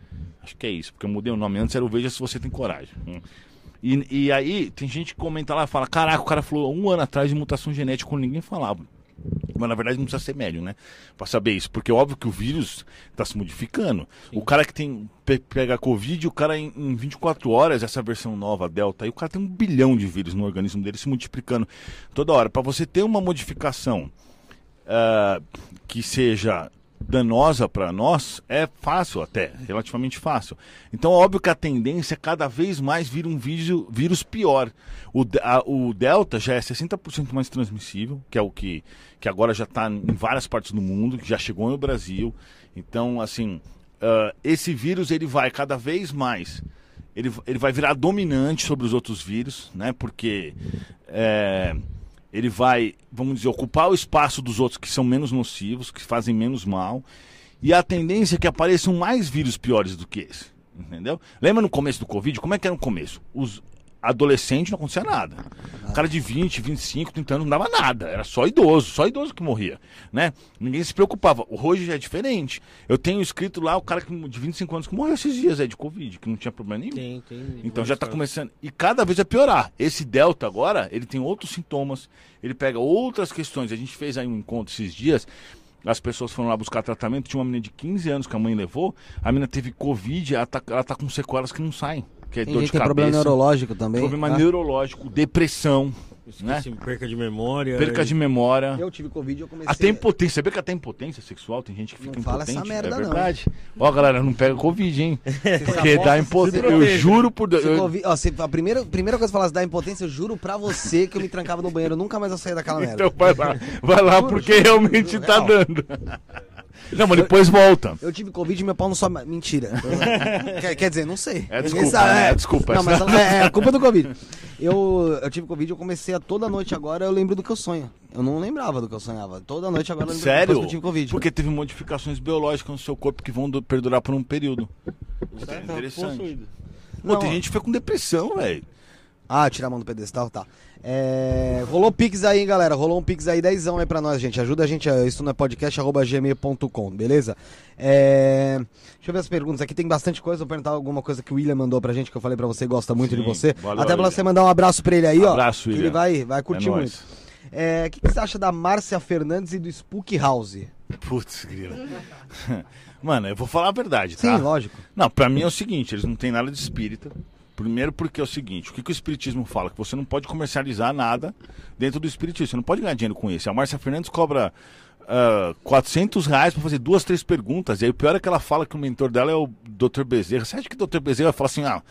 S2: Acho que é isso, porque eu mudei o nome. Antes era o Veja Se Você Tem Coragem. Hum. E, e aí, tem gente que comenta lá, fala, caraca, o cara falou um ano atrás de mutação genética quando ninguém falava. Mas na verdade não precisa ser médium, né? Pra saber isso. Porque é óbvio que o vírus tá se modificando. O cara que tem pe- pega Covid, o cara em, em 24 horas, essa versão nova, Delta, aí o cara tem um bilhão de vírus no organismo dele se multiplicando toda hora. Pra você ter uma modificação ah, que seja danosa para nós é fácil até, relativamente fácil. Então, óbvio que a tendência é cada vez mais vir um vírus, vírus pior. O, a- o Delta já é 60% mais transmissível, que é o que, que agora já está em várias partes do mundo, que já chegou no Brasil. Então, assim, ah, esse vírus ele vai cada vez mais ele, ele vai virar dominante sobre os outros vírus, né? Porque é, ele vai, vamos dizer, ocupar o espaço dos outros que são menos nocivos, que fazem menos mal. E a tendência é que apareçam mais vírus piores do que esse. Entendeu? Lembra no começo do Covid? Como é que era no começo? Os adolescentes não acontecia nada. O cara de 20, 25, 30 anos não dava nada. Era só idoso, só idoso que morria. Né? Ninguém se preocupava. Hoje já é diferente. Eu tenho escrito lá o cara que, de 25 anos que morreu esses dias é de Covid, que não tinha problema nenhum.
S3: Tem, tem.
S2: Então já está começando. E cada vez vai piorar. Esse Delta agora, ele tem outros sintomas, ele pega outras questões. A gente fez aí um encontro esses dias. As pessoas foram lá buscar tratamento. Tinha uma menina de 15 anos que a mãe levou. A menina teve Covid, ela tá, ela tá com sequelas que não saem. Que é
S1: Tem
S2: dor
S1: gente
S2: de cabeça.
S1: problema neurológico também.
S2: Problema
S1: tá?
S2: neurológico, depressão, né?
S3: Esqueci, perca de memória.
S2: perca de memória.
S1: Eu tive Covid e eu comecei...
S2: Até impotência. Sabia que até impotência sexual tem gente que fica
S1: Não fala essa
S2: impotente?
S1: merda,
S2: é
S1: não.
S2: verdade. Ó, galera, não pega Covid, hein? Porque
S1: aposta,
S2: dá impotência. Eu juro por Deus. Eu-
S1: Covid- ó, se a primeira, primeira coisa que falasse da impotência, eu juro pra você que eu me trancava no banheiro. Eu nunca mais eu saía daquela merda.
S2: Então vai lá, vai lá porque realmente
S1: juro,
S2: tá
S1: real.
S2: dando. Não, mas depois volta.
S1: Eu tive Covid e meu pau não sobe. Mentira. quer, quer dizer, não sei.
S2: É desculpa, né? É desculpa.
S1: Não, mas é, é a culpa do Covid. Eu, eu tive Covid e eu comecei a toda noite agora, eu lembro do que eu sonho. Eu não lembrava do que eu sonhava. Toda noite agora eu lembro
S2: Sério?
S1: que eu tive Covid.
S2: Porque teve modificações biológicas no seu corpo que vão du- perdurar por um período.
S3: Tá
S2: interessante.
S3: possuído.
S2: Pô,
S1: Não,
S2: tem gente que foi com depressão, velho.
S1: Ah, tirar a mão do pedestal, tá. É, rolou Pix aí, hein, galera. Rolou um Pix aí, dezão aí pra nós, gente. Ajuda a gente, a- isso não é podcast, arroba gmail.com, beleza? É, deixa eu ver as perguntas aqui, tem bastante coisa. Vou perguntar alguma coisa que o William mandou pra gente, que eu falei pra você, gosta muito de
S2: Sim,
S1: você.
S2: valeu,
S1: Até pra
S2: William.
S1: você mandar um abraço pra ele aí, ó.
S2: Abraço,
S1: que ele
S2: William.
S1: vai, vai curtir
S2: É
S1: muito. É, O que, que você acha da Márcia Fernandes e do Spook House?
S2: Putz, grila. Mano, eu vou falar a verdade,
S1: Sim,
S2: tá?
S1: lógico.
S2: Não, pra mim é o seguinte, eles não têm nada de espírita. Primeiro porque é o seguinte, o que, que o espiritismo fala? Que você não pode comercializar nada dentro do espiritismo, você não pode ganhar dinheiro com isso. A Márcia Fernandes cobra ah, 400 reais pra fazer duas, três perguntas. E aí o pior é que ela fala que o mentor dela é o Dr. Bezerra. Você acha que o Dr. Bezerra vai falar assim, ah,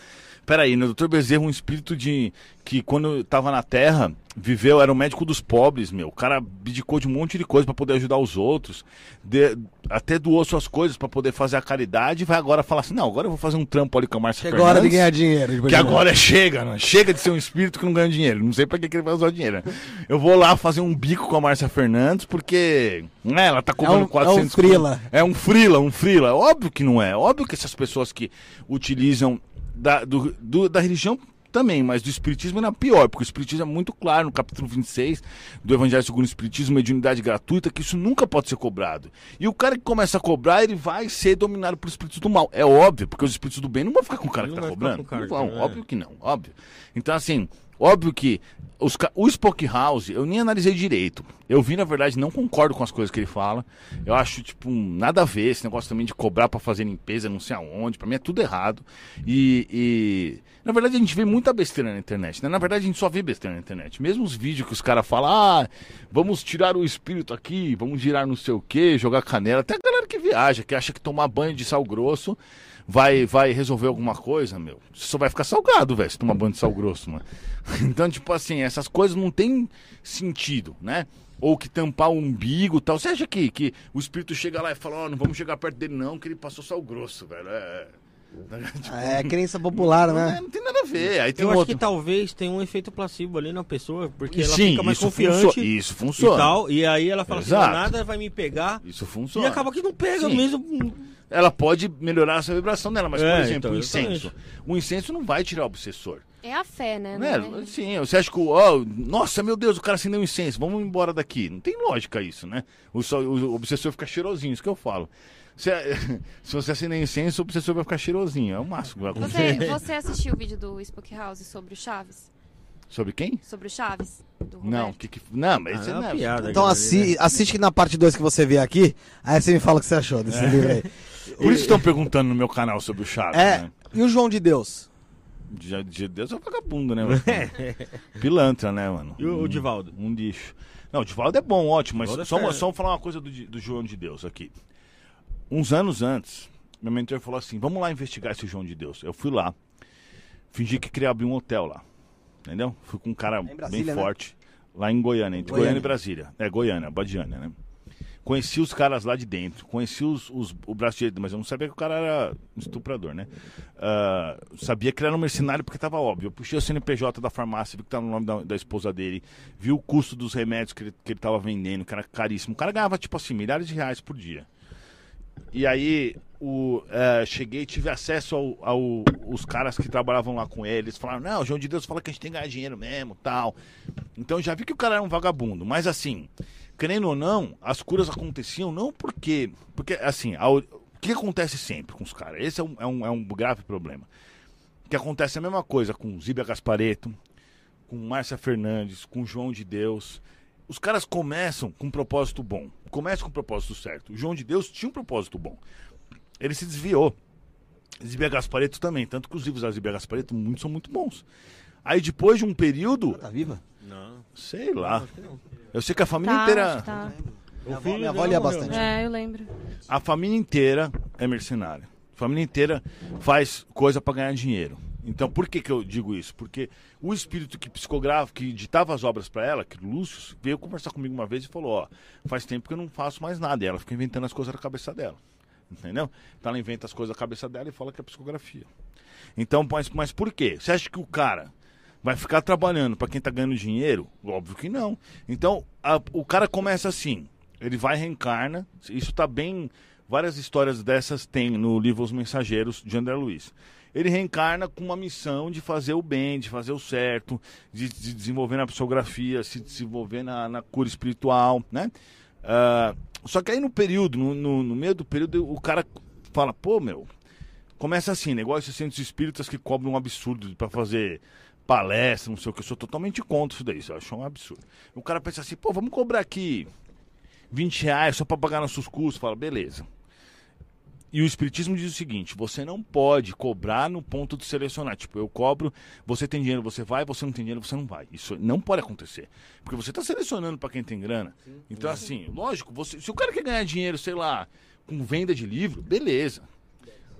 S2: peraí, né? o Dr. Bezerra um espírito de que quando tava na Terra, viveu, era o médico dos pobres, meu. O cara abdicou de um monte de coisa pra poder ajudar os outros. de- até doou suas coisas pra poder fazer a caridade e vai agora falar assim, não, agora eu vou fazer um trampo ali com a Márcia
S1: Chegou a hora de
S2: Fernandes.
S1: ganhar dinheiro. depois
S2: Que
S1: de-
S2: agora é chega, né? Chega de ser um espírito que não ganha dinheiro. Não sei pra que, que ele vai usar o dinheiro. né? Eu vou lá fazer um bico com a Márcia Fernandes, porque né, ela tá cobrando
S1: É um- é um
S2: 400
S1: frila.
S2: É um frila, um frila. Óbvio que não é. Óbvio que essas pessoas que utilizam da, do- do- da religião também, mas do espiritismo ainda é pior, porque o espiritismo é muito claro no capítulo 26 do Evangelho segundo o Espiritismo, mediunidade gratuita, que isso nunca pode ser cobrado. E o cara que começa a cobrar, ele vai ser dominado por espíritos do mal. É óbvio, porque os espíritos do bem não vão ficar com o cara
S3: Não
S2: que tá cobrando.
S3: cara
S2: não vão,
S3: tá, é.
S2: óbvio que não, óbvio. Então, assim, óbvio que os, o Spoke House, eu nem analisei direito. Eu vi, na verdade, não concordo com as coisas que ele fala. Eu acho, tipo, nada a ver esse negócio também de cobrar pra fazer limpeza, não sei aonde. Pra mim é tudo errado. E, e, na verdade, a gente vê muita besteira na internet, né? Na verdade, a gente só vê besteira na internet. Mesmo os vídeos que os caras falam, ah, vamos tirar o espírito aqui, vamos girar não sei o quê, jogar canela. Até a galera que viaja, que acha que tomar banho de sal grosso vai, vai resolver alguma coisa, meu. Você só vai ficar salgado, velho, se tomar banho de sal grosso, mano. Então, tipo assim, essas coisas não tem sentido, né? Ou que tampar o umbigo e tal. Você acha que, que o espírito chega lá e fala, ó, não vamos chegar perto dele não, que ele passou sal grosso, velho. É, Tipo,
S1: É crença popular,
S2: não,
S1: né?
S2: não tem nada a ver. Aí tem
S3: Eu acho
S2: outro.
S3: que talvez tenha um efeito placebo ali na pessoa, porque ela
S2: Sim,
S3: fica mais
S2: isso
S3: confiante
S2: funcio- isso
S3: e
S2: funciona.
S3: tal, e aí ela fala
S2: Exato.
S3: assim, "Não, nada vai me pegar,
S2: Isso
S3: e
S2: funciona.
S3: acaba que não pega
S2: Sim.
S3: mesmo.
S2: Ela pode melhorar essa vibração dela, mas,
S3: É,
S2: por exemplo,
S3: então,
S2: o incenso.
S3: exatamente.
S2: O incenso não vai tirar o obsessor.
S4: É a fé, né?
S2: Né?
S4: É-
S2: Sim, você acha que o. ó, nossa, meu Deus, o cara acendeu um incenso, vamos embora daqui. Não tem lógica isso, né? O, o obsessor fica cheirosinho, isso que eu falo. Se, se você acender incenso, o obsessor vai ficar cheirosinho. É o máximo que vai acontecer.
S4: Você, você assistiu o vídeo do Spook House sobre o Chaves?
S2: Sobre quem?
S4: Sobre o Chaves?
S2: Não, que, que, não, mas
S3: Ah,
S2: isso
S3: é uma
S2: não é
S3: piada,
S1: Então
S3: cara,
S1: assi
S3: né?
S1: assiste que na parte 2 que você vê aqui, aí você me fala o que você achou desse livro aí.
S2: Por isso estão perguntando no meu canal sobre o Chaves,
S1: É,
S2: né?
S1: e o João de Deus?
S2: De, de Deus é um vagabundo, né, mano? Pilantra, né, mano?
S3: E o- o
S2: Um-
S3: Divaldo?
S2: Um lixo. Não, o Divaldo é bom, ótimo, mas
S3: Divaldo é
S2: só, só falar uma coisa do, do João de Deus aqui. Uns anos antes, meu mentor falou assim: vamos lá investigar esse João de Deus. Eu fui lá, fingi que queria abrir um hotel lá. Entendeu? Fui com um cara
S1: Brasília,
S2: bem
S1: né?
S2: forte. Lá em Goiânia, entre
S1: Goiânia.
S2: Goiânia e Brasília. É, Goiânia, Badiânia, né? Conheci os caras lá de dentro, conheci os, os- o braço direito, mas eu não sabia que o cara era estuprador, né? Ah, sabia que ele era um mercenário porque tava óbvio. Eu puxei o CNPJ da farmácia, vi que tava no nome da, da esposa dele, vi o custo dos remédios que ele, que ele tava vendendo, que era caríssimo. O cara ganhava, tipo assim, milhares de reais por dia. E aí, o, eh, cheguei tive acesso ao, ao- os caras que trabalhavam lá com ele. Eles falaram, não, João de Deus fala que a gente tem que ganhar dinheiro mesmo, tal. Então já vi que o cara era um vagabundo. Mas assim, querendo ou não, as curas aconteciam não porque... Porque, assim, a- o que acontece sempre com os caras? Esse é um, é um, é um grave problema. Que acontece a mesma coisa com Zíbia Gaspareto, com Márcia Fernandes, com João de Deus. Os caras começam com um propósito bom. Começam com um propósito certo. O João de Deus tinha um propósito bom. Ele se desviou. Zíbia Gaspareto também. Tanto que os livros da Zíbia Gaspareto muitos são muito bons. Aí depois de um período,
S1: Tá viva?
S3: Não.
S2: sei lá. Eu sei que a família
S5: Tá,
S2: inteira.
S5: tá.
S1: Minha avó, minha avó lia bastante.
S5: É, eu lembro.
S2: A família inteira é mercenária. A família inteira faz coisa para ganhar dinheiro. Então, por que, que eu digo isso? Porque o espírito que psicograva, que ditava as obras para ela, que o Lúcio, veio conversar comigo uma vez e falou: Ó, faz tempo que eu não faço mais nada. E ela fica inventando as coisas da cabeça dela. Entendeu? Então, ela inventa as coisas da cabeça dela e fala que é psicografia. Então, mas, mas por quê? Você acha que o cara vai ficar trabalhando para quem tá ganhando dinheiro? Óbvio que não. Então, a- o cara começa assim, ele vai reencarna, isso tá bem, várias histórias dessas tem no livro Os Mensageiros de André Luiz. ele reencarna com uma missão de fazer o bem, de fazer o certo, de, de desenvolver na psicografia, se desenvolver na, na cura espiritual, né? Ah, só que aí no período, no, no, no meio do período, o cara fala, pô, meu, começa assim? Igual esses centros espíritas que cobram um absurdo pra fazer palestra, não sei o que, eu sou totalmente contra isso daí, isso eu acho um absurdo. O cara pensa assim, pô, vamos cobrar aqui 20 reais só pra pagar nossos custos, fala, beleza. E o Espiritismo diz o seguinte: você não pode cobrar no ponto de selecionar. Tipo, eu cobro, você tem dinheiro, você vai, você não tem dinheiro, você não vai. Isso não pode acontecer. Porque você está selecionando para quem tem grana. Então, assim, lógico, você, se o cara quer ganhar dinheiro, sei lá, com venda de livro, beleza.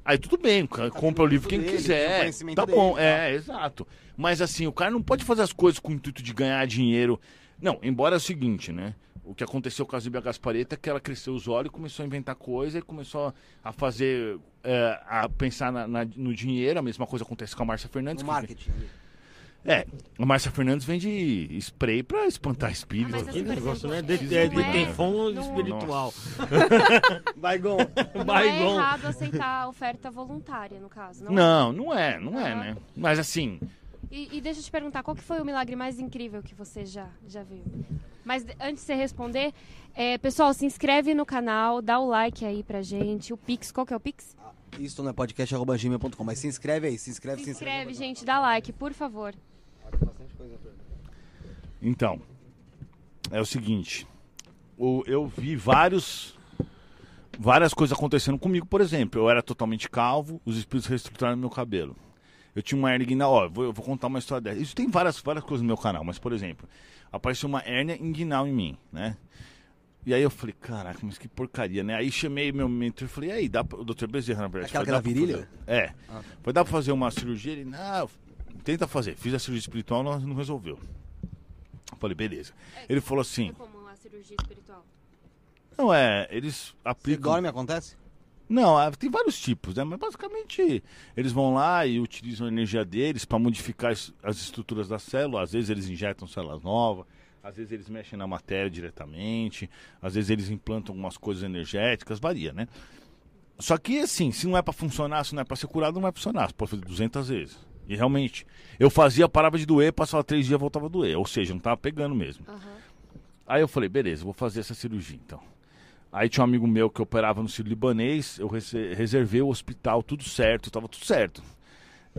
S2: Aí tudo bem, cara compra o livro quem
S1: dele, tem o
S2: quiser. Tá
S1: dele,
S2: bom,
S1: tá.
S2: é, exato. Mas assim, o cara não pode fazer as coisas com o intuito de ganhar dinheiro. Não, embora é o seguinte, né? O que aconteceu com a Zíbia Gaspareta é que ela cresceu os olhos, começou a inventar coisa e começou a fazer, é, a pensar na- na- no dinheiro. A mesma coisa acontece com a Márcia Fernandes.
S1: No
S2: que-
S1: marketing.
S2: É, a Márcia Fernandes vende spray pra espantar
S4: Ah,
S2: espíritos.
S4: mas
S3: Que negócio, né?
S4: é-
S3: De, é, de
S4: é-
S3: tem fome
S4: não-
S3: espiritual.
S1: Baigon.
S4: Não é
S3: Baigon.
S4: errado aceitar a oferta voluntária, no caso. Não, é?
S2: Não, não é, não é, né? Mas assim,
S4: E, e deixa eu te perguntar, qual que foi o milagre mais incrível que você já, já viu? Mas antes de você responder, é, pessoal, se inscreve no canal, dá o like aí pra gente. O Pix, qual que é o Pix?
S1: Isso não é podcast arroba gmail.com, mas se inscreve aí, se inscreve,
S4: Se inscreve, gente, dá like, por favor.
S2: Então, é o seguinte, o- eu vi vários, várias coisas acontecendo comigo, por exemplo, eu era totalmente calvo, os espíritos reestruturaram meu cabelo. Eu tinha uma hérnia inguinal, ó, eu vou, eu vou contar uma história dessa. Isso tem várias, várias coisas no meu canal, mas, por exemplo, apareceu uma hérnia inguinal em mim, né? E aí eu falei, caraca, mas que porcaria, né? Aí chamei meu mentor e falei, e aí, dá pra, o Dr. Bezerra, na verdade.
S1: Aquela
S2: falei,
S1: que era
S2: "Dá pra
S1: virilha?
S2: fazer?" É.
S1: Ah.
S2: Foi dar pra fazer uma cirurgia? Ele, não, tenta fazer. Fiz a cirurgia espiritual, não, não resolveu. Eu Falei, beleza. Ele falou assim,
S4: como a cirurgia espiritual.
S2: não é, eles aplicam...
S1: dorme, acontece?
S2: Não, ah, tem vários tipos, né? Mas basicamente eles vão lá e utilizam a energia deles para modificar as, as estruturas da célula. Às vezes eles injetam células novas, às vezes eles mexem na matéria diretamente, às vezes eles implantam algumas coisas energéticas, varia, né? Só que assim, se não é para funcionar, se não é para ser curado, não vai funcionar. Você pode fazer 200 vezes. E realmente, eu fazia, parava de doer, passava três dias, voltava a doer. Ou seja, não tava pegando mesmo.
S4: Aham.
S2: Aí eu falei, beleza, vou fazer essa cirurgia então. Aí tinha um amigo meu que operava no Sírio Libanês, eu rese- reservei o hospital, tudo certo, tava tudo certo.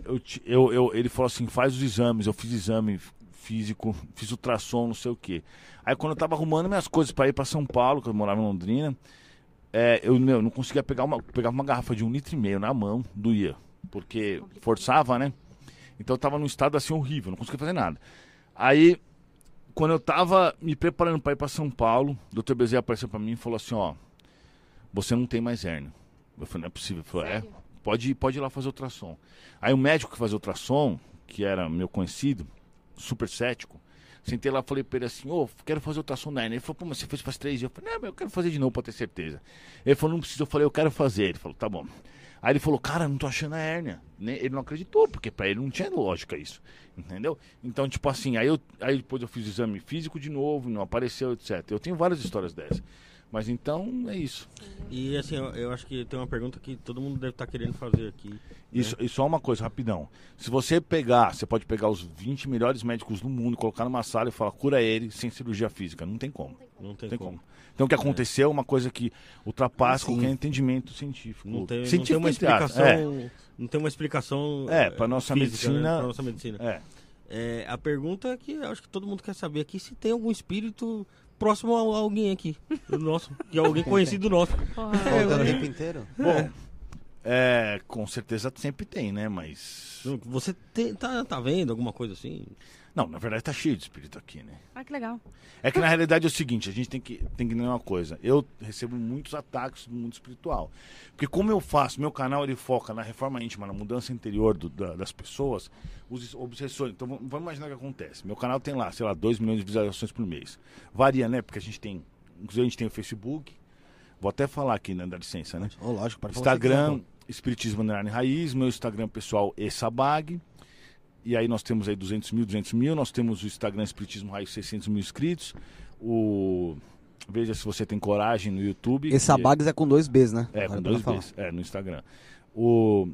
S2: Eu, eu- eu- ele falou assim, faz os exames, eu fiz exame físico, fiz ultrassom, não sei o quê. Aí quando eu tava arrumando minhas coisas para ir para São Paulo, que eu morava em Londrina, é, eu meu, não conseguia pegar uma, pegava uma garrafa de um litro e meio na mão, doía, porque forçava, né? Então eu tava num estado assim horrível, não conseguia fazer nada. Aí quando eu tava me preparando para ir para São Paulo, o Dr. Bezerra apareceu para mim e falou assim, ó, você não tem mais hérnia. Eu falei, não é possível. Ele falou, é, pode, ir- pode ir lá fazer ultrassom. Aí o médico que fazia ultrassom, que era meu conhecido, super cético, sentei lá e falei pra ele assim, ô, quero fazer ultrassom da hérnia. Ele falou, pô, mas você fez faz três dias. Eu falei, não, mas eu quero fazer de novo pra ter certeza. Ele falou, não precisa. Eu falei, eu quero fazer. Ele falou, tá bom. Aí ele falou, cara, não tô achando a hérnia. Ne- Ele não acreditou, porque pra ele não tinha lógica isso. Entendeu? Então, tipo assim, aí, eu, aí depois eu fiz o exame físico de novo, não apareceu, etc. Eu tenho várias histórias dessas. Mas então, é isso.
S3: E assim, eu, eu acho que tem uma pergunta que todo mundo deve estar querendo fazer aqui.
S2: Isso, e só uma coisa, rapidão. Se você pegar, você pode pegar os 20 melhores médicos do mundo, colocar numa sala e falar, cura ele sem cirurgia física. Não tem como.
S3: Não tem,
S2: Não tem
S3: como.
S2: como. Então o que aconteceu é uma coisa que ultrapassa
S1: Sim.
S2: qualquer entendimento científico.
S3: Não tem, não tem
S2: científico
S3: uma explicação. Não tem uma explicação.
S2: É, pra nossa
S3: física,
S2: medicina-
S3: Né? Pra nossa medicina.
S2: É. é.
S3: É, a pergunta é que acho que todo mundo quer saber aqui se tem algum espírito próximo a alguém aqui. Nosso. Que é alguém conhecido nosso.
S1: Voltando o tempo inteiro?
S2: Bom, é, com certeza sempre tem, né? Mas.
S3: Você tem- tá, tá vendo alguma coisa assim?
S2: Não, na verdade tá cheio de espírito aqui, né?
S5: Ah, que legal.
S2: É que na realidade é o seguinte, a gente tem que, tem que entender uma coisa. Eu recebo muitos ataques do mundo espiritual. Porque como eu faço, meu canal ele foca na reforma íntima, na mudança interior do- da- das pessoas, os obsessores. Então vamos imaginar o que acontece. Meu canal tem lá, sei lá, 2 milhões de visualizações por mês. Varia, né? Porque a gente tem. Inclusive a gente tem o Facebook. Vou até falar aqui, né? Dá licença, né?
S1: Ô, lógico, falar o que você
S2: Instagram, Espiritismo Underline Raiz, meu Instagram pessoal, Essabag. E aí nós temos aí 200 mil, 200 mil. Nós temos o Instagram Espiritismo Raiz, 600 mil inscritos. O... Veja se você tem coragem no YouTube.
S1: Esse Abags é com dois Bs, né?
S2: É, com dois. Bs. É, no Instagram. O...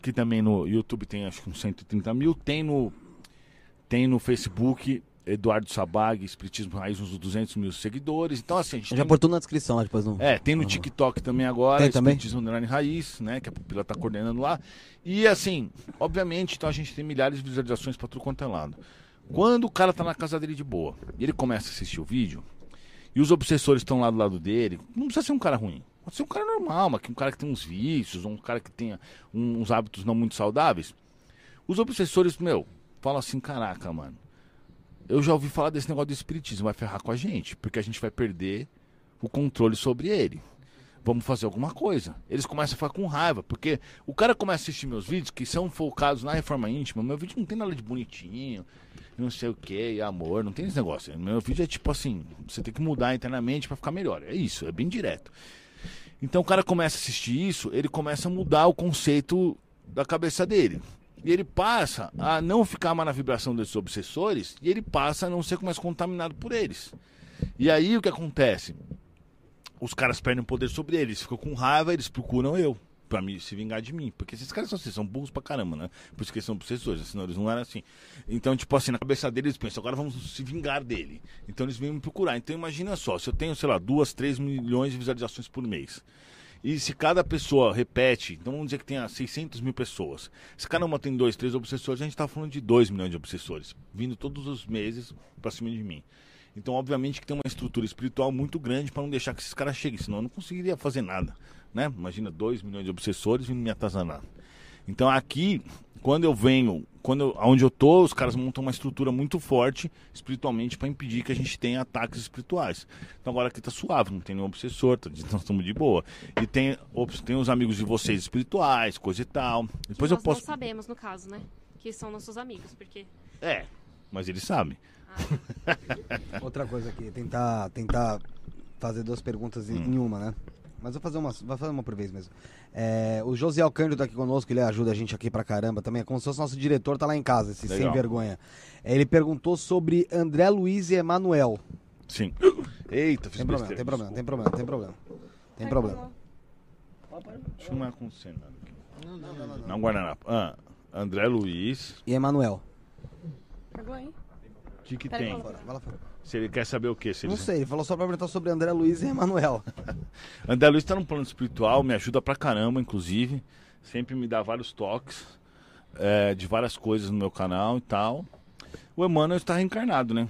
S2: que também no YouTube tem acho que uns 130 mil. Tem no, tem no Facebook Eduardo Sabag, Espiritismo Raiz, uns 200 mil seguidores. Então, assim, a gente
S1: Já
S2: tem-
S1: na descrição, lá depois não.
S2: é, tem no TikTok também agora,
S1: Tem também?
S2: Espiritismo Underline Raiz, né? Que a Pupila tá coordenando lá. E assim, obviamente, então a gente tem milhares de visualizações pra tudo quanto é lado. Quando o cara tá na casa dele de boa e ele começa a assistir o vídeo, e os obsessores estão lá do lado dele, não precisa ser um cara ruim. Pode ser um cara normal, mas que um cara que tem uns vícios, um cara que tenha uns hábitos não muito saudáveis. Os obsessores, meu, falam assim, caraca, mano. Eu já ouvi falar desse negócio do espiritismo, vai ferrar com a gente, porque a gente vai perder o controle sobre ele. Vamos fazer alguma coisa. Eles começam a ficar com raiva, porque o cara começa a assistir meus vídeos, que são focados na reforma íntima. Meu vídeo não tem nada de bonitinho, não sei o que, amor, não tem esse negócio. Meu vídeo é tipo assim: você tem que mudar internamente pra ficar melhor. É isso, é bem direto. Então o cara começa a assistir isso, ele começa a mudar o conceito da cabeça dele. E ele passa a não ficar mais na vibração desses obsessores e ele passa a não ser mais contaminado por eles. E aí o que acontece? Os caras perdem o poder sobre eles, ficam com raiva, eles procuram eu pra me, se vingar de mim. Porque esses caras são assim, são burros pra caramba, né? Por isso que são obsessores, senão eles não eram assim. Então, tipo assim, na cabeça deles eles pensam, agora vamos se vingar dele. Então eles vêm me procurar. Então imagina só, se eu tenho, sei lá, duas, três milhões de visualizações por mês. E se cada pessoa repete, então vamos dizer que tenha 600 mil pessoas. Se cada uma tem dois, três obsessores, a gente está falando de 2 milhões de obsessores, vindo todos os meses para cima de mim. Então, obviamente, que tem uma estrutura espiritual muito grande para não deixar que esses caras cheguem, senão eu não conseguiria fazer nada. Né? Imagina 2 milhões de obsessores vindo me atazanar. Então, aqui, quando eu venho, quando eu, onde eu tô, os caras montam uma estrutura muito forte espiritualmente para impedir que a gente tenha ataques espirituais. Então, agora aqui tá suave, não tem nenhum obsessor, tá, nós estamos de boa. E tem, ops, tem os amigos de vocês espirituais, coisa e tal. Depois
S4: que
S2: eu
S4: nós
S2: posso.
S4: não sabemos, no caso, né? Que são nossos amigos, porque...
S2: É, mas eles sabem.
S1: Outra coisa aqui, tentar, tentar fazer duas perguntas em,
S2: Hum.
S1: em uma, né? Mas vou fazer uma, vou fazer uma por vez mesmo. É, o José Alcântara tá aqui conosco, ele ajuda a gente aqui pra caramba também. É como se fosse nosso diretor, tá lá em casa, esse sem
S2: Legal.
S1: vergonha. É, ele perguntou sobre André Luiz e Emanuel.
S2: Sim. Eita, fiz
S1: Tem problema,
S2: besteira,
S1: tem problema, tem problema, tem problema. Tem problema.
S2: Acho que não é acontecendo nada aqui. Não, guardanapo. Ah, André Luiz.
S1: E Emanuel.
S5: Pegou aí?
S2: O que, que
S5: Pera
S2: tem?
S1: vai lá fora.
S2: Se ele quer saber o quê? Se ele...
S1: Não sei, ele falou só pra perguntar sobre André Luiz e Emanuel.
S2: André Luiz tá num plano espiritual, me ajuda pra caramba, inclusive. Sempre me dá vários toques é, de várias coisas no meu canal e tal. O Emmanuel está reencarnado, né?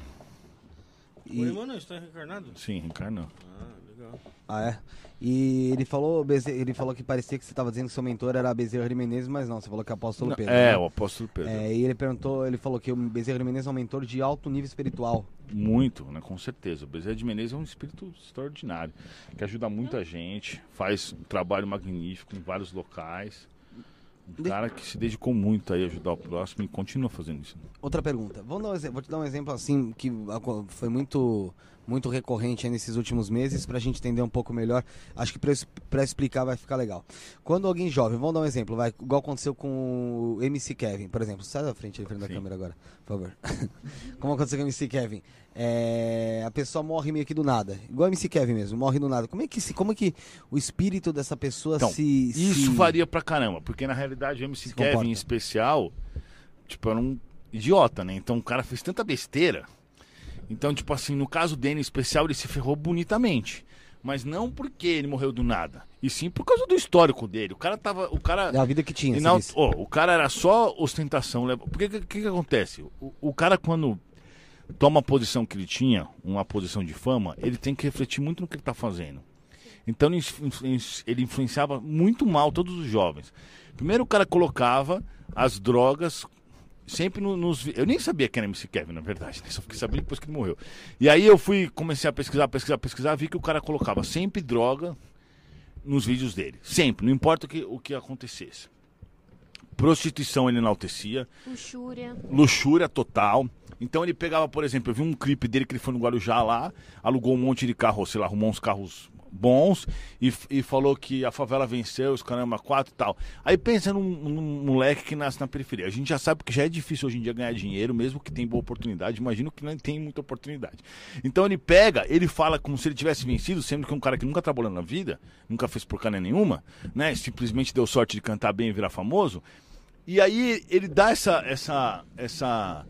S1: E-
S3: O Emmanuel está reencarnado?
S2: Sim, reencarnou.
S3: Ah, legal.
S1: Ah, é? E ele falou, ele falou que parecia que você estava dizendo que seu mentor era Bezerra de Menezes, mas não, você falou que é apóstolo
S2: Não,
S1: Pedro.
S2: é,
S1: né?
S2: o apóstolo Pedro.
S1: É, e ele perguntou, ele falou que o Bezerra de Menezes é um mentor de alto nível espiritual.
S2: Muito, né? Com certeza. O Bezerra de Menezes é um espírito extraordinário, que ajuda muita gente, faz um trabalho magnífico em vários locais. Um cara que se dedicou muito aí a ajudar o próximo e continua fazendo isso.
S1: Outra pergunta. Vamos dar um vou te dar um exemplo assim que foi muito muito recorrente aí nesses últimos meses pra gente entender um pouco melhor. Acho que pra explicar vai ficar legal. Quando alguém jovem, vamos dar um exemplo, vai, igual aconteceu com o MC Kevin, por exemplo. Sai da frente, aí, frente da câmera agora, por favor. Como aconteceu com o MC Kevin? É, a pessoa morre meio que do nada. Igual MC Kevin mesmo, morre do nada. Como é que, se, como é que o espírito dessa pessoa
S2: Então,
S1: se.
S2: Isso
S1: se...
S2: varia pra caramba, porque na realidade o MC
S1: Se
S2: Kevin
S1: comporta.
S2: em especial, tipo, era um idiota, né? Então o cara fez tanta besteira. Então, tipo assim, no caso dele em especial, ele se ferrou bonitamente. Mas não porque ele morreu do nada. E sim por causa do histórico dele. O cara tava. O cara.
S1: É a vida que tinha.
S2: E ó, o cara era só ostentação. Porque o que, que, que acontece? O, o cara, quando toma a posição que ele tinha, uma posição de fama, ele tem que refletir muito no que ele está fazendo. Então ele influenciava muito mal todos os jovens. Primeiro o cara colocava as drogas sempre no- nos. Eu nem sabia que era MC Kevin, na verdade, né? só fiquei sabendo depois que ele morreu. E aí eu fui, comecei a pesquisar, pesquisar, pesquisar, vi que o cara colocava sempre droga nos vídeos dele. Sempre, não importa o que, o que acontecesse. Prostituição ele enaltecia,
S4: Luxúria.
S2: luxúria total. Então ele pegava, por exemplo, eu vi um clipe dele que ele foi no Guarujá lá, alugou um monte de carro, sei lá, arrumou uns carros bons e, e falou que a favela venceu, os caramba 4 e tal. Aí pensa num, num moleque que nasce na periferia. A gente já sabe que já é difícil hoje em dia ganhar dinheiro, mesmo que tem boa oportunidade. Imagino que não tem muita oportunidade. Então ele pega, ele fala como se ele tivesse vencido, sendo que é um cara que nunca trabalhou na vida, nunca fez porcaria nenhuma, né? Simplesmente deu sorte de cantar bem e virar famoso. E aí ele dá essa essa essa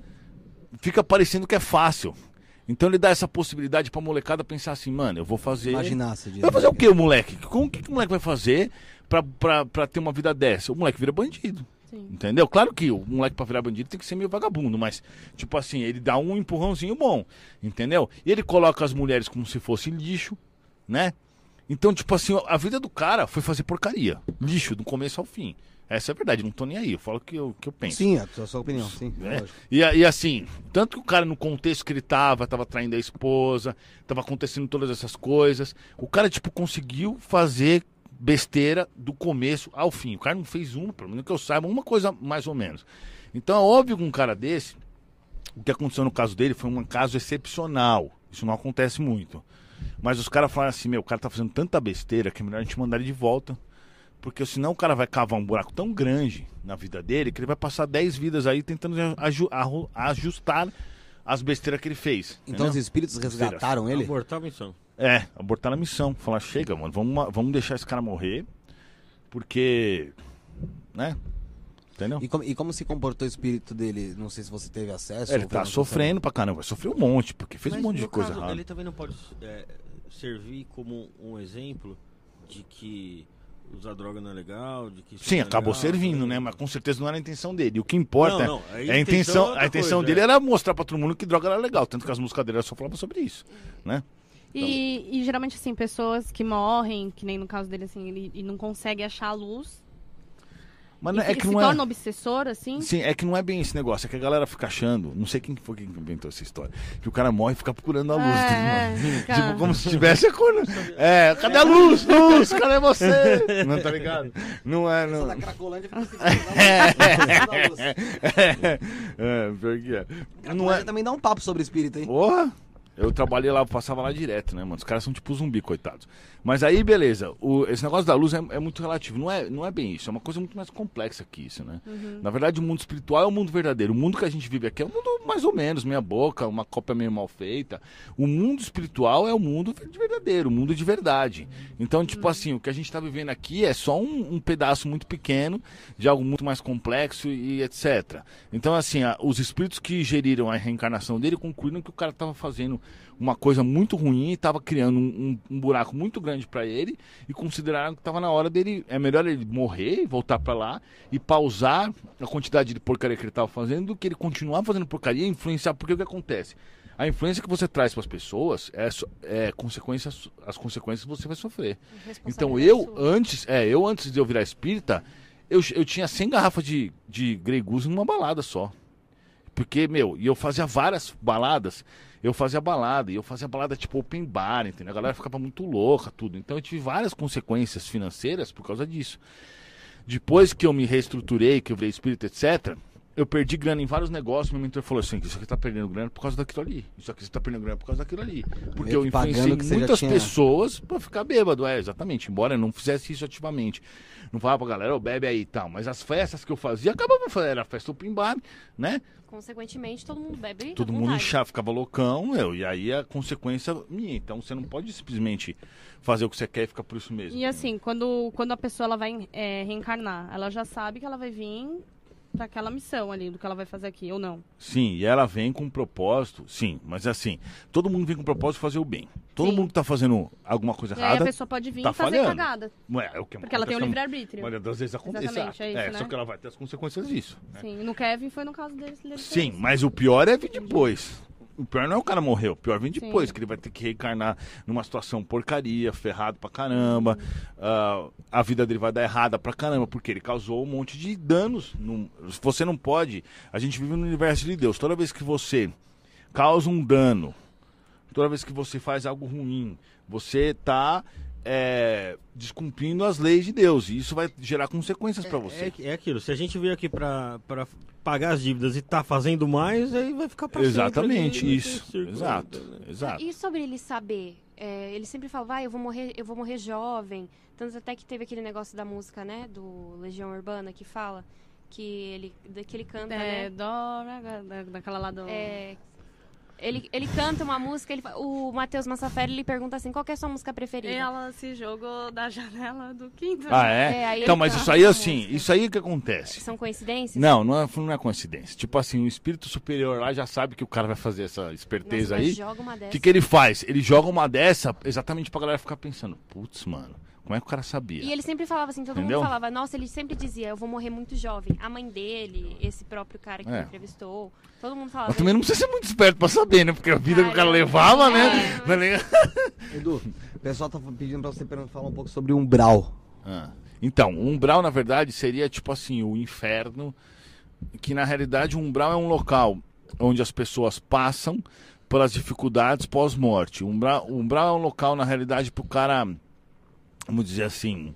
S2: fica parecendo que é fácil. Então ele dá essa possibilidade pra molecada pensar assim, mano, eu vou fazer.
S1: Imaginar, você diz.
S2: Vai fazer o que o moleque? Como que, que o moleque vai fazer pra, pra, pra ter uma vida dessa? O moleque vira bandido.
S5: Sim.
S2: Entendeu? Claro que o moleque pra virar bandido tem que ser meio vagabundo, mas, tipo assim, ele dá um empurrãozinho bom, entendeu? E ele coloca as mulheres como se fosse lixo, né? Então, tipo assim, a vida do cara foi fazer porcaria. Lixo, do começo ao fim. Essa é a verdade, não tô nem aí, eu falo o que eu, que eu penso.
S1: Sim, sua, a sua opinião, sim.
S2: É. E, e assim, tanto que o cara no contexto que ele tava, tava traindo a esposa, tava acontecendo todas essas coisas. O cara, tipo, conseguiu fazer besteira do começo ao fim. O cara não fez uma, pelo menos que eu saiba, uma coisa mais ou menos. Então é óbvio que um cara desse, o que aconteceu no caso dele foi um caso excepcional. Isso não acontece muito. Mas os caras falaram assim, meu, o cara tá fazendo tanta besteira que é melhor a gente mandar ele de volta. Porque senão o cara vai cavar um buraco tão grande na vida dele que ele vai passar 10 vidas aí tentando aju- ajustar as besteiras que ele fez.
S1: Então os
S2: entendeu?
S1: espíritos resgataram ele?
S3: Abortar a missão.
S2: É, abortar a missão. Falar, chega, mano, vamos, vamos deixar esse cara morrer. Porque. Né? Entendeu?
S1: E como, e como se comportou o espírito dele? Não sei se você teve acesso.
S2: Ele tá sofrendo pra caramba. Sofreu um monte, porque fez
S3: Mas
S2: um monte de coisa errada.
S3: dele também não pode é, servir como um exemplo de que usar droga não é legal, de que
S2: Sim,
S3: não é
S2: acabou
S3: legal,
S2: servindo, né?
S3: ligado?
S2: Mas com certeza não era a intenção dele. O que importa
S3: Não, não, a
S2: é a
S3: intenção é
S2: a intenção
S3: coisa,
S2: dele
S3: é.
S2: era mostrar pra todo mundo que droga era legal. Tanto que as músicas dele só falavam sobre isso, né?
S5: E, e geralmente, assim, pessoas que morrem, que nem no caso dele, assim, ele e não consegue achar a luz.
S2: Mas
S5: e
S2: não- é
S5: se,
S2: que
S5: se
S2: não
S5: torna
S2: é.
S5: obsessor, assim.
S2: Sim, é que não é bem esse negócio. É que a galera fica achando. Não sei quem que foi quem inventou essa história. Que o cara morre e fica procurando a luz.
S5: É, é,
S2: Tipo, como se tivesse a cor. É, cadê a luz? Luz, cadê você? Não tá ligado? Não é, não.
S1: Da Cracolândia fica assim,
S2: é, pior que é.
S1: Cracolândia
S2: é.
S1: também dá um papo sobre espírito, hein?
S2: Porra! Eu trabalhei lá, passava lá direto, né, mano? Os caras são tipo zumbi, coitados. Mas aí, beleza. O, esse negócio da luz é, é muito relativo. Não é, não é bem isso. É uma coisa muito mais complexa que isso, né? Na verdade, o mundo espiritual é o mundo verdadeiro. O mundo que a gente vive aqui é um mundo mais ou menos, meia boca, uma cópia meio mal feita. O mundo espiritual é o mundo de verdadeiro, o mundo de verdade. Então, tipo assim, o que a gente tá vivendo aqui é só um, um pedaço muito pequeno de algo muito mais complexo e etc. Então, assim, a- os espíritos que geriram a reencarnação dele concluíram que o cara tava fazendo uma coisa muito ruim e tava criando um, um- um buraco muito grande para ele e consideraram que tava na hora dele, é melhor ele morrer e voltar para lá e pausar a quantidade de porcaria que ele tava fazendo do que ele continuar fazendo porcaria e influenciar, porque o que acontece? A influência que você traz para as pessoas é, é consequências, as consequências você vai sofrer. Então eu, antes, é, eu antes de eu virar espírita, eu, eu tinha 100 garrafas de, de Grey Goose numa balada só. Porque, meu, e eu fazia várias baladas. Eu fazia balada, e eu fazia balada tipo open bar, entendeu? A galera ficava muito louca, tudo. Então eu tive várias consequências financeiras por causa disso. Depois que eu me reestruturei, que eu virei espírita, etc., eu perdi grana em vários negócios. Meu mentor falou assim: Isso aqui tá perdendo grana por causa daquilo ali. Isso aqui você tá perdendo grana por causa daquilo ali. Porque eu influenciei muitas
S1: tinha-
S2: pessoas pra ficar bêbado. É, exatamente. Embora eu não fizesse isso ativamente. Não falava pra galera, ô, bebe aí e tal. Mas as festas que eu fazia, acabava fazendo. Era festa open bar, né?
S4: Consequentemente, todo mundo bebe.
S2: Todo mundo inchava, ficava loucão, meu. E aí a consequência minha. Então você não pode simplesmente fazer o que você quer e ficar por isso mesmo.
S5: E assim, quando, quando a pessoa ela vai é, reencarnar, ela já sabe que ela vai vir pra aquela missão ali, do que ela vai fazer aqui, ou não.
S2: Sim, e ela vem com um propósito, sim, mas assim, todo mundo vem com um propósito de fazer o bem. Todo
S5: Sim.
S2: mundo que tá fazendo alguma coisa
S5: E aí a
S2: errada,
S5: pessoa pode vir
S2: tá
S5: e fazer
S2: falhando.
S5: cagada.
S2: não é, é o que
S5: Porque ela tem o
S2: acontece
S5: livre-arbítrio.
S2: maioria das vezes acontece.
S5: Exatamente, é isso,
S2: só
S5: né?
S2: que ela vai ter as consequências disso. né?
S5: Sim, no Kevin foi no caso dele. dele
S2: Sim, mas o pior é vir depois. O pior não é o cara morrer, o pior vem depois,
S5: Sim.
S2: que ele vai ter que reencarnar numa situação porcaria, ferrado pra caramba. ah, a vida dele vai dar errada pra caramba, porque ele causou um monte de danos. Num- você não pode. A gente vive no universo de Deus. Toda vez que você causa um dano, toda vez que você faz algo ruim, você tá é, descumprindo as leis de Deus. E isso vai gerar consequências pra você.
S3: É, é aquilo, se a gente veio aqui pra, pra pagar as dívidas e tá fazendo mais, aí vai ficar pra
S2: Exatamente,
S3: sempre.
S2: isso. Exato, exato.
S4: E sobre ele saber é, ele sempre falava, ah, eu vou morrer, eu vou morrer jovem. Tanto até que teve aquele negócio da música, né? Do Legião Urbana que fala que ele, que ele canta,
S5: É,
S4: né?
S5: Dora, da- daquela lá do...
S4: É, ele, ele canta uma música, ele, o Matheus Massaferri lhe pergunta assim, qual que é a sua música preferida?
S5: Ela se jogou da janela do quinto.
S2: Ah, é?
S4: É,
S2: então,
S4: ele
S2: mas isso aí,
S4: a
S2: assim,
S4: música.
S2: isso aí que acontece.
S4: São coincidências?
S2: Não, não é, não é coincidência. Tipo assim, o espírito superior lá já sabe que o cara vai fazer essa
S4: Nossa,
S2: esperteza
S4: mas
S2: aí.
S4: joga uma
S2: O
S4: dessa.
S2: que, que ele faz? Ele joga uma dessa exatamente pra galera ficar pensando, putz, mano, como é que o cara sabia?
S4: E ele sempre falava assim, todo
S2: Entendeu?
S4: mundo falava, nossa, ele sempre dizia, eu vou morrer muito jovem. A mãe dele, esse próprio cara que
S2: É.
S4: entrevistou, todo mundo falava.
S2: Mas também não precisa ser muito esperto pra saber, né? Porque a vida que o cara levava, né?
S4: É,
S2: Tá ligado?
S1: Edu, o pessoal tá pedindo pra você falar um pouco sobre umbral.
S2: Ah, Então, o umbral, na verdade, seria tipo assim, o inferno. Que na realidade o umbral é um local onde as pessoas passam pelas dificuldades pós-morte. Umbral, o umbral é um local, na realidade, pro cara, vamos dizer assim,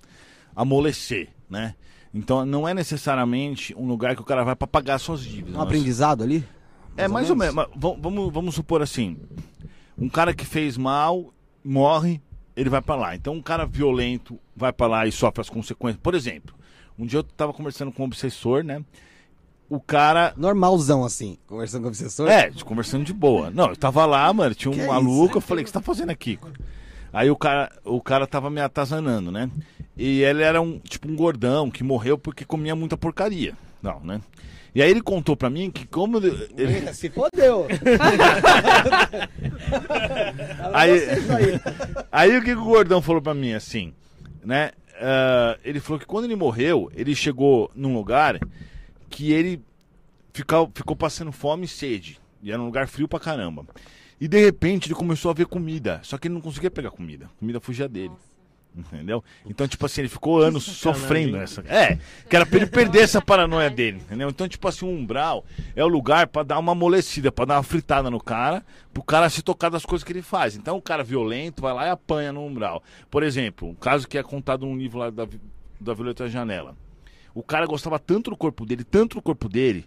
S2: amolecer, né? Então não é necessariamente um lugar que o cara vai pra pagar suas dívidas.
S1: Um aprendizado ali?
S2: É, mais ou menos. mas va- Vamos, vamos supor assim: um cara que fez mal, morre, ele vai pra lá. Então, um cara violento vai pra lá e sofre as consequências. Por exemplo, um dia eu tava conversando com um obsessor, né? O cara.
S1: Normalzão, assim, conversando com o obsessor.
S2: É, conversando de boa. Não, eu tava lá, mano, tinha um
S1: Que é
S2: maluco,
S1: isso?
S2: eu falei, o que você tá fazendo aqui? Aí o cara, o cara tava me atazanando, né? E ele era um, tipo, um gordão que morreu porque comia muita porcaria. Não, né? E aí ele contou pra mim que como ele,
S1: Se fodeu.
S2: Aí, aí o que, o gordão falou pra mim, assim, né? ah, ele falou que quando ele morreu, ele chegou num lugar que ele ficou, ficou passando fome e sede. E era um lugar frio pra caramba. E de repente ele começou a ver comida. Só que ele não conseguia pegar comida. A comida fugia dele. Entendeu? Então, tipo assim, ele ficou anos sofrendo essa. É, que era pra ele perder essa paranoia dele, entendeu? Então, tipo assim, o umbral é o lugar pra dar uma amolecida, pra dar uma fritada no cara, pro cara se tocar das coisas que ele faz. Então, o cara violento vai lá e apanha no umbral. Por exemplo, um caso que é contado num livro lá da, da Violeta Janela. O cara gostava tanto do corpo dele, tanto do corpo dele.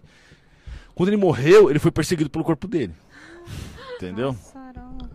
S2: Quando ele morreu, ele foi perseguido pelo corpo dele. Entendeu?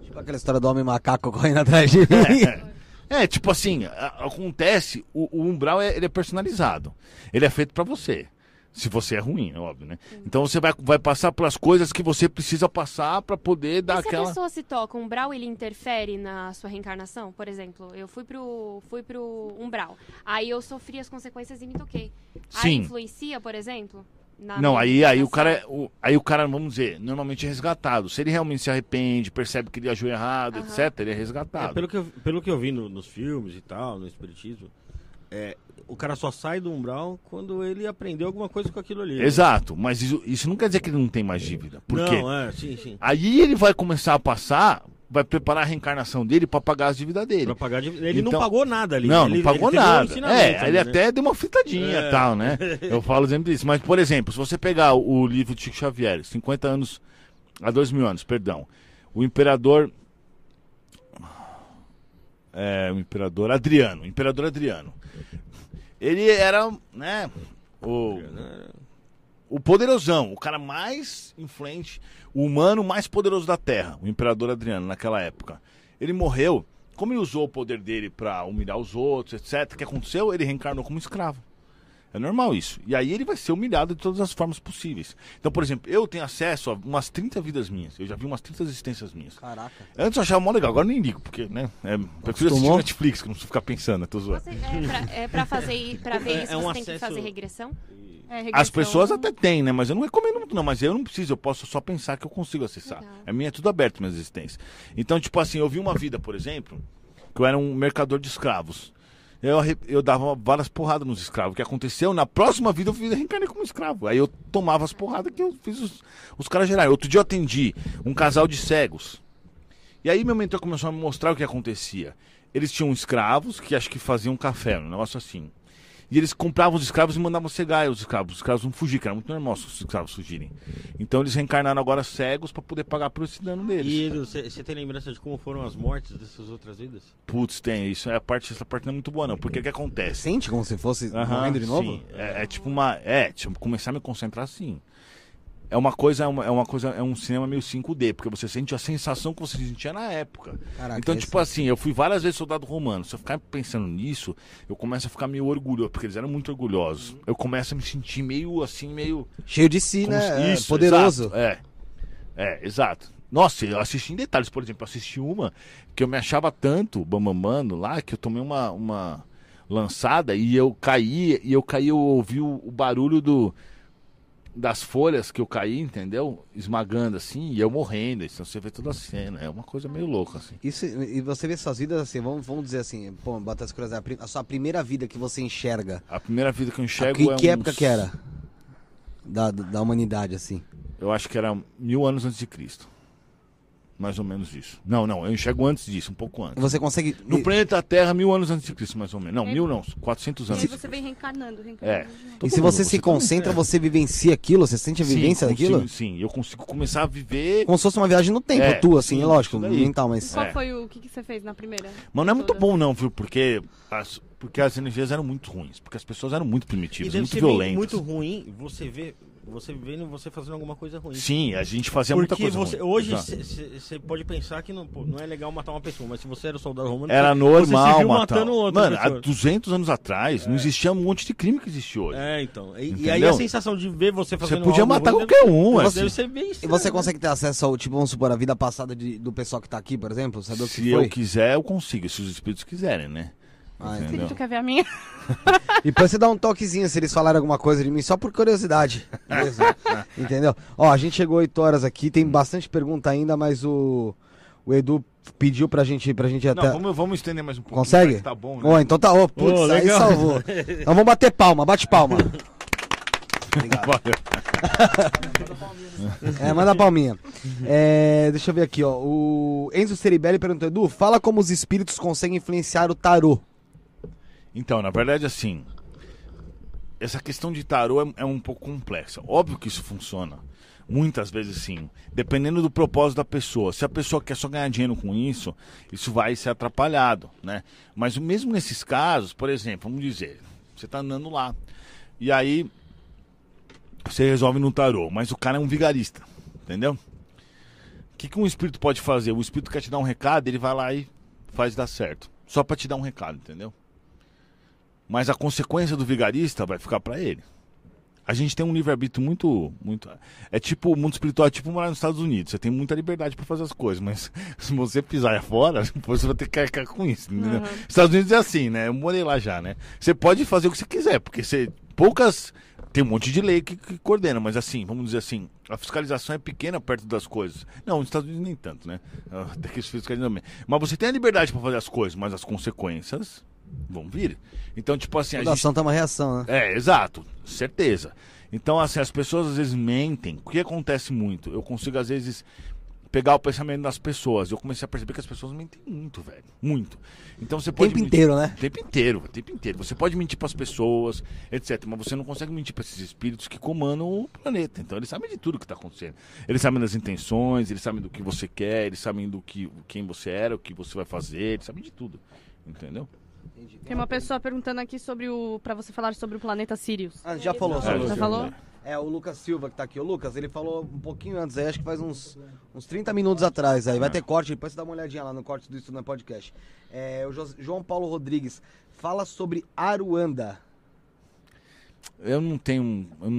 S1: Tipo aquela história do homem macaco correndo atrás de mim.
S2: É, tipo assim, a- acontece, o, o umbral é, ele é personalizado. Ele é feito pra você. Se você é ruim, é óbvio, né? Então você vai, vai passar pelas coisas que você precisa passar pra poder dar
S4: E se a
S2: aquela.
S4: pessoa se toca, um umbral ele interfere na sua reencarnação? Por exemplo, eu fui pro, fui pro umbral. Aí eu sofri as consequências e me toquei. Aí
S2: Sim.
S4: influencia, por exemplo?
S2: Não, aí, aí o cara, é- o, aí o cara, vamos dizer, normalmente é resgatado. Se ele realmente se arrepende, percebe que ele agiu errado,
S4: Aham.
S2: etc., ele é
S3: É,
S2: resgatado.
S3: pelo, que eu, pelo que eu vi no- nos filmes e tal, no espiritismo, é, o cara só sai do umbral quando ele aprendeu alguma coisa com aquilo ali.
S2: Exato, mas isso, isso não quer dizer que ele não tem mais dívida. Por quê?
S3: Não, é, sim, sim.
S2: Aí ele vai começar a passar, vai preparar a reencarnação dele pra pagar as dívidas dele.
S3: Pra pagar dívida. Ele não
S2: Então-
S3: pagou nada ali.
S2: Não,
S3: ele,
S2: não pagou
S3: um
S2: nada.
S3: ensinamento
S2: é,
S3: ali,
S2: ele
S3: né?
S2: até deu uma fritadinha e
S3: É.
S2: tal, né? Eu falo sempre disso. Mas, por exemplo, se você pegar o, o livro de Chico Xavier, 50 anos, há dois mil anos, perdão, o imperador. É, o imperador Adriano, o imperador Adriano. Ele era, né, o, o poderosão, o cara mais influente, o humano mais poderoso da Terra, o imperador Adriano, naquela época. Ele morreu, como ele usou o poder dele pra humilhar os outros, etc. O que aconteceu? Ele reencarnou como escravo. É normal isso. E aí ele vai ser humilhado de todas as formas possíveis. Então, por exemplo, eu tenho acesso a umas 30 vidas minhas. Eu já vi umas 30 existências minhas.
S1: Caraca.
S2: Antes eu achava mó legal, agora eu nem ligo, porque, né? É, prefiro assistir? Netflix, que não preciso ficar pensando, tô zoando.
S4: Você, é, pra, é pra fazer pra ver
S3: É-
S4: isso,
S3: é um
S4: você tem que
S3: acesso-
S4: fazer regressão?
S5: É,
S2: As
S5: regressão-
S2: pessoas até têm, né? Mas eu não recomendo muito, não. Mas eu não preciso, eu posso só pensar que eu consigo acessar.
S4: Legal.
S2: A minha é tudo aberto, minha existência. Então, tipo assim, eu vi uma vida, por exemplo, que eu era um mercador de escravos. Eu, eu dava várias porradas nos escravos. O que aconteceu? Na próxima vida eu fiz- reencarnei como escravo. Aí eu tomava as porradas que eu fiz os, os caras gerarem. Outro dia eu atendi um casal de cegos. E aí meu mentor começou a me mostrar o que acontecia. Eles tinham escravos que acho que faziam café, um negócio assim. E eles compravam os escravos e mandavam cegar os escravos. Os escravos não fugiam, que era muito normal os escravos fugirem. Então eles reencarnaram agora cegos para poder pagar por esse dano deles.
S3: E você tem lembrança de como foram as mortes dessas outras vidas?
S2: Putz, tem isso. É a parte, essa parte não é muito boa, não. Porque o que acontece?
S1: Sente como se fosse
S2: Aham,
S1: morrendo de novo?
S2: sim. É, é tipo uma. É, tipo, começar a me concentrar assim. É uma coisa, é uma, é uma coisa, é um cinema meio 5D, porque você sente a sensação que você sentia na época.
S1: Caraca,
S2: então,
S1: esse-
S2: tipo assim, eu fui várias vezes soldado romano. Se eu ficar pensando nisso, eu começo a ficar meio orgulhoso, porque eles eram muito orgulhosos. Eu começo a me sentir meio assim, meio.
S1: Cheio de si,
S2: como
S1: né? É,
S2: Isso,
S1: poderoso.
S2: exato, é. É, exato. Nossa, eu assisti em detalhes, por exemplo, eu assisti uma que eu me achava tanto bambamando lá que eu tomei uma, uma lançada e eu caí, e eu caí, eu ouvi o, o barulho do das folhas que eu caí, entendeu? Esmagando assim, e eu morrendo. Então você vê toda a cena. É uma coisa meio louca, assim.
S1: Isso, e você vê suas vidas assim, vamos, vamos dizer assim, pô, bota as coisas, a, sua primeira vida que você enxerga.
S2: A primeira vida que eu enxergo
S1: que,
S2: é
S1: que
S2: uns-
S1: época que era? Da, da humanidade, assim.
S2: Eu acho que era mil anos antes de Cristo. Mais ou menos isso. Não, não, eu enxergo antes disso, um pouco antes.
S1: Você consegue.
S2: No planeta Terra, mil anos antes de Cristo, mais ou menos. Não, mil não, 400
S5: E
S2: anos.
S5: aí
S2: antes de
S5: você vem
S2: Cristo.
S5: reencarnando,
S2: É.
S5: reencarnando.
S1: E se você
S2: mundo,
S1: se concentra,
S2: é.
S1: você vivencia aquilo? Você sente a vivência
S2: sim,
S1: daquilo?
S2: consigo- Sim, eu consigo começar a viver.
S1: Como se fosse uma viagem no tempo,
S2: É,
S1: tua, assim,
S2: sim,
S1: lógico, mental, mas.
S5: Qual
S2: É.
S5: foi o que, que você fez na primeira?
S2: Mas não é muito bom, não, viu? Porque as, porque as energias eram muito ruins. Porque as pessoas eram muito
S3: E
S2: primitivas,
S3: deve
S2: muito violentas.
S3: muito ruim você ver, você vendo você fazendo alguma coisa ruim.
S2: Sim, a gente fazia muita
S3: Porque
S2: coisa.
S3: você,
S2: ruim.
S3: hoje você pode pensar que não, pô, não é legal matar uma pessoa, mas se você era soldado romano,
S2: Era
S3: você-
S2: normal
S3: você
S2: matar.
S3: matando outra
S2: Mano, há
S3: pessoa.
S2: 200 anos atrás, não existia um monte de crime que existe hoje.
S3: É, então. E, e aí a sensação de ver você
S2: Você
S3: fazendo
S2: podia
S3: algo
S2: matar
S3: ruim
S2: qualquer um,
S3: deve,
S2: assim.
S3: deve ser bem
S1: E
S3: estranho,
S1: você
S3: né?
S1: consegue ter acesso ao, tipo, vamos supor, a vida passada de- do pessoal que tá aqui, por exemplo? Saber o que
S2: Se
S1: foi?
S2: eu quiser, eu consigo, se os espíritos quiserem, né?
S1: Ah,
S2: Entendeu?
S5: Tu quer ver a minha?
S1: E depois você dá um toquezinho se eles falarem alguma coisa de mim, só por curiosidade. mesmo. Entendeu? Ó, a gente chegou 8 horas aqui, tem bastante pergunta ainda, mas o, o Edu pediu pra gente, pra gente ir até.
S2: Não, vamos, vamos estender mais um pouco.
S1: Consegue?
S2: Tá bom, né?
S1: Ó, então tá, ô, putz,
S3: Ô,
S1: aí salvou. Então vamos bater palma, bate palma. Obrigado.
S2: Valeu.
S1: É, manda a palminha. É, deixa eu ver aqui, ó. O Enzo Ceribelli perguntou, Edu, fala como os espíritos conseguem influenciar o tarô.
S2: Então, na verdade, assim, essa questão de tarô é, é um pouco complexa. Óbvio que isso funciona. Muitas vezes sim. Dependendo do propósito da pessoa. Se a pessoa quer só ganhar dinheiro com isso, isso vai ser atrapalhado, né? Mas mesmo nesses casos, por exemplo, vamos dizer, você tá andando lá. E aí você resolve no tarô, mas o cara é um vigarista, entendeu? O que, que um espírito pode fazer? O espírito quer te dar um recado, ele vai lá e faz dar certo. Só pra te dar um recado, entendeu? Mas a consequência do vigarista vai ficar pra ele. A gente tem um livre-arbítrio muito, muito. É tipo, o mundo espiritual é tipo morar nos Estados Unidos. Você tem muita liberdade pra fazer as coisas, mas se você pisar fora, você vai ter que arcar com isso?
S5: Uhum.
S2: Estados Unidos é assim, né? Eu morei lá já, né? Você pode fazer o que você quiser, porque você. Poucas. Tem um monte de lei que, que coordena, mas assim, vamos dizer assim, a fiscalização é pequena perto das coisas. Não, nos Estados Unidos nem tanto, né? Ah, Tem que fiscalizar também. Mas você tem a liberdade pra fazer as coisas, mas as consequências vão vir. Então, tipo assim, a
S1: Toda
S2: gente
S1: ação tem uma reação, né?
S2: é, exato, certeza. Então, assim, as pessoas às vezes mentem. O que acontece muito? Eu consigo, às vezes, pegar o pensamento das pessoas. Eu comecei a perceber que as pessoas mentem muito, velho. Muito. Então você
S1: O
S2: pode.
S1: tempo
S2: mentir-
S1: inteiro, né?
S2: O tempo inteiro, o tempo inteiro. Você pode mentir para as pessoas, etc. Mas você não consegue mentir para esses espíritos que comandam o planeta. Então eles sabem de tudo que está acontecendo. Eles sabem das intenções, eles sabem do que você quer, eles sabem do que quem você era, o que você vai fazer, eles sabem de tudo. Entendeu?
S5: Tem uma pessoa perguntando aqui sobre o. pra você falar sobre o planeta Sirius.
S1: Ah, já falou
S2: É,
S1: sobre
S5: Já
S1: isso.
S5: falou?
S1: É, o Lucas Silva que tá aqui. O Lucas, ele falou um pouquinho antes aí, acho que faz uns, uns 30 minutos atrás aí. Vai ter corte, depois você dá uma olhadinha lá no corte do Isso no Podcast. É, o Jo- João Paulo Rodrigues fala sobre Aruanda.
S2: Eu não tenho. Eu não,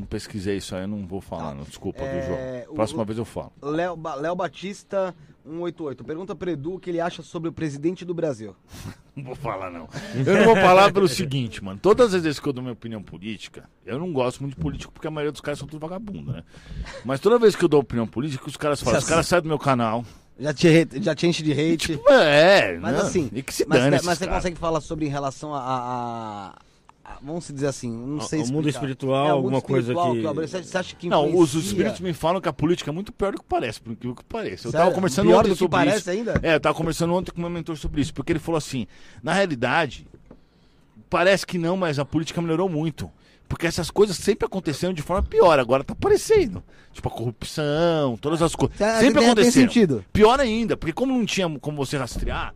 S2: não pesquisei isso aí, eu não vou falar, não. Desculpa,
S1: É,
S2: João?
S1: o-
S2: Próxima vez eu falo.
S1: Léo, Ba- Léo Batista 188. Pergunta pro Edu o que ele acha sobre o presidente do Brasil.
S2: Não vou falar, não. Eu não vou falar pelo seguinte, mano. Todas as vezes que eu dou minha opinião política, eu não gosto muito de político porque a maioria dos caras são tudo vagabundo, né? Mas toda vez que eu dou opinião política, os caras falam, os caras saem do meu canal.
S1: Já te, já te enche de hate.
S2: Tipo, é,
S1: mas
S2: não,
S1: assim,
S2: E que se
S1: mas,
S2: dane
S1: mas você consegue falar sobre em relação a- a- vamos dizer assim, não
S3: Ao-
S1: sei
S3: ao mundo
S1: explicar.
S3: espiritual,
S1: É, o mundo
S3: alguma coisa
S1: espiritual
S3: que-
S1: ó, você, acha que
S2: Não, os espíritos me falam que a política é muito pior do que parece, por incrível que pareça. Eu
S1: Sério?
S2: tava conversando
S1: Pior
S2: ontem
S1: do que
S2: sobre
S1: parece
S2: isso.
S1: ainda?
S2: É, eu tava conversando ontem com meu mentor sobre isso, porque ele falou assim: na realidade, parece que não, mas a política melhorou muito. Porque essas coisas sempre aconteceram de forma pior, agora tá aparecendo. Tipo a corrupção, todas as coisas.
S1: Tá,
S2: Sempre aconteceram.
S1: sentido.
S2: Pior ainda, porque como não tinha como você rastrear,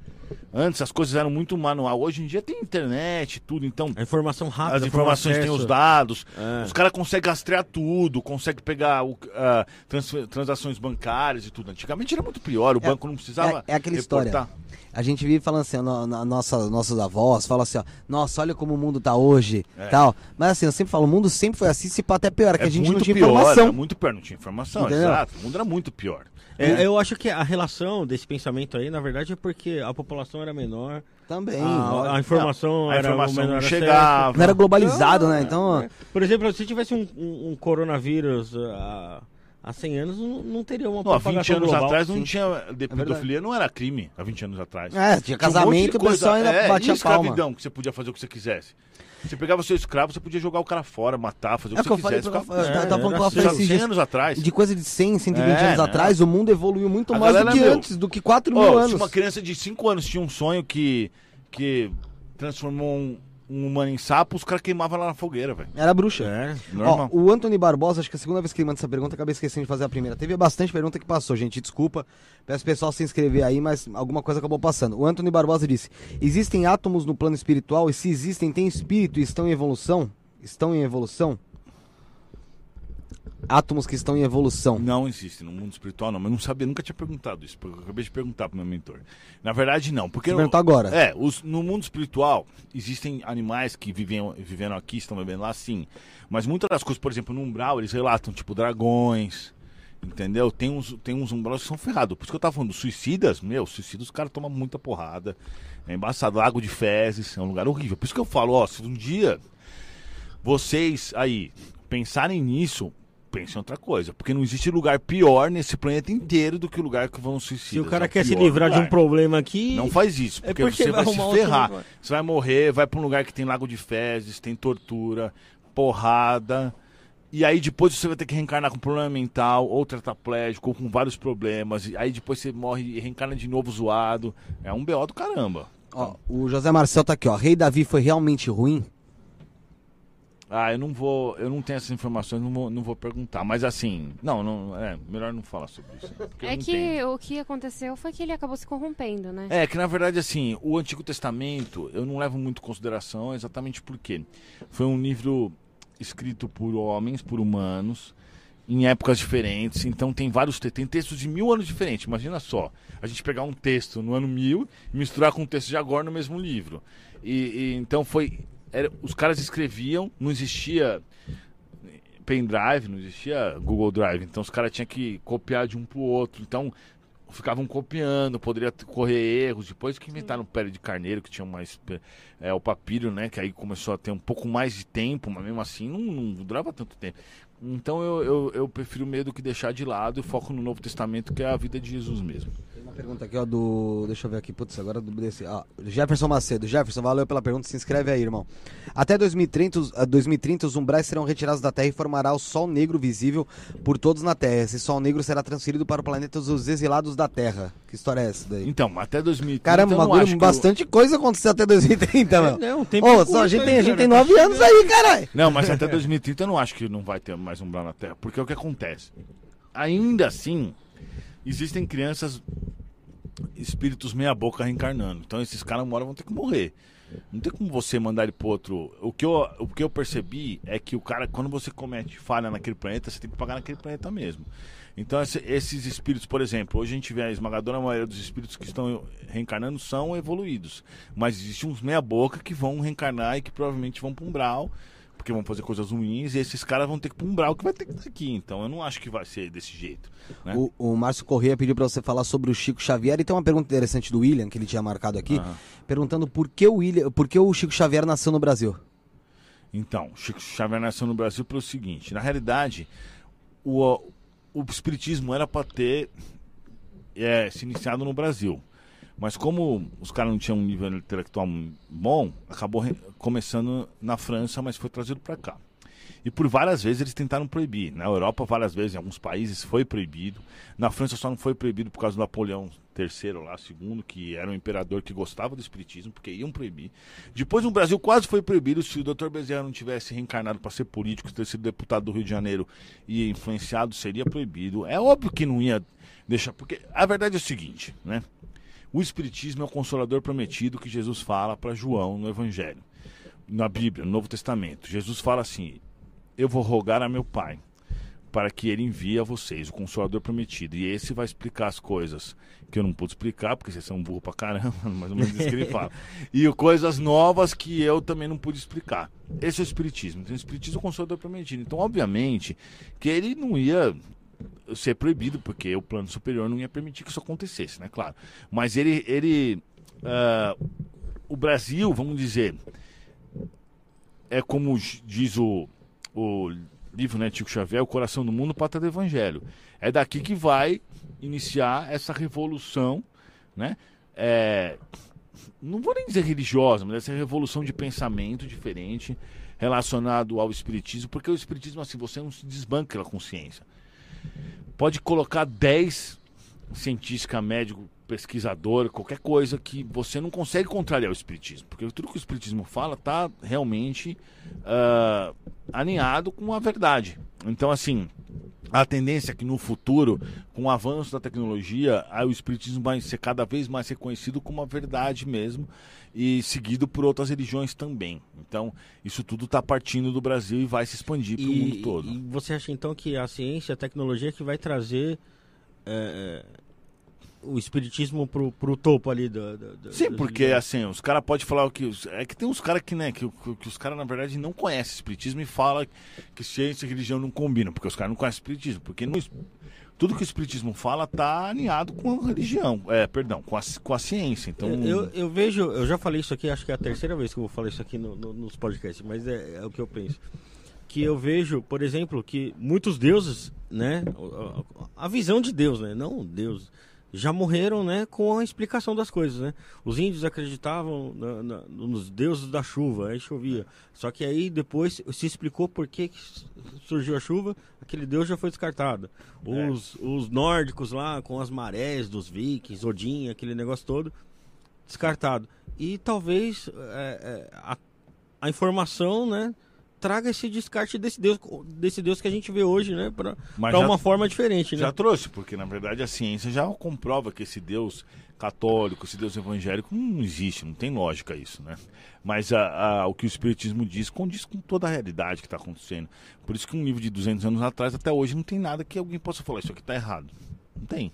S2: Antes as coisas eram muito manual. Hoje em dia tem internet, tudo. Então,
S3: A informação rápida.
S2: as informações têm os dados.
S3: É.
S2: Os caras conseguem rastrear tudo, conseguem pegar o, ah, trans- transações bancárias e tudo. Antigamente era muito pior, o
S1: É-
S2: banco não precisava.
S1: é- é aquela história.
S2: reportar.
S1: A gente vive falando assim, no- na- nossa, nossos avós falam assim, ó, nossa, olha como o mundo tá hoje,
S2: É.
S1: tal. Mas assim, eu sempre falo, o mundo sempre foi assim, se pá até pior, que
S2: É
S1: a gente não
S2: muito
S1: tinha
S2: pior,
S1: informação.
S2: Era muito pior, não tinha informação,
S1: Entendeu?
S2: exato. O mundo era muito pior.
S3: É, eu acho que a relação desse pensamento aí, na verdade, é porque a população era menor,
S1: Também.
S3: a, a informação
S2: a
S3: era
S2: informação
S3: o menor
S2: não
S3: acesso.
S2: chegava.
S1: Não era globalizado, né?
S3: É,
S1: Então,
S3: é. Por exemplo, se tivesse um, um- um coronavírus ah, há 100 anos, não, não teria uma
S2: Não, há 20
S3: propagação
S2: anos
S3: global.
S2: atrás não
S1: sim.
S2: tinha. De, pedofilia não era crime há 20 anos atrás.
S1: é, tinha
S2: Tinha um
S1: casamento e o pessoal ainda
S2: é,
S1: batia
S2: e
S1: palma.
S2: escravidão, que você podia fazer o que você quisesse. Você pegava seu escravo, você podia jogar o cara fora, matar, fazer
S1: É
S2: o
S1: o
S2: que
S1: que eu
S2: você
S1: falei
S2: quisesse.
S1: pra
S2: Ficava-
S1: eu tava
S3: É,
S1: falando com
S3: era
S1: a
S3: assim,
S1: Rafael esses
S2: 100
S1: dias.
S2: anos atrás.
S1: De coisa de 100, 120
S2: É,
S1: anos
S2: não.
S1: atrás, o mundo evoluiu muito
S2: A
S1: mais do que
S2: meu,
S1: antes, do que 4 mil
S2: Ó,
S1: anos.
S2: se uma criança de 5 anos tinha um sonho que, que transformou um, um humano em sapo, os caras queimavam lá na fogueira, velho.
S1: Era bruxa.
S2: É,
S1: Ó,
S2: normal.
S1: o Anthony Barbosa, acho que é a segunda vez que ele manda essa pergunta, acabei esquecendo de fazer a primeira. Teve bastante pergunta que passou, gente, desculpa. Peço pessoal se inscrever aí, mas alguma coisa acabou passando. O Anthony Barbosa disse: Existem átomos no plano espiritual e se existem, tem espírito e estão em evolução? Estão em evolução? Átomos que estão em evolução.
S2: Não existe no mundo espiritual, não. Mas eu não sabia, nunca tinha perguntado isso. porque Eu acabei de perguntar pro meu mentor. Na verdade, não. Porque
S1: agora.
S2: É, os- no mundo espiritual, existem animais que vivem, viveram aqui, estão vivendo lá, sim. Mas muitas das coisas, por exemplo, no umbral, eles relatam, tipo, dragões. Entendeu? Tem uns, tem uns umbrais que são ferrados. Por isso que eu tava falando, suicidas, meu, suicidas, os caras tomam muita porrada. É embaçado, lago de fezes, é um lugar horrível. Por isso que eu falo, ó, se um dia vocês aí pensarem nisso, pensem em outra coisa. Porque não existe lugar pior nesse planeta inteiro do que o lugar que vão suicidas.
S3: Se o cara
S2: É
S3: quer se livrar de um
S2: lugar.
S3: problema aqui.
S2: Não faz isso,
S3: É
S2: porque,
S3: porque
S2: você
S3: vai
S2: vai se ferrar.
S3: lugar.
S2: Você vai morrer, vai pra um lugar que tem lago de fezes, tem tortura, porrada. E aí depois você vai ter que reencarnar com problema mental, ou tetraplégico, ou com vários problemas. E aí depois você morre e reencarna de novo zoado. É um BO do caramba.
S1: Ó, o José Marcel tá aqui, ó. Rei Davi foi realmente ruim?
S2: Ah, eu não vou, eu não tenho essas informações, não vou, não vou perguntar. Mas assim, não, não, é melhor não falar sobre isso. né?
S4: É que
S2: tenho.
S4: o que aconteceu foi que ele acabou se corrompendo, né?
S2: É, que na verdade, assim, o Antigo Testamento eu não levo muito em consideração exatamente porque foi um livro escrito por homens, por humanos, em épocas diferentes, então tem vários te- tem textos de mil anos diferentes. Imagina só, a gente pegar um texto no ano mil e misturar com um texto de agora no mesmo livro. E, e então foi. Era- os caras escreviam, não existia pendrive, não existia Google Drive, então os caras tinham que copiar de um pro outro. Então ficavam copiando, poderia correr erros. Depois que inventaram o pele de carneiro, que tinha mais é, o papiro, né? Que aí começou a ter um pouco mais de tempo, mas mesmo assim não, não durava tanto tempo. Então eu, eu, eu prefiro meio do que deixar de lado e foco no Novo Testamento, que é a vida de Jesus mesmo.
S1: Pergunta aqui, ó, do. Deixa eu ver aqui, putz, agora do desse. Ó, Jefferson Macedo. Jefferson, valeu pela pergunta, se inscreve aí, irmão. Até 2030, os- ah, 2030 os umbrais serão retirados da Terra e formará o Sol Negro visível por todos na Terra. Esse Sol Negro será transferido para o planeta dos exilados da Terra. Que história é essa daí?
S2: Então, até 2030
S1: Caramba,
S2: eu
S1: bagulho, bastante coisa aconteceu até 2030, meu.
S3: Não, tem
S1: Ô, só, a gente tem, a gente tem nove anos aí, caralho.
S2: Não, mas até 2030 eu não acho que não vai ter mais umbral na Terra. Porque é o que acontece. Ainda assim, existem crianças, espíritos meia-boca reencarnando. Então esses caras uma hora vão ter que morrer. Não tem como você mandar ele pro outro. O que, eu, o que eu percebi é que o cara, quando você comete falha naquele planeta, você tem que pagar naquele planeta mesmo. Então esse- esses espíritos, por exemplo, hoje a gente vê a esmagadora maioria dos espíritos que estão reencarnando são evoluídos. Mas existem uns meia-boca que vão reencarnar e que provavelmente vão pro umbral porque vão fazer coisas ruins e esses caras vão ter que um umbral que vai ter que estar aqui. Então eu não acho que vai ser desse jeito. Né?
S1: O, o Márcio Corrêa pediu pra você falar sobre o Chico Xavier e tem uma pergunta interessante do William, que ele tinha marcado aqui,
S2: Aham.
S1: perguntando por que o William, por que o Chico Xavier nasceu no Brasil.
S2: Então, Chico Xavier nasceu no Brasil pelo seguinte: na realidade, o, o espiritismo era para ter é, se iniciado no Brasil. Mas como os caras não tinham um nível intelectual bom, acabou começando na França, mas foi trazido para cá. E por várias vezes eles tentaram proibir. Na Europa, várias vezes, em alguns países, foi proibido. Na França só não foi proibido por causa do Napoleão III, lá, segundo, que era um imperador que gostava do espiritismo, porque iam proibir. Depois no Brasil quase foi proibido se o Dr. Bezerra não tivesse reencarnado para ser político, ter sido deputado do Rio de Janeiro e influenciado, seria proibido. É óbvio que não ia deixar, porque a verdade é o seguinte, né? O Espiritismo é o consolador prometido que Jesus fala para João no Evangelho, na Bíblia, no Novo Testamento. Jesus fala assim: Eu vou rogar a meu Pai para que ele envie a vocês o Consolador prometido. E esse vai explicar as coisas que eu não pude explicar, porque vocês são burro pra caramba, mais ou menos isso que ele fala. E coisas novas que eu também não pude explicar. Esse é o Espiritismo. Então, o Espiritismo é o Consolador prometido. Então, obviamente, que ele não ia ser proibido, porque o plano superior não ia permitir que isso acontecesse, né? Claro. Mas ele. ele uh, o Brasil, vamos dizer, é como diz o, o livro, né, Tico Xavier, O Coração do Mundo, Pata do Evangelho. É daqui que vai iniciar essa revolução, né? É, não vou nem dizer religiosa, mas essa revolução de pensamento diferente relacionado ao espiritismo, porque o espiritismo assim, você não se desbanca pela consciência. Pode colocar 10 cientista, médico, pesquisador, qualquer coisa que você não consegue contrariar o espiritismo, porque tudo que o espiritismo fala está realmente uh, alinhado com a verdade. Então, assim, a tendência é que no futuro, com o avanço da tecnologia, o espiritismo vai ser cada vez mais reconhecido como a verdade mesmo e seguido por outras religiões também. Então, isso tudo está partindo do Brasil e vai se expandir para o mundo todo.
S3: E você acha então que a ciência, a tecnologia que vai trazer é, o espiritismo pro, pro topo ali do, do, do
S2: Sim, porque assim, os caras podem falar o que. É que tem uns caras que, né, que, que os caras, na verdade, não conhecem espiritismo e falam que ciência e religião não combinam, porque os caras não conhecem espiritismo. Porque não, tudo que o espiritismo fala tá alinhado com a religião, é, perdão, com a, com a ciência. Então.
S3: Eu, eu, eu vejo, eu já falei isso aqui, acho que é a terceira vez que eu vou falar isso aqui no, no, nos podcasts, mas é, é o que eu penso que eu vejo, por exemplo, que muitos deuses, né, a visão de Deus, né, não Deus, já morreram, né, com a explicação das coisas, né? Os índios acreditavam na, na, nos deuses da chuva, aí chovia. Só que aí depois se explicou por que, que surgiu a chuva, aquele deus já foi descartado. Os, é. os nórdicos lá, com as marés dos vikings, Odin, aquele negócio todo, descartado. E talvez é, é, a, a informação, né, traga esse descarte desse Deus, desse Deus que a gente vê hoje, né? Para uma forma diferente, né?
S2: Já trouxe, porque na verdade a ciência já comprova que esse Deus católico, esse Deus evangélico não existe, não tem lógica isso, né? Mas a, a, o que o Espiritismo diz condiz com toda a realidade que está acontecendo. Por isso que um livro de 200 anos atrás, até hoje, não tem nada que alguém possa falar, isso aqui está errado. Não tem.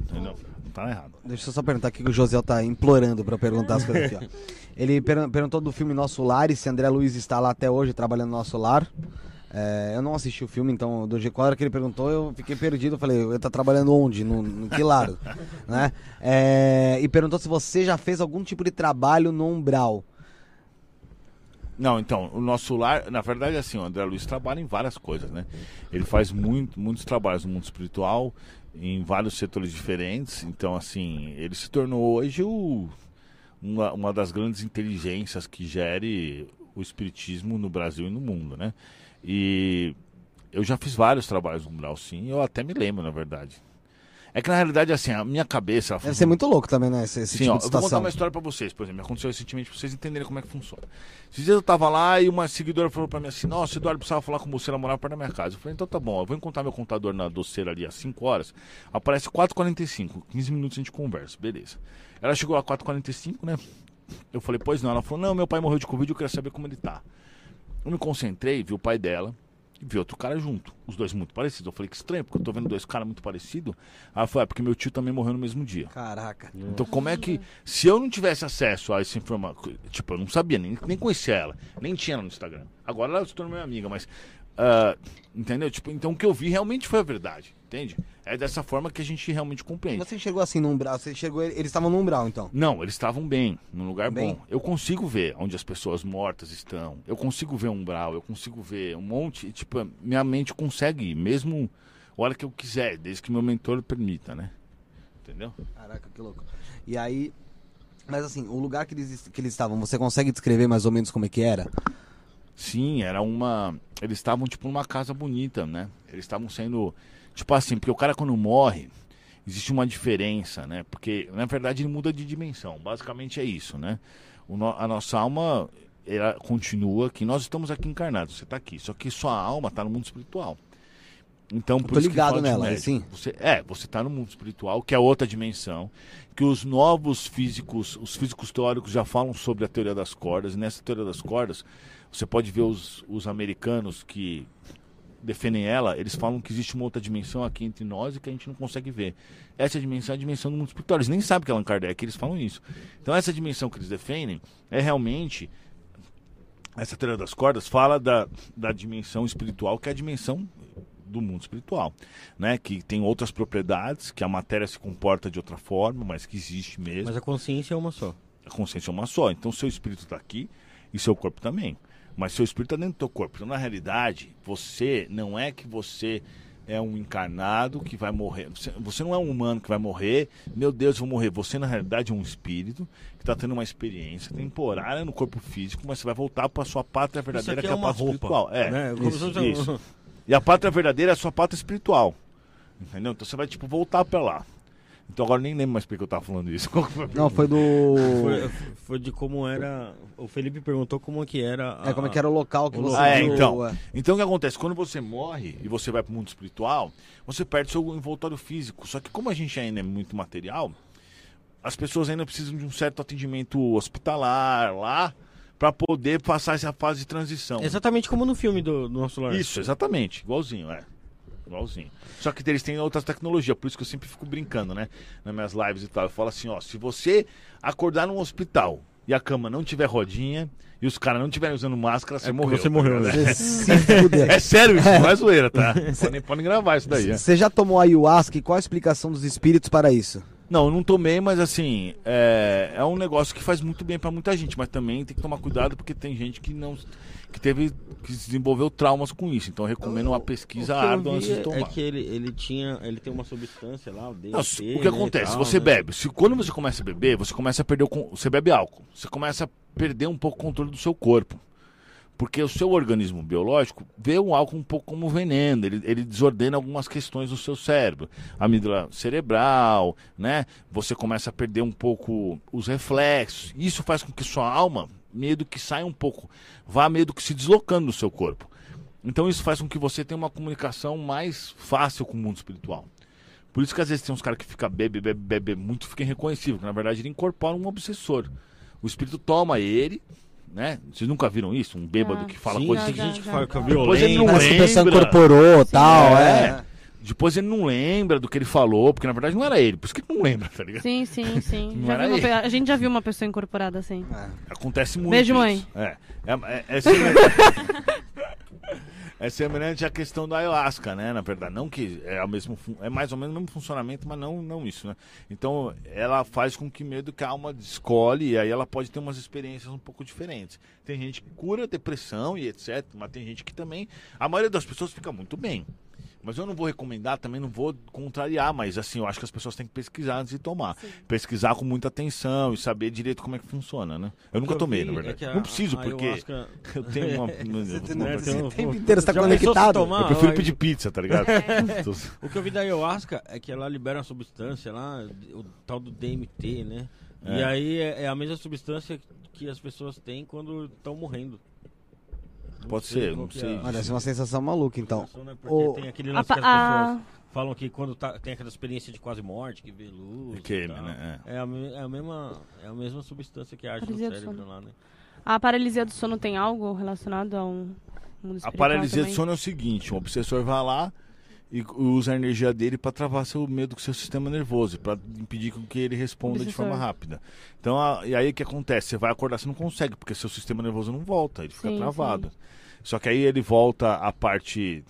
S2: Entendeu? Não tá errado.
S1: Deixa eu só perguntar aqui que o José tá implorando para perguntar as coisas aqui, ó. Ele per perguntou do filme Nosso Lar e se André Luiz está lá até hoje trabalhando no Nosso Lar. É, eu não assisti o filme, então do G4 hora que ele perguntou, eu fiquei perdido. Eu falei, ele tá trabalhando onde? No, no que lado? né? É, e perguntou se você já fez algum tipo de trabalho no Umbral.
S2: Não, então, o nosso lar, na verdade, assim, o André Luiz trabalha em várias coisas, né? Ele faz muito, muitos trabalhos no mundo espiritual, em vários setores diferentes. Então, assim, ele se tornou hoje o uma, uma das grandes inteligências que gere o espiritismo no Brasil e no mundo, né? E eu já fiz vários trabalhos no Umbral, sim, eu até me lembro, na verdade. É que na realidade, assim, a minha cabeça.
S1: Deve ser muito louco também, né? Esse, esse
S2: sim,
S1: tipo
S2: ó, eu vou contar uma história pra vocês, por exemplo. Aconteceu recentemente pra vocês entenderem como é que funciona. Esses dias eu tava lá e uma seguidora falou pra mim assim: Nossa, Eduardo precisava falar com você, ela morava perto da minha casa. Eu falei: Então tá bom, eu vou encontrar meu contador na doceira ali às 5 horas. Aparece 4h45, 15 minutos a gente conversa, beleza. Ela chegou a 4h45, né? Eu falei: Pois não. Ela falou: Não, meu pai morreu de Covid, eu queria saber como ele tá. Eu me concentrei, vi o pai dela e vi outro cara junto. Os dois muito parecidos. Eu falei que estranho, porque eu tô vendo dois caras muito parecidos. Aí ela falou, é porque meu tio também morreu no mesmo dia.
S1: Caraca.
S2: Então como é que. Se eu não tivesse acesso a essa informação. Tipo, eu não sabia, nem, nem conhecia ela. Nem tinha ela no Instagram. Agora ela se tornou minha amiga, mas. Uh, entendeu? Tipo, então o que eu vi realmente foi a verdade. Entende? É dessa forma que a gente realmente compreende.
S1: Você chegou assim no umbral, você chegou, eles estavam no umbral então?
S2: Não, eles estavam bem, num lugar bem. bom. Eu consigo ver onde as pessoas mortas estão. Eu consigo ver um umbral, eu consigo ver um monte, tipo, minha mente consegue ir, mesmo a hora que eu quiser, desde que meu mentor permita, né? Entendeu?
S1: Caraca, que louco. E aí, mas assim, o lugar que eles, que eles estavam, você consegue descrever mais ou menos como é que era?
S2: Sim, era uma. Eles estavam tipo numa casa bonita, né? Eles estavam sendo Tipo assim, porque o cara quando morre, existe uma diferença, né? Porque, na verdade, ele muda de dimensão. Basicamente é isso, né? No, a nossa alma, ela continua aqui. Nós estamos aqui encarnados, você está aqui. Só que sua alma está no mundo espiritual. Então, por
S1: tô
S2: isso que
S1: ligado nela,
S2: médium.
S1: assim?
S2: Você, é, você tá no mundo espiritual, que é outra dimensão, que os novos físicos, os físicos teóricos já falam sobre a teoria das cordas, e nessa teoria das cordas, você pode ver os, os americanos que defendem ela, eles falam que existe uma outra dimensão aqui entre nós e que a gente não consegue ver. Essa dimensão é a dimensão do mundo espiritual. Eles nem sabem que é Allan Kardec, eles falam isso. Então essa dimensão que eles defendem é realmente essa teoria das cordas fala da, da dimensão espiritual, que é a dimensão do mundo espiritual, né? Que tem outras propriedades, que a matéria se comporta de outra forma, mas que existe mesmo.
S3: Mas a consciência é uma só.
S2: A consciência é uma só. Então seu espírito está aqui e seu corpo também. Mas seu espírito está dentro do teu corpo. Então, na realidade, você não é que você é um encarnado que vai morrer. Você, você não é um humano que vai morrer. Meu Deus, eu vou morrer. Você, na realidade, é um espírito que está tendo uma experiência temporária no corpo físico, mas você vai voltar para sua pátria verdadeira, que é
S3: é
S2: a pátria
S3: roupa,
S2: espiritual. É,
S3: né? Como
S2: isso,
S3: um-
S2: isso. E a pátria verdadeira é a sua pátria espiritual. Entendeu? Então você vai, tipo, voltar para lá. Então agora nem lembro mais porque eu tava falando isso.
S1: Não, foi do.
S3: Foi, foi de como era. O Felipe perguntou como que era. a-
S1: É como é que era o local que
S3: O
S1: você
S3: local.
S2: Ah, é, então.
S1: é.
S2: Então o que acontece? Quando você morre e você vai para o mundo espiritual, você perde seu envoltório físico. Só que como a gente ainda é muito material, as pessoas ainda precisam de um certo atendimento hospitalar lá para poder passar essa fase de transição.
S3: Exatamente como no filme do, do nosso lar.
S2: Isso, exatamente. Igualzinho, é. Igualzinho. Só que eles têm outras tecnologias, por isso que eu sempre fico brincando, né? Nas minhas lives e tal. Eu falo assim, ó, se você acordar num hospital e a cama não tiver rodinha e os caras não estiverem usando máscara, você
S3: É
S2: morreu.
S3: você
S2: tá
S3: morreu, né?
S1: Fuder.
S2: É sério isso, não é zoeira, tá? podem, podem gravar isso daí. é.
S1: Você já tomou ayahuasca e qual a explicação dos espíritos para isso?
S2: Não, eu não tomei, mas assim, é, é um negócio que faz muito bem pra muita gente, mas também tem que tomar cuidado porque tem gente que não que teve que desenvolveu traumas com isso. Então eu recomendo uma pesquisa árdua antes de tomar.
S3: É que ele, ele tinha. Ele tem uma substância lá, o
S2: Não, se- o que acontece?
S3: tal,
S2: você
S3: né?
S2: bebe. Se, quando você começa a beber, você começa a perder o. Você bebe álcool. Você começa a perder um pouco o controle do seu corpo. Porque o seu organismo biológico vê o álcool um pouco como veneno. Ele, ele desordena algumas questões do seu cérebro. Amígdala cerebral, né? Você começa a perder um pouco os reflexos. Isso faz com que sua alma meio do que saia um pouco, vá meio do que se deslocando do seu corpo. Então isso faz com que você tenha uma comunicação mais fácil com o mundo espiritual. Por isso que às vezes tem uns caras que fica bebe, bebe, bebe muito, fica irreconhecível, que na verdade ele incorpora um obsessor. O espírito toma ele, né? Vocês nunca viram isso? Um bêbado
S5: Já.
S2: que fala
S3: Sim,
S2: coisas
S3: tem
S5: já,
S3: gente que
S5: já.
S3: fala que é
S2: Depois ele
S3: violento.
S2: não
S1: Parece que a pessoa
S2: lembra.
S1: incorporou tal, é.
S2: É. Depois ele não lembra do que ele falou, porque na verdade não era ele, por isso que ele não lembra, tá ligado?
S5: Sim, sim, sim. Pe- A gente já viu uma pessoa incorporada assim.
S2: Acontece muito.
S5: Beijo,
S2: isso.
S5: mãe.
S2: É. É, é, é semelhante... é semelhante à questão da ayahuasca, né? Na verdade, não que é, o mesmo, fun- é mais ou menos o mesmo funcionamento, mas não, não isso, né? Então, ela faz com que medo que a alma escolhe e aí ela pode ter umas experiências um pouco diferentes. Tem gente que cura depressão e etc, mas tem gente que também, a maioria das pessoas fica muito bem. Mas eu não vou recomendar, também não vou contrariar, mas assim, eu acho que as pessoas têm que pesquisar antes de tomar. Pesquisar com muita atenção e saber direito como é que funciona, né? Eu nunca
S3: Eu
S2: tomei,
S3: vi
S2: na
S3: é
S2: verdade.
S3: a-
S2: não preciso,
S3: a
S2: porque
S3: ayahuasca-
S2: eu tenho uma.
S3: um-
S1: o tempo inteiro você tá
S3: se
S1: conectado.
S3: tomar-
S2: eu prefiro
S3: Ah,
S2: pedir pizza, tá ligado?
S3: O que eu vi da ayahuasca é que ela libera uma substância lá, o tal do DMT, né? E
S2: É.
S3: aí é, é a mesma substância que as pessoas têm quando estão morrendo.
S2: Pode ser, não
S3: que é
S2: sei.
S3: a-
S1: Olha, essa é uma sensação maluca, então.
S3: né? Porque
S1: O-
S3: tem aquele
S5: A
S3: lance que as pessoas
S5: a-
S3: falam que quando tá- tem aquela experiência de quase morte, que vê luz. e tal.
S2: né?
S3: É. a, me- é a mesma, é a mesma substância que age no
S5: Paralisia do
S3: cérebro
S5: sono.
S3: lá, né?
S5: A paralisia do sono tem algo relacionado a um mundo
S2: A paralisia
S5: também?
S2: do sono é o seguinte: um obsessor vai lá e usa a energia dele para travar seu medo com seu sistema nervoso, para impedir que ele responda de
S5: Obsessor.
S2: forma rápida. Então, a- e aí o que acontece? Você vai acordar, você não consegue, porque seu sistema nervoso não volta, ele fica
S5: Sim,
S2: travado. Só que aí ele volta a parte.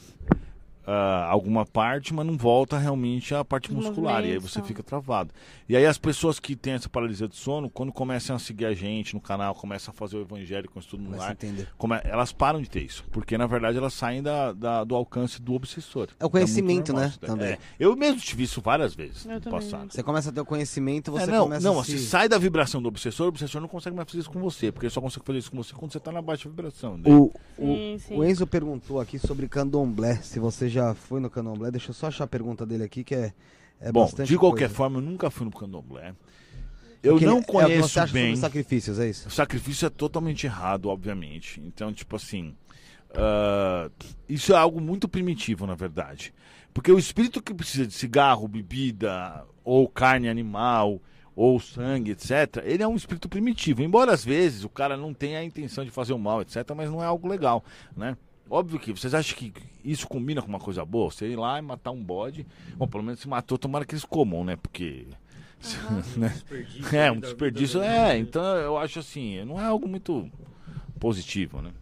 S2: Ah, alguma parte, mas não volta realmente a parte
S5: Os
S2: muscular. E aí você fica travado. E aí as pessoas que têm essa paralisia do sono, quando começam a seguir a gente no canal, começam a fazer o evangelho com estudo no
S1: Começa a
S2: lar,
S1: entender.
S2: come- elas param de ter isso. Porque na verdade elas saem da, da- do alcance do obsessor.
S1: É o conhecimento,
S2: muito normal
S1: né, também.
S2: É. Eu mesmo tive isso várias vezes
S5: Eu
S2: no
S5: também.
S2: passado.
S1: Você começa a ter o conhecimento, você
S2: É, não,
S1: começa
S2: não,
S1: a se...
S2: você sai da vibração do obsessor, o obsessor não consegue mais fazer isso com você, porque ele só consegue fazer isso com você quando você está na baixa vibração. dele.
S1: O,
S5: Sim,
S1: o,
S5: sim.
S1: o Enzo perguntou aqui sobre candomblé, se você já foi no candomblé. Deixa eu só achar a pergunta dele aqui, que é, é
S2: Bom,
S1: bastante
S2: de qualquer
S1: coisa.
S2: forma, eu nunca fui no candomblé. Eu
S1: Porque
S2: não
S1: é você
S2: conheço
S1: acha
S2: bem.
S1: sobre sacrifícios, é isso?
S2: O sacrifício é totalmente errado, obviamente. Então, tipo assim, ah, isso é algo muito primitivo, na verdade. Porque o espírito que precisa de cigarro, bebida, ou carne animal, ou sangue, etc., ele é um espírito primitivo. Embora às vezes o cara não tenha a intenção de fazer o mal, etc., mas não é algo legal, né? Óbvio que vocês acham que isso combina com uma coisa boa? Você ir lá e matar um bode. Bom, pelo menos se matou, tomara que eles comam, né? Porque. né?
S3: Desperdício
S2: É, um desperdício.
S3: da-
S2: É, então eu acho assim, não é algo muito positivo, né?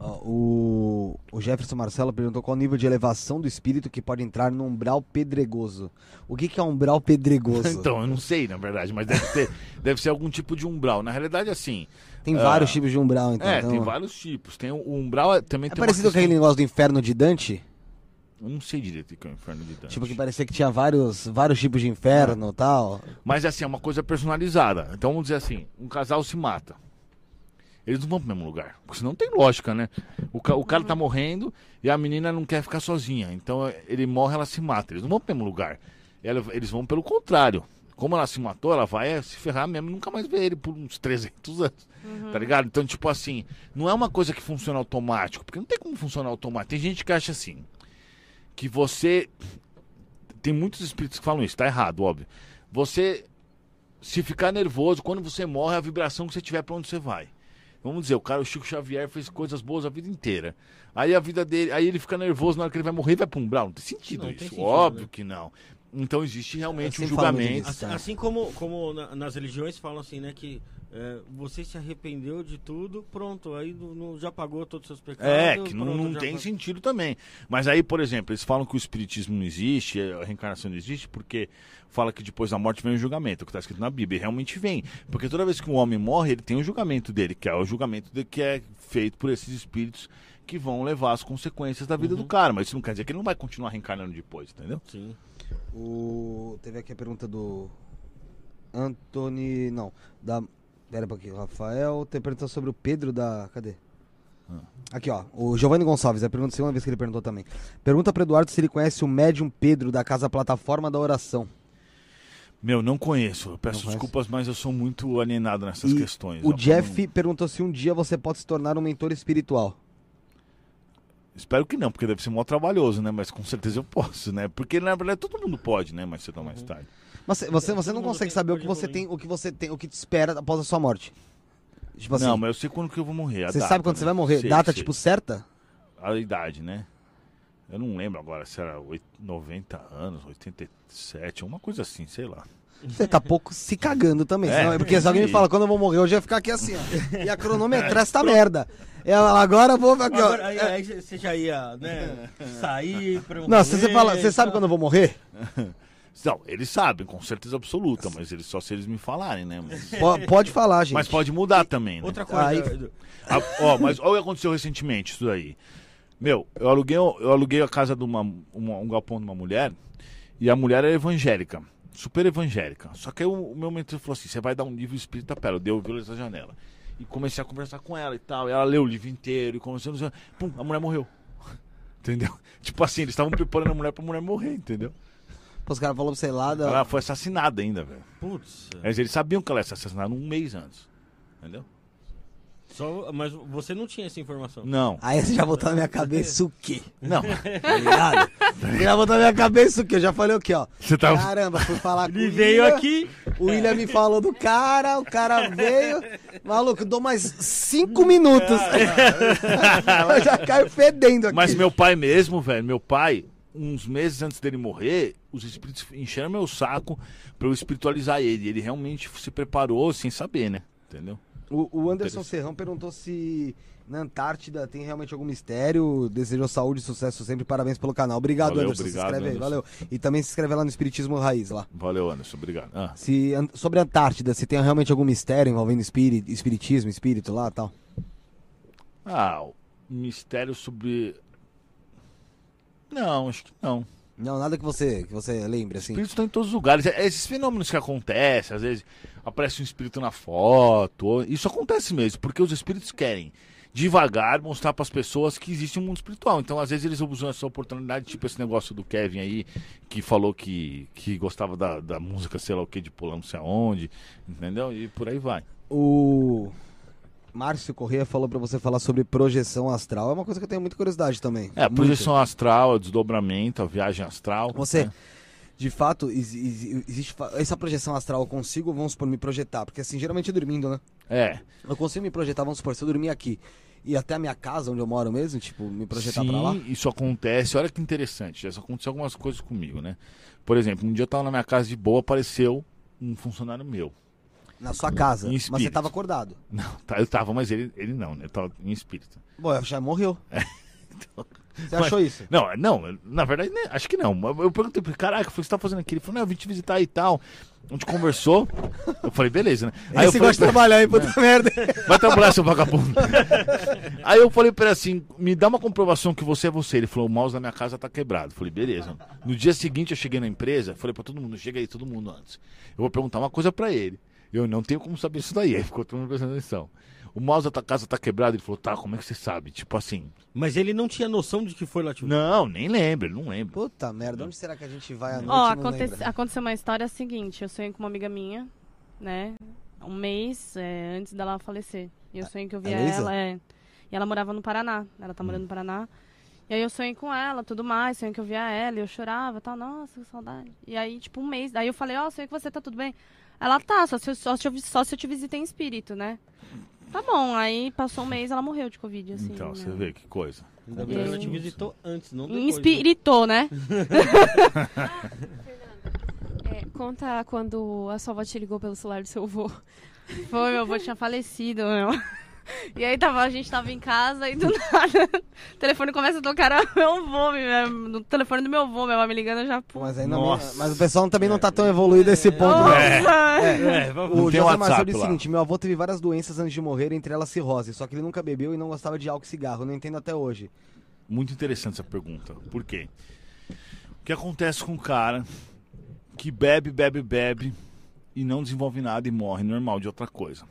S1: Ó, o, o Jefferson Marcelo perguntou qual o nível de elevação do espírito que pode entrar no umbral pedregoso. O que, que é umbral pedregoso?
S2: Então, eu não sei, na verdade, mas deve ter, deve ser algum tipo de umbral. Na realidade, assim.
S1: Tem
S2: ah,
S1: vários tipos de umbral, então.
S2: é,
S1: então-
S2: tem vários tipos. Tem o, o umbral é- também
S1: É
S2: tem uma
S1: parecido com
S2: questão-
S1: aquele negócio do inferno de Dante?
S2: Eu não sei direito o que é o inferno de Dante.
S1: Tipo, que parecia que tinha vários, vários tipos de inferno e tal.
S2: Mas assim, é uma coisa personalizada. Então vamos dizer assim, um casal se mata. Eles não vão pro mesmo lugar. Porque senão tem lógica, né? O, ca- o cara tá morrendo e a menina não quer ficar sozinha. Então ele morre, ela se mata. Eles não vão pro mesmo lugar. Ela- eles vão pelo contrário. Como ela se matou, ela vai se ferrar mesmo e nunca mais ver ele por uns 300 anos. Tá ligado? Então, tipo assim, não é uma coisa que funciona automático. Porque não tem como funcionar automático. Tem gente que acha assim, que você tem muitos espíritos que falam isso, tá errado, óbvio. Você se ficar nervoso, quando você morre, a vibração que você tiver pra onde você vai. Vamos dizer, o cara, o Chico Xavier fez coisas boas a vida inteira. Aí a vida dele, aí ele fica nervoso na hora que ele vai morrer e vai pra um umbral. Não tem sentido
S3: Não
S2: isso.
S3: tem sentido,
S2: óbvio
S3: né?
S2: que não. Então existe realmente um julgamento.
S1: disso.
S3: Assim, assim como, como na- nas religiões falam assim, né? Que é, você se arrependeu de tudo, pronto, aí não, não- já pagou todos os seus pecados.
S2: É, que não,
S3: pronto,
S2: não
S3: já
S2: tem
S3: pagou.
S2: sentido também. Mas aí, por exemplo, eles falam que o espiritismo não existe, a reencarnação não existe, porque fala que depois da morte vem o julgamento, o que está escrito na Bíblia. E realmente vem. Porque toda vez que um homem morre, ele tem o julgamento dele, que é o julgamento de, que é feito por esses espíritos que vão levar as consequências da vida do cara. Mas isso não quer dizer que ele não vai continuar reencarnando depois, entendeu?
S3: Sim.
S1: O... Teve aqui a pergunta do Anthony. Não, da. Pera um pouquinho, Rafael. Tem pergunta sobre o Pedro da. Cadê? Aqui, ó. O Giovanni Gonçalves, é a pergunta, segunda vez que ele perguntou também. Pergunta pro Eduardo se ele conhece o médium Pedro da Casa Plataforma da Oração.
S2: Meu, não conheço. Eu peço
S1: Não
S2: desculpas, mas eu sou muito alienado nessas
S1: E
S2: questões.
S1: O Jeff perguntou se um dia você pode se tornar um mentor espiritual.
S2: Espero que não, porque deve ser mó trabalhoso, né? Mas com certeza eu posso, né? Porque na verdade todo mundo pode, né? Mais cedo ou mais tarde.
S1: Mas você, você, não consegue saber o que você tem, o que você tem, o que te espera após a sua morte. Tipo assim,
S2: não, mas eu sei quando que eu vou morrer.
S1: você
S2: data,
S1: sabe quando
S2: né?
S1: você vai morrer?
S2: Sei,
S1: Data,
S2: sei.
S1: tipo, certa?
S2: A idade, né? Eu não lembro agora se era oit- 90 anos, 87, alguma coisa assim, sei lá.
S1: Você tá pouco se cagando também.
S2: É.
S1: senão- é porque se alguém me fala quando eu vou morrer, eu já ia ficar aqui assim, ó. E a cronometrar essa merda. Eu, agora eu vou. Aqui, ó.
S3: Agora, aí, aí você já ia, né? Sair pra um
S1: Não, se você fala, você sabe quando eu vou morrer?
S2: Não, eles sabem, com certeza absoluta, mas eles só se eles me falarem, né? Mas,
S1: Po- Pode falar, gente.
S2: mas pode mudar também, né?
S3: Outra coisa,
S1: Aí-
S2: Ah, ó, mas olha o que aconteceu recentemente, isso daí. Meu, eu aluguei, eu aluguei a casa de uma, uma- um galpão de uma mulher e a mulher era evangélica, super evangélica. Só que aí o, o meu mentor falou assim: você vai dar um livro espírita pra ela. Eu dei o violão da janela. E comecei a conversar com ela e tal. E ela leu o livro inteiro e começou a. Pum, a mulher morreu. Entendeu? Tipo assim, eles estavam preparando a mulher pra mulher morrer, entendeu?
S1: Pô, Os caras falaram pra você lá da.
S2: Ela foi assassinada ainda, velho.
S3: Putz.
S2: Mas eles sabiam que ela ia ser assassinada um mês antes. Entendeu?
S3: Só, mas você não tinha essa informação.
S2: Não.
S1: Aí você já botou na minha cabeça o quê?
S2: Não.
S1: Tá ligado? Você já botou na minha cabeça o quê? Eu já falei o quê, ó.
S2: Você tá.
S1: Caramba, fui falar com o
S3: Ele veio aqui.
S1: O William me falou do cara, o cara veio. Maluco, eu dou mais cinco minutos. eu já caio fedendo aqui.
S2: Mas meu pai mesmo, velho, meu pai, uns meses antes dele morrer, os espíritos encheram meu saco pra eu espiritualizar ele. Ele realmente se preparou sem saber, né? Entendeu?
S1: O, o Anderson. Serrão perguntou se na Antártida tem realmente algum mistério. Desejou saúde e sucesso sempre. Parabéns pelo canal. Obrigado,
S2: Valeu,
S1: Anderson.
S2: obrigado,
S1: se inscreve aí,
S2: Anderson.
S1: valeu. E também se inscreve lá no Espiritismo Raiz lá.
S2: Valeu, Anderson, obrigado. Ah,
S1: Se, sobre a Antártida, se tem realmente algum mistério envolvendo espírito, espiritismo, espírito lá e tal.
S2: ah, mistério sobre. Não, acho que não.
S1: Não, nada que você, que você lembre, assim.
S2: Espíritos estão em todos os lugares. É- Esses fenômenos que acontecem, às vezes aparece um espírito na foto. Isso acontece mesmo, porque os espíritos querem devagar mostrar para as pessoas que existe um mundo espiritual. Então, às vezes, eles usam essa oportunidade, tipo esse negócio do Kevin aí, que falou que, que gostava da, da música, sei lá o que, de pular não sei aonde, entendeu? E por aí vai.
S1: O. Márcio Corrêa falou pra você falar sobre projeção astral. É uma coisa que eu tenho muita curiosidade também.
S2: É, a
S1: Muito.
S2: projeção astral, o desdobramento, a viagem astral.
S1: Você,
S2: né?
S1: de fato, exi- exi- existe essa projeção astral, eu consigo, vamos supor, me projetar? Porque assim, geralmente dormindo, né?
S2: É.
S1: Eu consigo me projetar, vamos supor, se eu dormir aqui e até a minha casa, onde eu moro mesmo, tipo, me projetar
S2: Sim,
S1: pra lá?
S2: isso acontece. Olha que interessante. Já aconteceu algumas coisas comigo, né? Por exemplo, um dia eu tava na minha casa de boa, apareceu um funcionário meu.
S1: Na sua casa.
S2: Em
S1: Mas você
S2: espírito.
S1: tava acordado.
S2: Não, tá, eu tava, mas ele, ele não, né? Eu tava em espírito.
S1: Bom, já morreu. Você achou isso?
S2: Não, não, na verdade, né, acho que não. Eu perguntei pra ele, caraca, o que você tá fazendo aqui? Ele falou, não, eu vim te visitar e tal. A gente conversou. Eu falei, beleza, né?
S1: Aí
S2: eu
S1: você gosta de trabalhar, hein, puta merda.
S2: Vai trabalhar, seu vagabundo. Aí eu falei pra ele assim: me dá uma comprovação que você é você. Ele falou: o mouse da minha casa tá quebrado. Eu falei: beleza. No dia seguinte eu cheguei na empresa, falei pra todo mundo: chega aí, todo mundo antes. Eu vou perguntar uma coisa pra ele. Eu não tenho como saber isso daí. Aí ficou todo mundo prestando atenção. O mouse da tua casa tá quebrado. Ele falou: tá, como é que você sabe? Tipo assim:
S3: Mas ele não tinha noção de que foi lá, tipo.
S2: não, nem lembro, ele não lembra.
S1: Puta merda, onde será que a gente vai à noite?
S5: Ó, aconte-
S1: lembra?
S5: aconteceu uma história seguinte. Eu sonhei com uma amiga minha, né? Um mês é, antes dela falecer. E eu sonhei que eu via
S1: Luísa?
S5: ela. É, e ela morava no Paraná. Ela tá morando no Paraná. E aí eu sonhei com ela, tudo mais. Sonhei que eu via ela. E eu chorava e tal. Nossa, que saudade. E aí, tipo, um mês. Daí eu falei, ó, sonhei que você tá tudo bem. Ela tá, só se, eu- só, se só se eu te visitei em espírito, né? Tá bom. Aí passou um mês, ela morreu de Covid, assim.
S2: então,
S5: né?
S2: você vê que coisa.
S3: Ainda bem que ela te visitou antes, não
S5: Em
S3: depois. né?
S5: espiritou, né?
S4: É, conta quando a sua avó te ligou pelo celular do seu avô.
S5: Foi, meu avô tinha falecido, meu. E aí tava, a gente tava em casa e do nada o telefone começa a tocar era meu avô, meu, no telefone do meu avô, meu avô me ligando eu já. Pô,
S1: Mas, ainda
S2: Nossa.
S1: mas o pessoal também não tá tão evoluído a esse ponto. né?
S3: É, vai-
S1: O
S2: Não tem
S1: José Marcelo disse o seguinte: meu avô teve várias doenças antes de morrer, entre elas cirrose, só que ele nunca bebeu e não gostava de álcool e cigarro. Eu não entendo até hoje.
S2: Muito interessante essa pergunta. Por quê? O que acontece com um cara que bebe, bebe, bebe e não desenvolve nada e morre normal de outra coisa?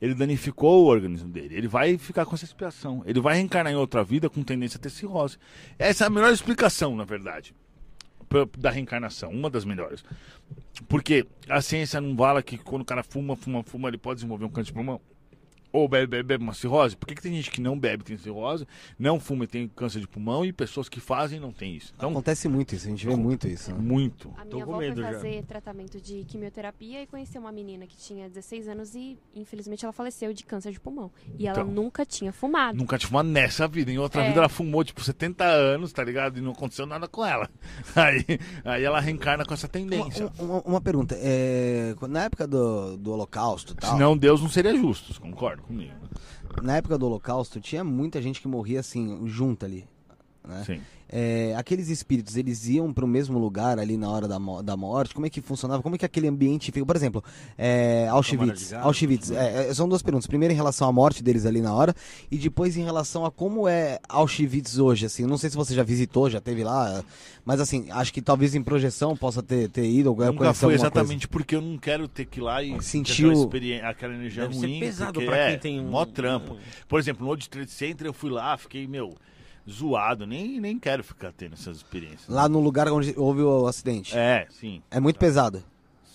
S2: Ele danificou o organismo dele. Ele vai ficar com essa expiação. Ele vai reencarnar em outra vida com tendência a ter cirrose. Essa é a melhor explicação, na verdade, da reencarnação. Uma das melhores. Porque a ciência não fala que quando o cara fuma, fuma, fuma, ele pode desenvolver um câncer de pulmão. Ou bebe, bebe, bebe uma cirrose? Por que, que tem gente que não bebe e tem cirrose, não fuma e tem câncer de pulmão e pessoas que fazem não tem isso? Então,
S1: Acontece muito isso, a gente vê muito isso. né?
S2: muito.
S4: A
S3: Tô
S4: minha
S3: com
S4: avó
S3: medo
S4: foi
S3: já.
S4: fazer tratamento de quimioterapia e conheceu uma menina que tinha 16 anos e, infelizmente, ela faleceu de câncer de pulmão. E ela
S2: Então.
S4: nunca tinha fumado.
S2: Nunca tinha fumado nessa vida. Em outra
S4: É.
S2: vida ela fumou, tipo, 70 anos, tá ligado? E não aconteceu nada com ela. Aí, aí ela reencarna com essa tendência.
S1: Uma, uma- uma pergunta: é, na época do, do Holocausto e tal,
S2: Senão Deus não seria justo, você concorda comigo?
S1: na época do Holocausto, tinha muita gente que morria assim, junto ali. Né?
S2: Sim.
S1: É, aqueles espíritos, eles iam para o mesmo lugar ali na hora da, da morte? Como é que funcionava? Como é que aquele ambiente fica? Por exemplo, é, Auschwitz.
S3: gás,
S1: Auschwitz é, é, são duas perguntas. Primeiro em relação à morte deles ali na hora e depois em relação a como é Auschwitz hoje. Assim, não sei se você já visitou, já teve lá, mas assim, acho que talvez em projeção possa ter, ter ido ou
S2: Nunca foi
S1: alguma coisa.
S2: exatamente porque eu não quero ter que ir lá e
S1: Sentiu-
S2: aquela, aquela energia
S3: Deve ser
S2: ruim.
S3: pesado
S2: porque
S3: pra
S2: é,
S3: quem tem um-
S2: Mó trampo. Por exemplo, no World Trade Center eu fui lá, fiquei, meu, zoado. Nem, nem quero ficar tendo essas experiências.
S1: Lá no lugar onde houve o acidente. É,
S2: É, sim.
S1: muito pesado.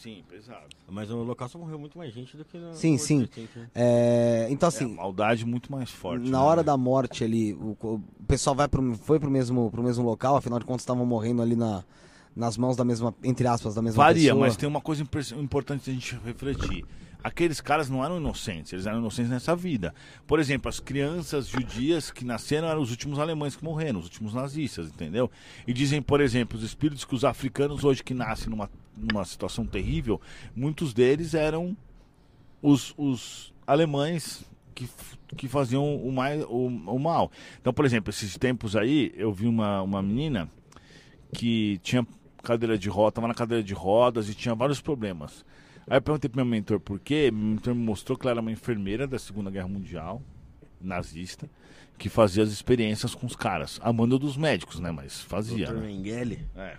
S2: Sim, pesado.
S3: Mas no Holocausto morreu muito mais gente do que no.
S1: Sim, sim.
S3: Center.
S1: É, então
S2: É,
S1: assim,
S2: maldade muito mais forte.
S1: Na
S2: né?
S1: hora da morte ali, o, o pessoal vai pro, foi pro mesmo, pro mesmo local, afinal de contas estavam morrendo ali na, nas mãos da mesma, entre aspas, da mesma
S2: Varia,
S1: pessoa.
S2: mas tem uma coisa importante a gente refletir. Aqueles caras não eram inocentes, eles eram inocentes nessa vida. Por exemplo, as crianças judias que nasceram eram os últimos alemães que morreram, os últimos nazistas, entendeu? E dizem, por exemplo, os espíritos que os africanos hoje que nascem numa, numa situação terrível, muitos deles eram os, os alemães que, que faziam o, mais, o, o mal. Então, por exemplo, esses tempos aí, eu vi uma, uma menina que tinha cadeira de roda, tava na cadeira de rodas e tinha vários problemas. Aí eu perguntei pro meu mentor por quê, meu mentor me mostrou que ela era uma enfermeira da Segunda Guerra Mundial, nazista, que fazia as experiências com os caras, a mando dos médicos, né, mas fazia,
S3: Dr.
S2: né?
S3: Mengele.
S2: É.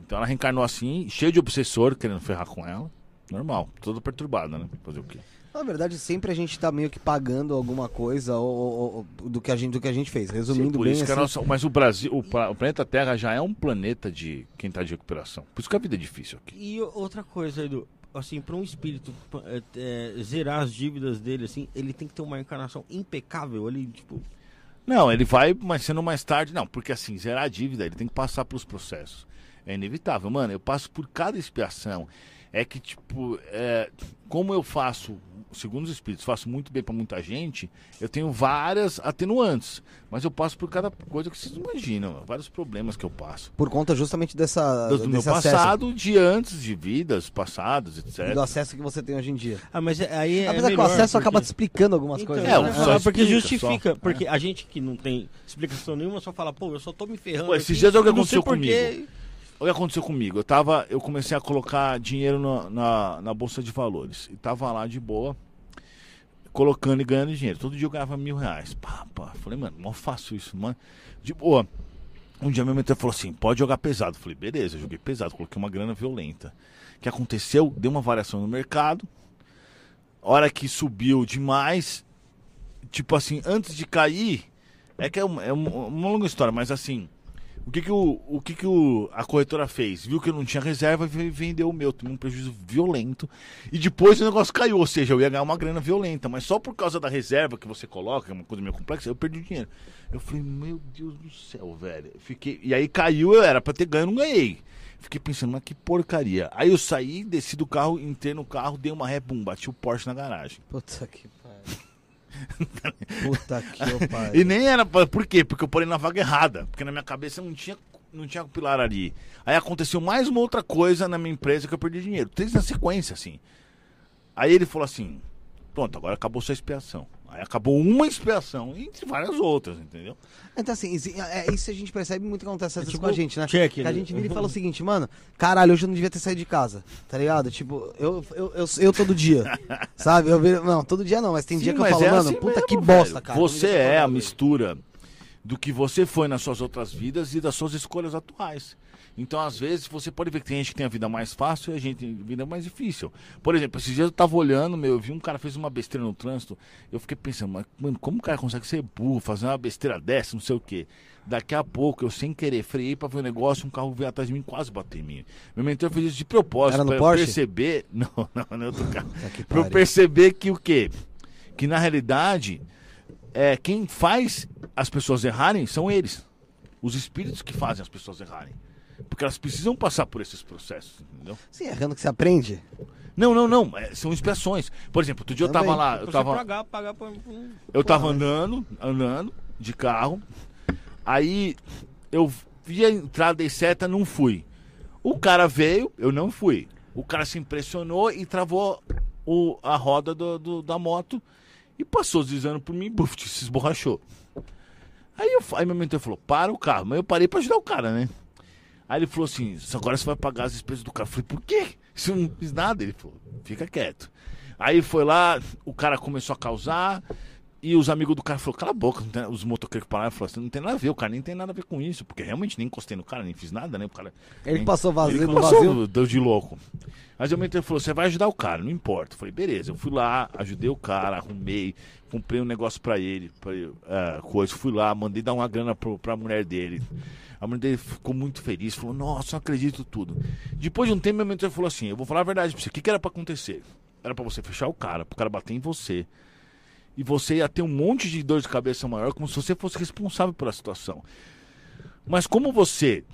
S2: Então ela reencarnou assim, cheio de obsessor, querendo ferrar com ela. Normal, toda perturbada, né? Fazer o quê?
S1: Na verdade, sempre a gente tá meio que pagando alguma coisa ou, ou- ou do, que a gente, do que a gente fez. Resumindo
S2: Sim, por
S1: bem
S2: isso que a
S1: assim,
S2: nossa, mas o Brasil, o, o planeta Terra já é um planeta de quem tá de recuperação. Por isso que a vida é difícil aqui.
S3: E outra coisa, Edu. assim, pra um espírito é, é, zerar as dívidas dele, assim, ele tem que ter uma encarnação impecável ali, tipo.
S2: Não, ele vai, mas sendo mais tarde, não, porque assim, zerar a dívida, ele tem que passar pelos processos. É inevitável, mano. Eu passo por cada expiação. É que, tipo, é, como eu faço, segundo os espíritos, faço muito bem pra muita gente, eu tenho várias atenuantes. Mas eu passo por cada coisa que vocês não imaginam, vários problemas que eu passo.
S1: Por conta justamente dessa.
S2: Do, do meu
S1: acesso,
S2: passado, de antes, de vidas passadas, etc.
S1: do acesso que você tem hoje em dia.
S3: Ah, mas é- aí é.
S1: Apesar que o acesso acaba te
S3: porque-
S1: explicando algumas
S3: Então,
S1: coisas.
S2: É,
S1: né?
S2: o
S3: só
S2: só
S3: porque
S2: explica,
S3: justifica.
S2: só.
S3: Porque a gente que não tem explicação nenhuma só fala, pô, eu só tô me ferrando.
S2: Pô, esses
S3: aqui,
S2: dias é o que aconteceu comigo. Olha o que aconteceu comigo. Eu tava. Eu comecei a colocar dinheiro na, na, na Bolsa de Valores. E tava lá de boa, colocando e ganhando dinheiro. Todo dia eu ganhava mil reais. Pá, pá. Falei, mano, mal faço isso, mano. De boa. Um dia meu mentor falou assim: pode jogar pesado. Falei, beleza, eu joguei pesado, coloquei uma grana violenta. O que aconteceu? Deu uma variação no mercado. Hora que subiu demais. Tipo assim, antes de cair. É que é uma, é uma- uma longa história, mas assim. O que que, o, o, que que o, a corretora fez? Viu que eu não tinha reserva e vendeu o meu. Tomei um prejuízo violento. E depois o negócio caiu. Ou seja, eu ia ganhar uma grana violenta. Mas só por causa da reserva que você coloca, que é uma coisa meio complexa, eu perdi o dinheiro. Eu falei, meu Deus do céu, velho. Fiquei... E aí caiu, eu era pra ter ganho, não ganhei. Fiquei pensando, mas que porcaria. Aí eu saí, desci do carro, entrei no carro, dei uma ré, bum, bati o Porsche na garagem.
S1: Puta que. Puta que pariu.
S2: E nem era. pra- Por quê? Porque eu parei na vaga errada. Porque na minha cabeça não tinha, não tinha pilar ali. Aí aconteceu mais uma outra coisa na minha empresa que eu perdi dinheiro. Três na sequência, assim. Aí ele falou assim: pronto, agora acabou sua expiação. Aí acabou uma expiação, entre várias outras, entendeu?
S1: Então, assim, isso- é isso a gente percebe muito que acontece às vezes
S3: tipo
S1: com a gente, né?
S3: check,
S1: que a gente vira e fala o seguinte, mano, caralho, hoje eu não devia ter saído de casa, tá ligado? Tipo, eu, eu, eu, eu todo dia, sabe? Eu não, todo dia não, mas tem
S2: Sim,
S1: dia que eu
S2: mas
S1: falo,
S2: é
S1: mano,
S2: assim
S1: puta
S2: mesmo,
S1: que
S2: velho.
S1: bosta, cara. não
S2: Você é a mistura do que você foi nas suas outras vidas e das suas escolhas atuais. Então, às vezes, você pode ver que tem gente que tem a vida mais fácil e a gente tem a vida mais difícil. Por exemplo, esses dias eu tava olhando, meu, eu vi um cara fez uma besteira no trânsito, eu fiquei pensando, mas, mano, como o cara consegue ser burro, fazer uma besteira dessa, não sei o quê. Daqui a pouco, eu sem querer, freiei pra ver um negócio, um carro veio atrás de mim e quase bateu em mim. Meu mentor fez isso de propósito,
S1: Era no
S2: pra eu
S1: Porsche?
S2: perceber... Não, não, não é outro carro.
S1: Que
S2: Pra eu perceber que o quê? Que na realidade, é, quem faz as pessoas errarem são eles. Os espíritos que fazem as pessoas errarem. Porque elas precisam passar por esses processos, entendeu?
S1: Sim, errando que você aprende.
S2: Não, não, não. é, são expiações. Por exemplo, outro dia eu
S1: Também.
S2: tava lá, eu
S3: Pra você
S2: tava,
S3: pagar, pagar por-
S2: eu tava andando, andando de carro. Aí eu vi a entrada dei seta, não fui. O cara veio, eu não fui. O cara se impressionou e travou o, a roda do, do- da moto e passou deslizando por mim, buf, se esborrachou. Aí, eu, aí meu mentor falou, para o carro. Mas eu parei pra ajudar o cara, né? Aí ele falou assim, agora você vai pagar as despesas do carro. Eu falei, por quê? Isso eu não fiz nada. Ele falou, fica quieto. Aí foi lá, o cara começou a causar, e os amigos do cara falaram, cala a boca, tem- os motoqueiros que pararam falaram assim, não tem nada a ver, o cara nem tem nada a ver com isso, porque realmente nem encostei no cara, nem fiz nada, né? O cara,
S1: Ele
S2: nem-
S1: passou vazio
S2: ele
S1: no
S2: passou,
S1: vazio.
S2: deu de louco. Mas o mentor falou, você vai ajudar o cara, não importa. Eu falei, beleza, eu fui lá, ajudei o cara, arrumei, comprei um negócio pra ele, pra, eh, coisa, fui lá, mandei dar uma grana pro, pra mulher dele. A mulher dele ficou muito feliz, falou, nossa, não acredito tudo. Depois de um tempo, meu mentor falou assim, eu vou falar a verdade pra você, o que, que era pra acontecer? Era pra você fechar o cara, pro cara bater em você. E você ia ter um monte de dor de cabeça maior, como se você fosse responsável pela situação. Mas como você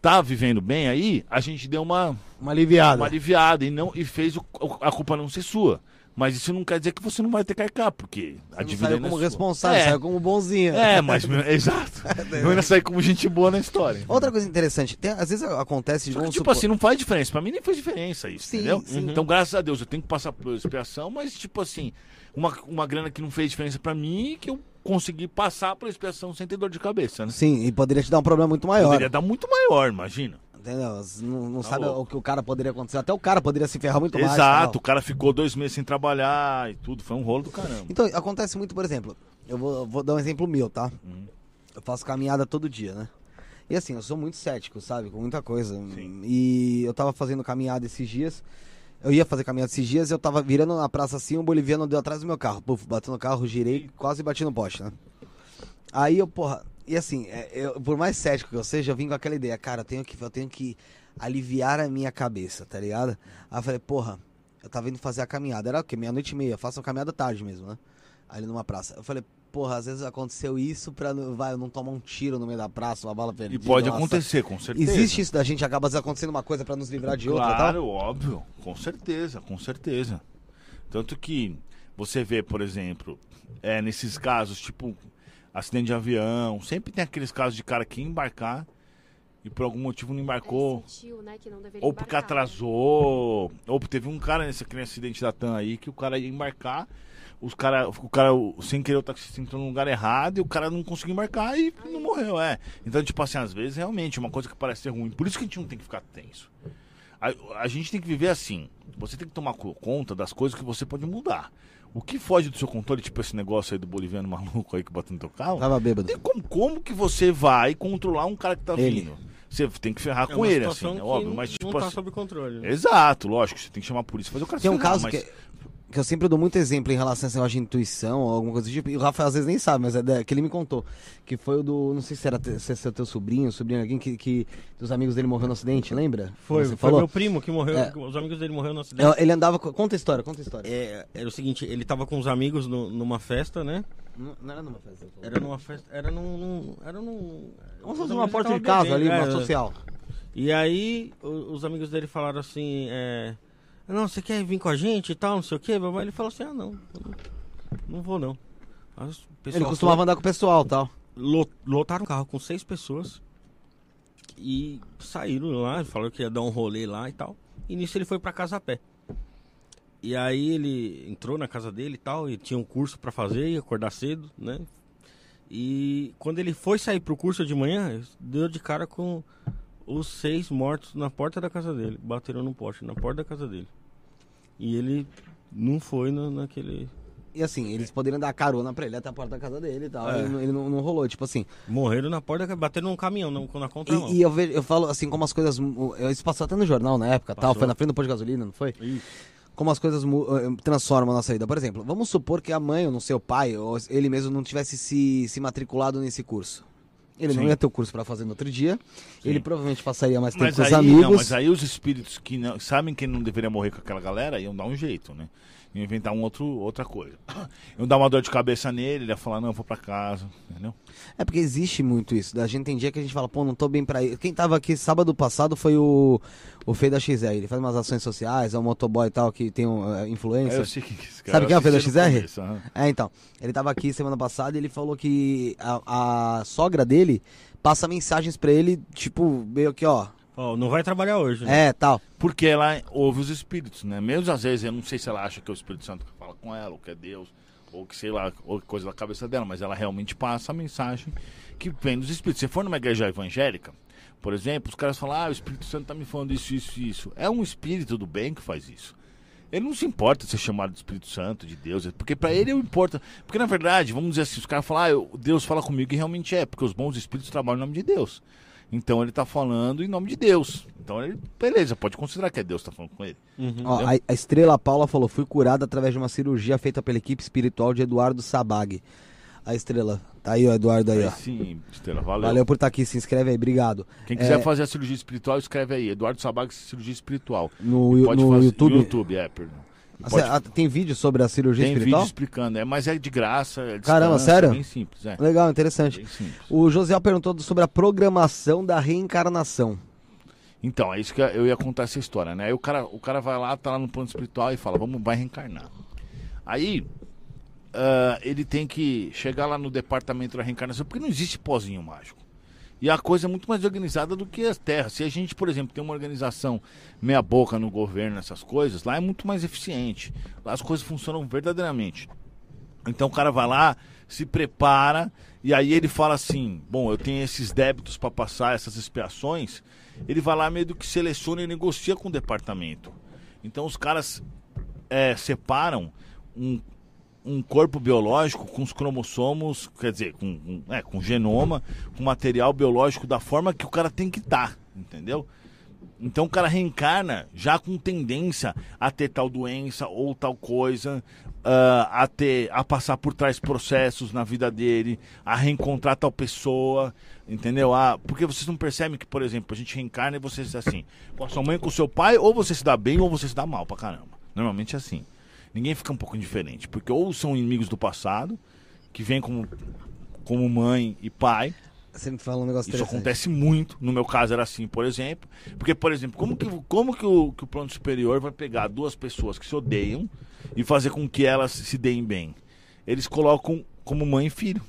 S2: tá vivendo bem aí, a gente deu uma,
S1: Uma aliviada.
S2: uma aliviada e, não, e fez o- a culpa não ser sua. Mas isso não quer dizer que você não vai ter que arcar, porque a
S1: Você
S2: dívida
S1: saiu
S2: é
S1: como
S2: sua.
S1: responsável,
S2: É.
S1: saiu como bonzinho.
S2: É, mas exato. Eu ainda saí como gente boa na história.
S1: Outra coisa interessante, tem- às vezes acontece de
S2: tipo
S1: supor-
S2: assim, não faz diferença. Pra mim nem faz diferença isso,
S1: Sim,
S2: entendeu?
S1: sim.
S2: Então, graças a Deus, eu tenho que passar por expiação, mas, tipo assim, uma, uma grana que não fez diferença pra mim que eu consegui passar por expiação sem ter dor de cabeça, né?
S1: Sim, e poderia te dar um problema muito maior.
S2: Poderia dar muito maior, imagina.
S1: Entendeu? Você Não, não
S2: Tá
S1: sabe
S2: louco.
S1: o que o cara poderia acontecer. Até o cara poderia se ferrar muito mais.
S2: Exato, o cara ficou dois meses sem trabalhar e tudo. Foi um rolo do caramba.
S1: Então, acontece muito, por exemplo, eu vou, vou dar um exemplo meu, tá?
S2: Uhum.
S1: Eu faço caminhada todo dia, né? E assim, eu sou muito cético, sabe? Com muita coisa.
S2: Sim.
S1: E eu tava fazendo caminhada esses dias. Eu ia fazer caminhada esses dias, eu tava virando na praça assim, um boliviano deu atrás do meu carro. Puf, bateu no carro, girei, quase bati no poste, né? Aí eu, porra, e assim, é, eu- por mais cético que eu seja, eu vim com aquela ideia, cara, eu tenho que, eu tenho que aliviar a minha cabeça, tá ligado? Aí eu falei, porra, Eu tava indo fazer a caminhada. Era o quê? Meia-noite e meia. Faço a caminhada tarde mesmo, né? Ali numa praça. Eu falei, porra, às vezes aconteceu isso pra não- vai, não tomar um tiro no meio da praça, uma bala
S2: E
S1: perdida.
S2: pode
S1: nossa.
S2: acontecer, com certeza.
S1: Existe isso da gente, acaba às vezes, acontecendo uma coisa pra nos livrar de outra e
S2: Claro, óbvio. Com certeza, com certeza. Tanto que você vê, por exemplo, é, nesses casos, tipo, acidente de avião, sempre tem aqueles casos de cara que ia embarcar e por algum motivo não embarcou.
S4: Ele sentiu, né, que não deveria
S2: Ou porque
S4: embarcar, né?
S2: atrasou. Ou teve um cara nesse aquele acidente da TAM aí que o cara ia embarcar. Os cara, o cara, sem querer, o taxista entrou no lugar errado e o cara não conseguiu embarcar e não morreu, é. Então, tipo assim, às vezes realmente é uma coisa que parece ser ruim. Por isso que a gente não tem que ficar tenso. A, a gente tem que viver assim. Você tem que tomar co- conta das coisas que você pode mudar. O que foge do seu controle, tipo esse negócio aí do boliviano maluco aí que bota no teu carro,
S1: Tava bêbado.
S2: tem como, como que você vai controlar um cara que tá
S1: Ele.
S2: vindo? Você tem que ferrar
S3: É
S2: com ele, assim, é óbvio.
S3: não-
S2: Mas,
S3: não
S2: tipo
S3: tá
S2: assim.
S3: sob controle. né?
S2: Exato, lógico, você tem que chamar a polícia e fazer o cara
S1: Tem um
S2: ferrar,
S1: caso
S2: mas...
S1: que, que eu sempre dou muito exemplo em relação a esse negócio de intuição ou alguma coisa do tipo. E o Rafael às vezes nem sabe, mas é da- que ele me contou. Que foi o do. Não sei se era se é teu sobrinho, sobrinho, alguém que, que dos amigos dele morreu no acidente, lembra?
S3: Foi, foi
S1: falou?
S3: meu primo que morreu,
S1: É.
S3: os amigos dele morreram no acidente.
S1: É, Ele andava. Conta a história, conta a história.
S3: É, era o seguinte, ele tava com os amigos no- numa festa, né?
S1: Não, não era numa festa.
S3: Era numa festa, era num... num- era num...
S1: Vamos
S3: os
S1: fazer uma porta de casa ali,
S3: bebendo,
S1: uma
S3: é,
S1: social.
S3: E aí, o- os amigos dele falaram assim, é... Não, você quer vir com a gente e tal, não sei o quê? Babá?" Ele falou assim, ah, não, não, não vou não.
S1: Ele costumava andar com o pessoal tal.
S3: lo- lotaram o carro com seis pessoas e saíram lá, falaram que ia dar um rolê lá e tal. E nisso ele foi pra casa a pé. E aí ele entrou na casa dele e tal, e tinha um curso pra fazer, ia acordar cedo, né? E quando ele foi sair pro curso de manhã, deu de cara com os seis mortos na porta da casa dele. Bateram no poste, na porta da casa dele. E ele não foi na- naquele.
S1: E assim, eles poderiam dar carona pra ele até a porta da casa dele e tal.
S3: É.
S1: Ele, não- ele não, não rolou, tipo assim.
S3: Morreram na porta bateram num caminhão, na, na contramão.
S1: E, e eu, vejo, eu falo assim, como as coisas. Isso passou até no jornal na época tal.
S3: Passou.
S1: Foi na frente do posto de gasolina, não foi?
S3: Isso.
S1: como as coisas eh, transformam a nossa vida. Por exemplo, vamos supor que a mãe ou não sei o pai, ou ele mesmo não tivesse se, se matriculado nesse curso. Ele não
S2: Sim.
S1: ia ter o curso pra fazer no outro dia. Ele provavelmente passaria mais tempo
S2: Mas
S1: com os
S2: aí,
S1: amigos.
S2: não, mas aí os espíritos que não, sabem que ele não deveria morrer com aquela galera iam dar um jeito, né? Inventar um outro, outra coisa. Iam dar uma dor de cabeça nele, ele ia falar, não, eu vou pra casa, entendeu?
S1: É porque existe muito isso. A gente tem dia que a gente fala, pô, não tô bem pra ir. Quem tava aqui sábado passado foi o, o Fei da XR. Ele faz umas ações sociais, é um motoboy e tal, que tem um.
S2: É, eu sei que cara,
S1: Sabe quem é o
S2: eu
S1: Fê da XR?
S2: começo.
S1: É, então. Ele tava aqui semana passada e ele falou que a, a sogra dele passa mensagens pra ele, tipo, meio que, ó,
S3: Ó, não vai trabalhar hoje. né?
S1: é, tal.
S2: Porque ela ouve os espíritos, né? Mesmo às vezes, eu não sei se ela acha que é o Espírito Santo que fala com ela, ou que é Deus, ou que sei lá, ou coisa da cabeça dela, mas ela realmente passa a mensagem que vem dos espíritos. Se for numa igreja evangélica, por exemplo, os caras falam, ah, o Espírito Santo tá me falando isso, isso, isso. É um espírito do bem que faz isso. Ele não se importa de ser chamado de Espírito Santo, de Deus, porque pra ele não importa. Porque na verdade, vamos dizer assim, os caras falam, ah, eu- Deus fala comigo e realmente é, porque os bons espíritos trabalham em nome de Deus. Então ele tá falando em nome de Deus. Então ele, beleza, pode considerar que é Deus que tá falando com ele.
S3: Uhum.
S1: Ó, a, a Estrela Paula falou: fui curada através de uma cirurgia feita pela equipe espiritual de Eduardo Sabag. A Estrela. Tá aí, ó, Eduardo aí,
S2: Aí
S1: ó.
S2: sim, Estela, valeu.
S1: Valeu por estar aqui, se inscreve aí, obrigado.
S2: Quem quiser
S1: É,
S2: fazer a cirurgia espiritual, escreve aí. Eduardo Sabag, cirurgia espiritual.
S1: No, no
S2: fazer-
S1: YouTube.
S2: YouTube, é, perdão. Pode-
S1: ah, tem vídeo sobre a cirurgia
S2: tem vídeo
S1: espiritual?
S2: explicando, é, mas é de graça. É
S1: Caramba, sério?
S2: É bem simples, é.
S1: Legal, interessante. O José perguntou sobre a programação da reencarnação.
S2: Então, é isso que eu ia contar essa história, né? Aí o cara, o cara vai lá, tá lá no plano espiritual e fala, vamos, vai reencarnar. Aí, ah, ele tem que chegar lá no departamento da reencarnação, porque não existe pozinho mágico. E a coisa é muito mais organizada do que as terras. Se a gente, por exemplo, tem uma organização meia boca no governo, essas coisas, lá é muito mais eficiente. Lá as coisas funcionam verdadeiramente. Então o cara vai lá, se prepara e aí ele fala assim: bom, eu tenho esses débitos para passar, essas expiações. Ele vai lá meio que seleciona e negocia com o departamento. Então os caras é, separam um, um corpo biológico com os cromossomos, quer dizer, com, é, com genoma, com material biológico da forma que o cara tem que estar, entendeu? Então o cara reencarna já com tendência a ter tal doença ou tal coisa, ah, a ter, a passar por trás processos na vida dele, a reencontrar tal pessoa, entendeu? Ah, porque vocês não percebem que, por exemplo, a gente reencarna e você diz assim, com a sua mãe, com o seu pai, ou você se dá bem ou você se dá mal pra caramba. Normalmente é assim. Ninguém fica um pouco indiferente, porque ou são inimigos do passado, que vêm como, como mãe e pai,
S1: Você me fala um negócio
S2: isso acontece muito. No meu caso era assim, por exemplo. Porque, por exemplo, como que, como que, o, que o plano superior vai pegar duas pessoas que se odeiam e fazer com que elas se deem bem? Eles colocam como mãe e filho.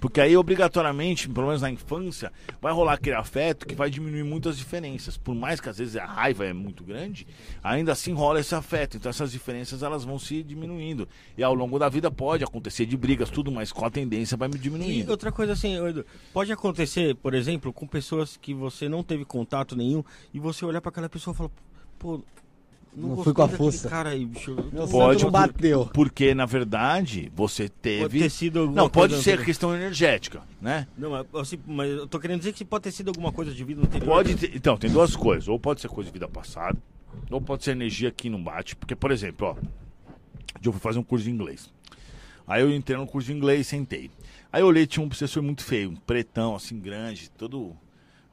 S2: Porque aí, obrigatoriamente, pelo menos na infância, vai rolar aquele afeto que vai diminuir muitas diferenças. Por mais que às vezes a raiva é muito grande, ainda assim rola esse afeto. Então essas diferenças elas vão se diminuindo. E ao longo da vida pode acontecer de brigas, tudo, mas com a tendência vai me
S3: E
S2: diminuindo.
S3: outra coisa assim, Edu, pode acontecer, por exemplo, com pessoas que você não teve contato nenhum e você olhar pra aquela pessoa e falar, pô, não,
S1: Não fui com a fuça.
S3: cara aí, bicho.
S1: Meu
S2: Pode,
S1: não bateu.
S2: Porque, na verdade, você teve.
S3: Pode ter sido alguma
S2: Não, pode ser questão energética, né?
S3: Não, mas, assim, mas eu tô querendo dizer que pode ter sido alguma coisa de vida anterior.
S2: Pode ter- Então, tem duas coisas. Ou pode ser coisa de vida passada, ou pode ser energia que não bate. Porque, por exemplo, ó, eu fui fazer um curso de inglês. Aí eu entrei no curso de inglês e sentei. Aí eu olhei, tinha um professor muito feio, um pretão, assim, grande, todo.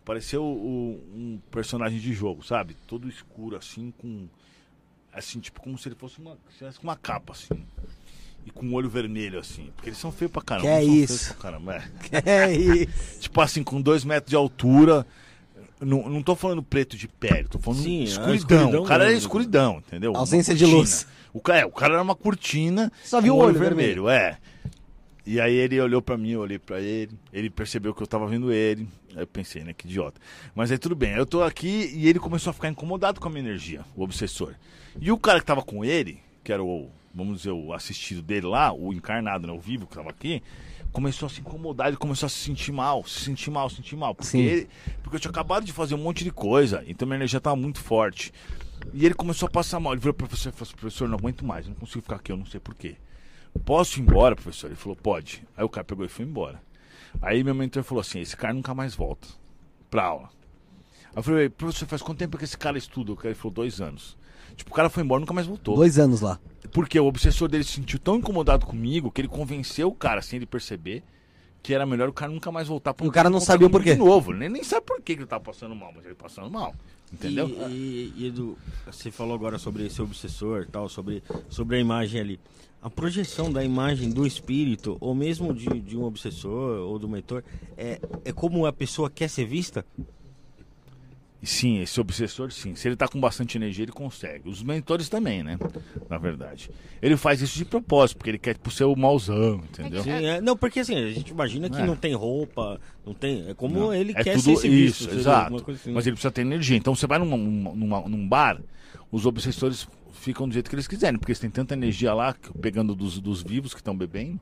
S2: Pareceu um personagem de jogo, sabe? Todo escuro, assim, com. Assim, tipo, como se ele fosse uma. se tivesse uma capa, assim. E com o olho vermelho, assim. Porque eles são feios pra caramba.
S1: Que é isso?
S2: pra caramba, é
S1: É isso.
S2: tipo assim, com dois metros de altura. Não, não tô falando preto de pele, tô falando
S3: Sim, a
S2: escuridão.
S3: escuridão
S2: O cara era escuridão, entendeu?
S1: Ausência de luz.
S2: O cara, é, o cara era uma cortina.
S1: Só viu o olho
S2: vermelho, é. E aí ele olhou pra mim, eu olhei pra ele, ele percebeu que eu tava vendo ele. Aí eu pensei, né, que idiota. Mas aí tudo bem, eu tô aqui e ele começou a ficar incomodado com a minha energia, o obsessor. E o cara que tava com ele, que era o, vamos dizer, o assistido dele lá, o encarnado, né, o vivo que tava aqui, começou a se incomodar, ele começou a se sentir mal, se sentir mal, se sentir mal. Porque, ele- porque eu tinha acabado de fazer um monte de coisa, então minha energia tava muito forte. E ele começou a passar mal. Ele virou pro professor e falou assim, professor, não aguento mais, não consigo ficar aqui, eu não sei porquê. Posso ir embora, professor? Ele falou, pode. Aí o cara pegou e foi embora. Aí meu mentor falou assim, esse cara nunca mais volta pra aula. Aí eu falei, professor, faz quanto tempo que esse cara estuda? O cara falou, dois anos. Tipo, o cara foi embora e nunca mais voltou.
S1: Dois anos lá.
S2: Porque o obsessor dele se sentiu tão incomodado comigo que ele convenceu o cara, sem ele perceber, que era melhor o cara nunca mais voltar pra
S1: E o cara não sabia o
S2: comigo
S1: porquê.
S2: De novo. Ele nem, nem sabe por que que ele tá passando mal, mas ele passando mal. Entendeu?
S3: E, e- e, Edu, você falou agora sobre esse obsessor e tal, sobre, sobre a imagem ali. A projeção da imagem do espírito, ou mesmo de, de um obsessor ou do mentor, é, é como a pessoa quer ser vista?
S2: E Sim, esse obsessor, sim. Se ele tá com bastante energia, ele consegue. Os mentores também, né? Na verdade. Ele faz isso de propósito, porque ele quer tipo, ser o mauzão, entendeu?
S3: Sim, é, não, porque assim, a gente imagina que
S2: É.
S3: não tem roupa, não tem. É como
S2: Não,
S3: ele
S2: é
S3: quer
S2: tudo
S3: ser esse visto,
S2: isso,
S3: seja
S2: exato.
S3: assim.
S2: Mas ele precisa ter energia. Então você vai numa- numa- num bar, os obsessores ficam do jeito que eles quiserem, porque eles têm tanta energia lá, pegando dos, dos vivos que estão bebendo.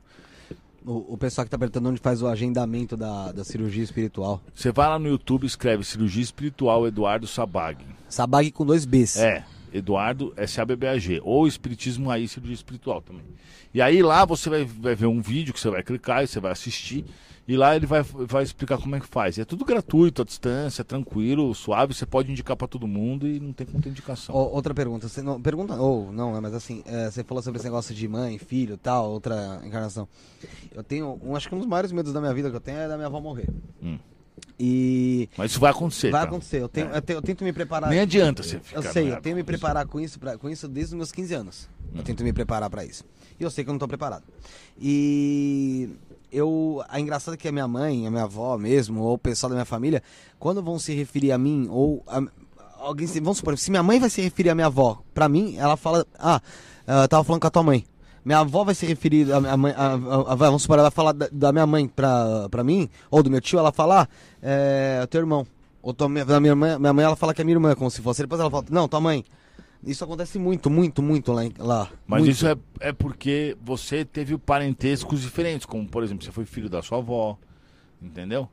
S1: O, o pessoal que tá perguntando onde faz o agendamento da, da cirurgia espiritual.
S2: Você vai lá no YouTube escreve Cirurgia Espiritual Eduardo Sabag.
S1: Sabag com dois Bs.
S2: É, Eduardo S-A-B-B-A-G. Ou Espiritismo Aí, Cirurgia Espiritual também. E aí lá você vai, vai ver um vídeo que você vai clicar e você vai assistir. E lá ele vai, vai explicar como é que faz. E é tudo gratuito, à distância, tranquilo, suave. Você pode indicar pra todo mundo e não tem muita indicação.
S1: Outra pergunta. Você não, pergunta, ou não, né, mas assim, é, você falou sobre esse negócio de mãe, filho tal, outra encarnação. Eu tenho, um, acho que um dos maiores medos da minha vida que eu tenho é da minha avó morrer.
S2: Hum.
S1: E
S2: Mas isso vai acontecer.
S1: vai
S2: tá?
S1: acontecer. Eu, tenho,
S2: É.
S1: eu, tenho- eu tento me preparar.
S2: Nem adianta você ficar.
S1: Eu sei, eu tenho me preparar com isso, pra, com isso desde os meus 15 anos. Eu
S2: Hum.
S1: tento me preparar pra isso. E eu sei que eu não tô preparado. E eu. A engraçado é que a minha mãe, a minha avó mesmo, ou o pessoal da minha família, quando vão se referir a mim, ou a- alguém. Vamos supor, se minha mãe vai se referir à minha avó, pra mim, ela fala. Ah, eu tava falando com a tua mãe. Minha avó vai se referir à minha mãe. a- a- a- vamos supor, ela vai falar da, da minha mãe pra, pra mim, ou do meu tio, ela fala, é, teu irmão. Ou tua, da minha mãe, minha mãe, ela fala que é minha irmã, como se fosse. Depois ela fala, não, tua mãe. Isso acontece muito, muito, muito lá. lá
S2: Mas
S1: muito.
S2: isso é, é porque você teve parentescos diferentes, como por exemplo, você foi filho da sua avó, entendeu?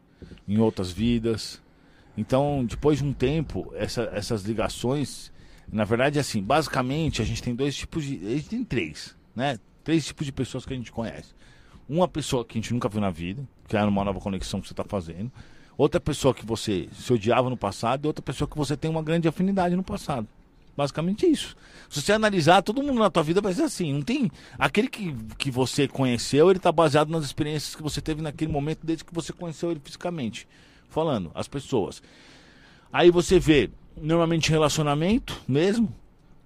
S2: Em outras vidas. Então, depois de um tempo, essa- essas ligações, na verdade, assim, basicamente a gente tem dois tipos de. A gente tem três, né? Três tipos de pessoas que a gente conhece. Uma pessoa que a gente nunca viu na vida, que é uma nova conexão que você está fazendo. Outra pessoa que você se odiava no passado e outra pessoa que você tem uma grande afinidade no passado. Basicamente é isso. Se você analisar, todo mundo na tua vida vai ser assim. Não tem. Aquele que, que você conheceu, ele está baseado nas experiências que você teve naquele momento, desde que você conheceu ele fisicamente. Falando, as pessoas. Aí você vê, normalmente relacionamento mesmo,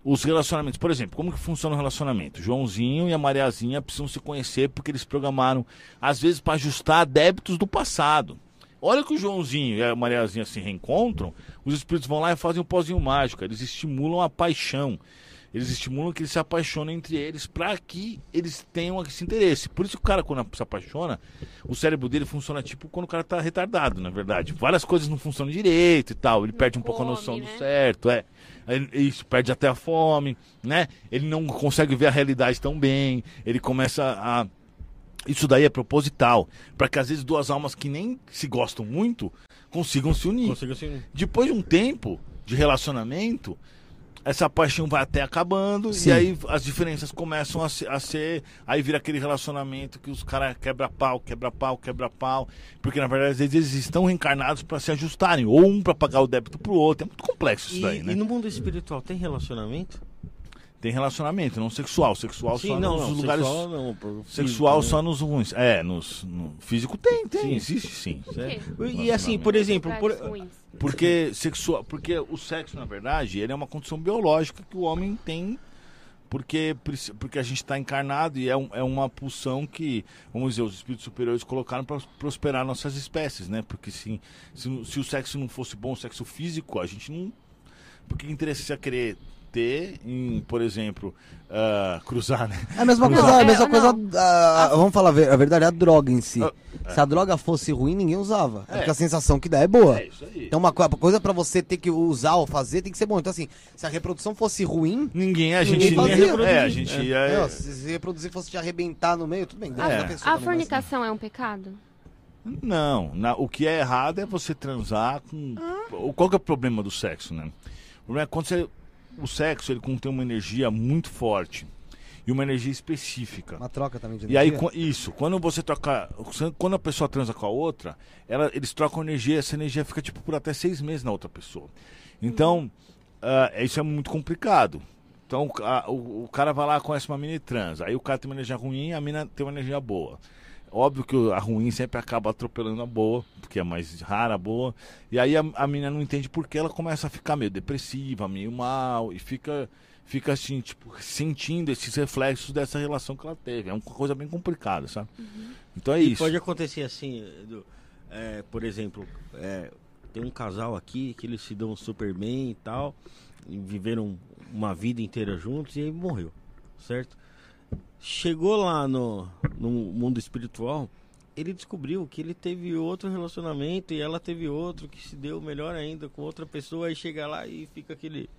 S2: os relacionamentos. Por exemplo, como que funciona o relacionamento? Joãozinho e a Mariazinha precisam se conhecer porque eles programaram, às vezes, para ajustar débitos do passado. Olha que o Joãozinho e a Mariazinha se reencontram, os espíritos vão lá e fazem um pozinho mágico. Eles estimulam a paixão. Eles estimulam que eles se apaixonem entre eles para que eles tenham esse interesse. Por isso que o cara, quando se apaixona, o cérebro dele funciona tipo quando o cara tá retardado, na verdade. Várias coisas não funcionam direito e tal. Ele perde um pouco a
S4: come,
S2: noção do
S4: né?
S2: certo, é. Ele- Isso, perde até a fome, né? Ele não consegue ver a realidade tão bem. Ele começa a. Isso daí é proposital. para que às vezes duas almas que nem se gostam muito consigam se unir.
S3: Consigo assim.
S2: Depois de um tempo de relacionamento, essa paixão vai até acabando
S1: Sim.
S2: e aí as diferenças começam a ser, a ser- aí vira aquele relacionamento que os caras quebra pau, quebra pau, quebra pau, porque na verdade às vezes eles estão reencarnados para se ajustarem, ou um para pagar o débito pro outro. É muito complexo isso
S3: E,
S2: daí, né?
S3: e no mundo espiritual tem relacionamento?
S2: Tem relacionamento, não sexual, sexual
S3: Sim,
S2: só
S3: não,
S2: nos
S3: não,
S2: lugares
S3: sexual não. por
S2: sexual
S3: físico,
S2: só nos ruins. É, nos no físico tem, tem,
S3: Sim.
S2: existe sim.
S3: né?
S4: Por quê?
S3: E assim, por exemplo, por.
S2: Porque sexual, porque o sexo, na verdade, ele é uma condição biológica que o homem tem porque, porque a gente está encarnado e é, um- é uma pulsão que, vamos dizer, os espíritos superiores colocaram para prosperar nossas espécies, né? Porque se, se, se o sexo não fosse bom, o sexo físico, a gente não. Por que interesse ia querer ter em, por exemplo, ah, cruzar, né?
S1: É a mesma
S4: Não,
S1: coisa, a
S4: é,
S1: mesma
S4: não.
S1: coisa. ah, vamos falar a ver- a verdade, é a droga em si.
S2: Ah,
S1: Se a droga fosse ruim, ninguém usava. É.
S2: É.
S1: Porque a sensação que dá é boa.
S2: É isso aí.
S1: Então, uma co- coisa pra você ter que usar ou fazer tem que ser bom. Então, assim, se a reprodução fosse ruim,
S2: Ninguém, a
S1: Ninguém
S2: gente
S1: fazia.
S2: nem reproduzir. É, a gente ia.
S1: é, se se reproduzir fosse te arrebentar no meio, tudo bem.
S2: É.
S4: A
S1: também, mas-
S4: fornicação é um pecado?
S2: Não, na- o que é errado é você transar com. o- Qual que é o problema do sexo, né? O problema é quando você. O sexo ele contém uma energia muito forte e uma energia específica.
S1: Uma troca também de
S2: E aí,
S1: energia.
S2: isso, quando você troca. Quando a pessoa transa com a outra, ela, eles trocam energia, essa energia fica tipo por até seis meses na outra pessoa. Então, ah, isso é muito complicado. Então, a- o, o cara vai lá, conhece uma mina e transa. Aí o cara tem uma energia ruim e a mina tem uma energia boa. Óbvio que a ruim sempre acaba atropelando a boa, porque é mais rara a boa. E aí a, a mina não entende por que ela começa a ficar meio depressiva, meio mal, e fica, fica assim, tipo, sentindo esses reflexos dessa relação que ela teve. É uma coisa bem complicada, sabe? Então é
S3: E
S2: isso.
S3: Pode acontecer assim, Edu, é, por exemplo, é, tem um casal aqui que eles se dão super bem e tal, e viveram uma vida inteira juntos e aí morreu, certo? Chegou lá no, no mundo espiritual, ele descobriu que ele teve outro relacionamento e ela teve outro que se deu melhor ainda com outra pessoa, aí chega lá e fica aquele.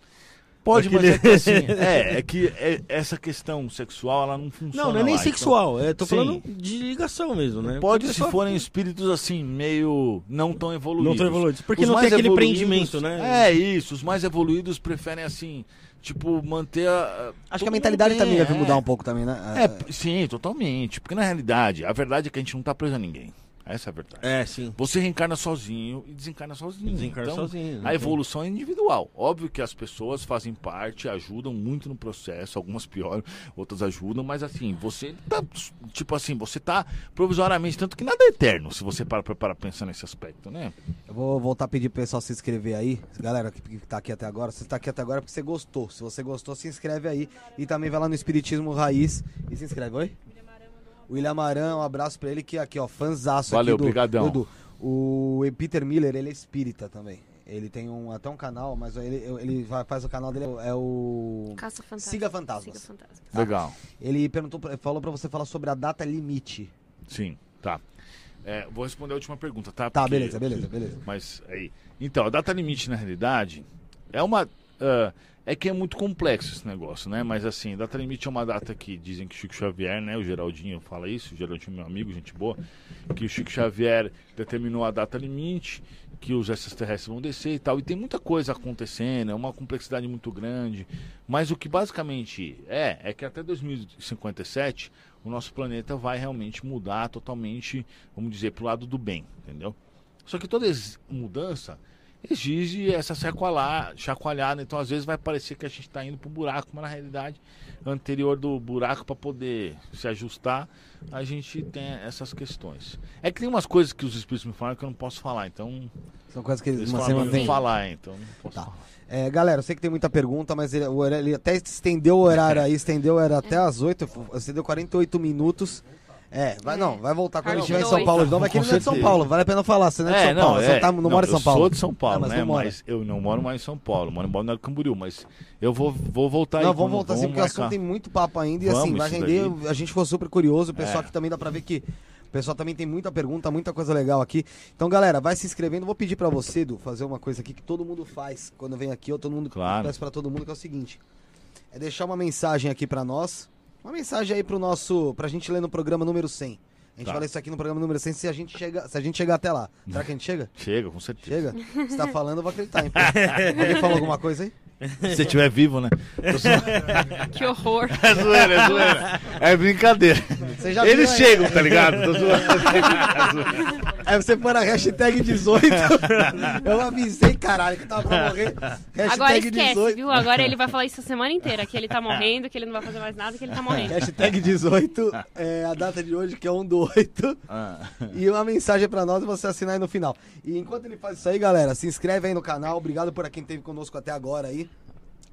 S2: Pode,
S3: Aquele-
S2: mas é que assim, é, é que é- essa questão sexual, ela não funciona
S3: Não, não é nem
S2: lá, então-
S3: sexual, é, tô
S2: Sim.
S3: falando de ligação mesmo, né?
S2: Pode
S3: Porque
S2: se forem espíritos assim, meio não tão evoluídos.
S3: Não tão evoluídos. Porque
S2: Os
S3: não tem aquele prendimento, né?
S2: É isso, os mais evoluídos preferem assim, tipo, manter a.
S1: Acho que a mentalidade também
S2: tem,
S1: deve
S2: é.
S1: mudar um pouco também, né?
S2: É, sim, totalmente. Porque na realidade, a verdade é que a gente não tá preso a ninguém. Essa é a verdade.
S3: É, sim.
S2: Você reencarna sozinho e desencarna sozinho.
S3: Desencarna
S2: Então,
S3: sozinho,
S2: A evolução é individual. Óbvio que as pessoas fazem parte, ajudam muito no processo, algumas pioram, outras ajudam, mas assim, você tá, tipo assim, você tá provisoriamente, tanto que nada é eterno, se você para para pensar nesse aspecto, né?
S1: Eu vou voltar a pedir pro pessoal se inscrever aí. Galera que, que tá aqui até agora, você tá aqui até agora porque você gostou. Se você gostou, se inscreve aí. E também vai lá no Espiritismo Raiz e se inscreve. Oi? O William Aran, um abraço pra ele que aqui, ó, fanzaço
S2: Valeu,
S1: aqui do,
S2: brigadão.
S1: do. O Peter Miller, ele é espírita também. Ele tem um, até um canal, mas ele, ele vai- faz o canal dele, é o...
S4: Caça fantasma.
S1: Siga fantasmas.
S4: Siga fantasmas.
S1: Tá.
S2: Legal.
S1: Ele perguntou, falou pra você falar sobre a data limite.
S2: Sim, tá. É, vou responder a última pergunta, tá?
S1: Tá,
S2: Porque-
S1: beleza, beleza, beleza.
S2: Mas aí. Então, a data limite, na realidade, é uma. Ah, é que é muito complexo esse negócio, né? Mas assim, data limite é uma data que dizem que Chico Xavier, né? O Geraldinho fala isso, o Geraldinho meu amigo, gente boa, que o Chico Xavier determinou a data limite, que os extraterrestres vão descer e tal. E tem muita coisa acontecendo, é uma complexidade muito grande. Mas o que basicamente é, é que até 2057 o nosso planeta vai realmente mudar totalmente, vamos dizer, pro lado do bem, entendeu? Só que toda mudança exige essa chacoalhar, chacoalhada. Então, às vezes, vai parecer que a gente está indo pro buraco, mas na realidade, anterior do buraco, para poder se ajustar, a gente tem essas questões. É que tem umas coisas que os espíritos me falam que eu não posso falar, então.
S1: São coisas que
S2: Eles
S1: tem.
S2: não falar, então não posso
S1: Tá.
S2: falar.
S1: É, galera, eu sei que tem muita pergunta, mas ele, o ele até estendeu o horário aí, estendeu o horário até as 8, estendeu 48 minutos. É, vai
S4: É.
S1: não, vai voltar quando ele estiver em São. Paulo de novo. É que ele não é de São. Paulo, vale a pena falar, você não é de São Paulo, você tá, não, mora em São Paulo.
S2: Eu sou de São Paulo,
S1: Ah, mas
S2: né?
S1: não.
S2: Mas eu não moro mais em São Paulo, moro em Balneário Camboriú, mas eu vou, vou voltar
S1: Não,
S2: aí.
S1: vamos voltar assim, porque o assunto tem muito papo ainda e
S2: Vamos,
S1: assim, vai render.
S2: daí.
S1: A gente ficou super curioso, o pessoal
S2: É.
S1: aqui também dá pra ver que o pessoal também tem muita pergunta, muita coisa legal aqui. Então, galera, vai se inscrevendo. Vou pedir pra você, Edu, fazer uma coisa aqui que todo mundo faz quando vem aqui, ou todo mundo
S2: Claro.
S1: peço pra todo mundo, que é o seguinte: é deixar uma mensagem aqui pra nós. Uma mensagem aí pro nosso. pra gente ler no programa número 100. A gente
S2: Tá.
S1: fala isso aqui no programa número 100 se a gente, chega, se a gente chegar até lá. Será que a gente chega?
S2: Chega, com certeza.
S1: Chega? Você tá falando, eu vou acreditar, hein? Alguém falou alguma coisa aí?
S2: Se você estiver vivo, né?
S4: Que horror.
S2: É zoeira, é zoeira. É brincadeira.
S1: Você já
S2: Eles
S1: aí?
S2: chegam, tá ligado? Tô zoando. É zoeira.
S1: Aí você põe na hashtag 18. eu avisei, caralho, que tava pra morrer. Hashtag
S4: Agora esquece,
S1: 18.
S4: viu? Agora ele vai falar isso a semana inteira, que ele tá morrendo, que ele não vai fazer mais nada, que ele tá morrendo.
S1: Hashtag 18 é a data de hoje, que é 1 do 8.
S2: Ah,
S1: E uma mensagem pra nós e você assinar aí no final. E enquanto ele faz isso aí, galera, se inscreve aí no canal. Obrigado por quem esteve conosco até agora aí.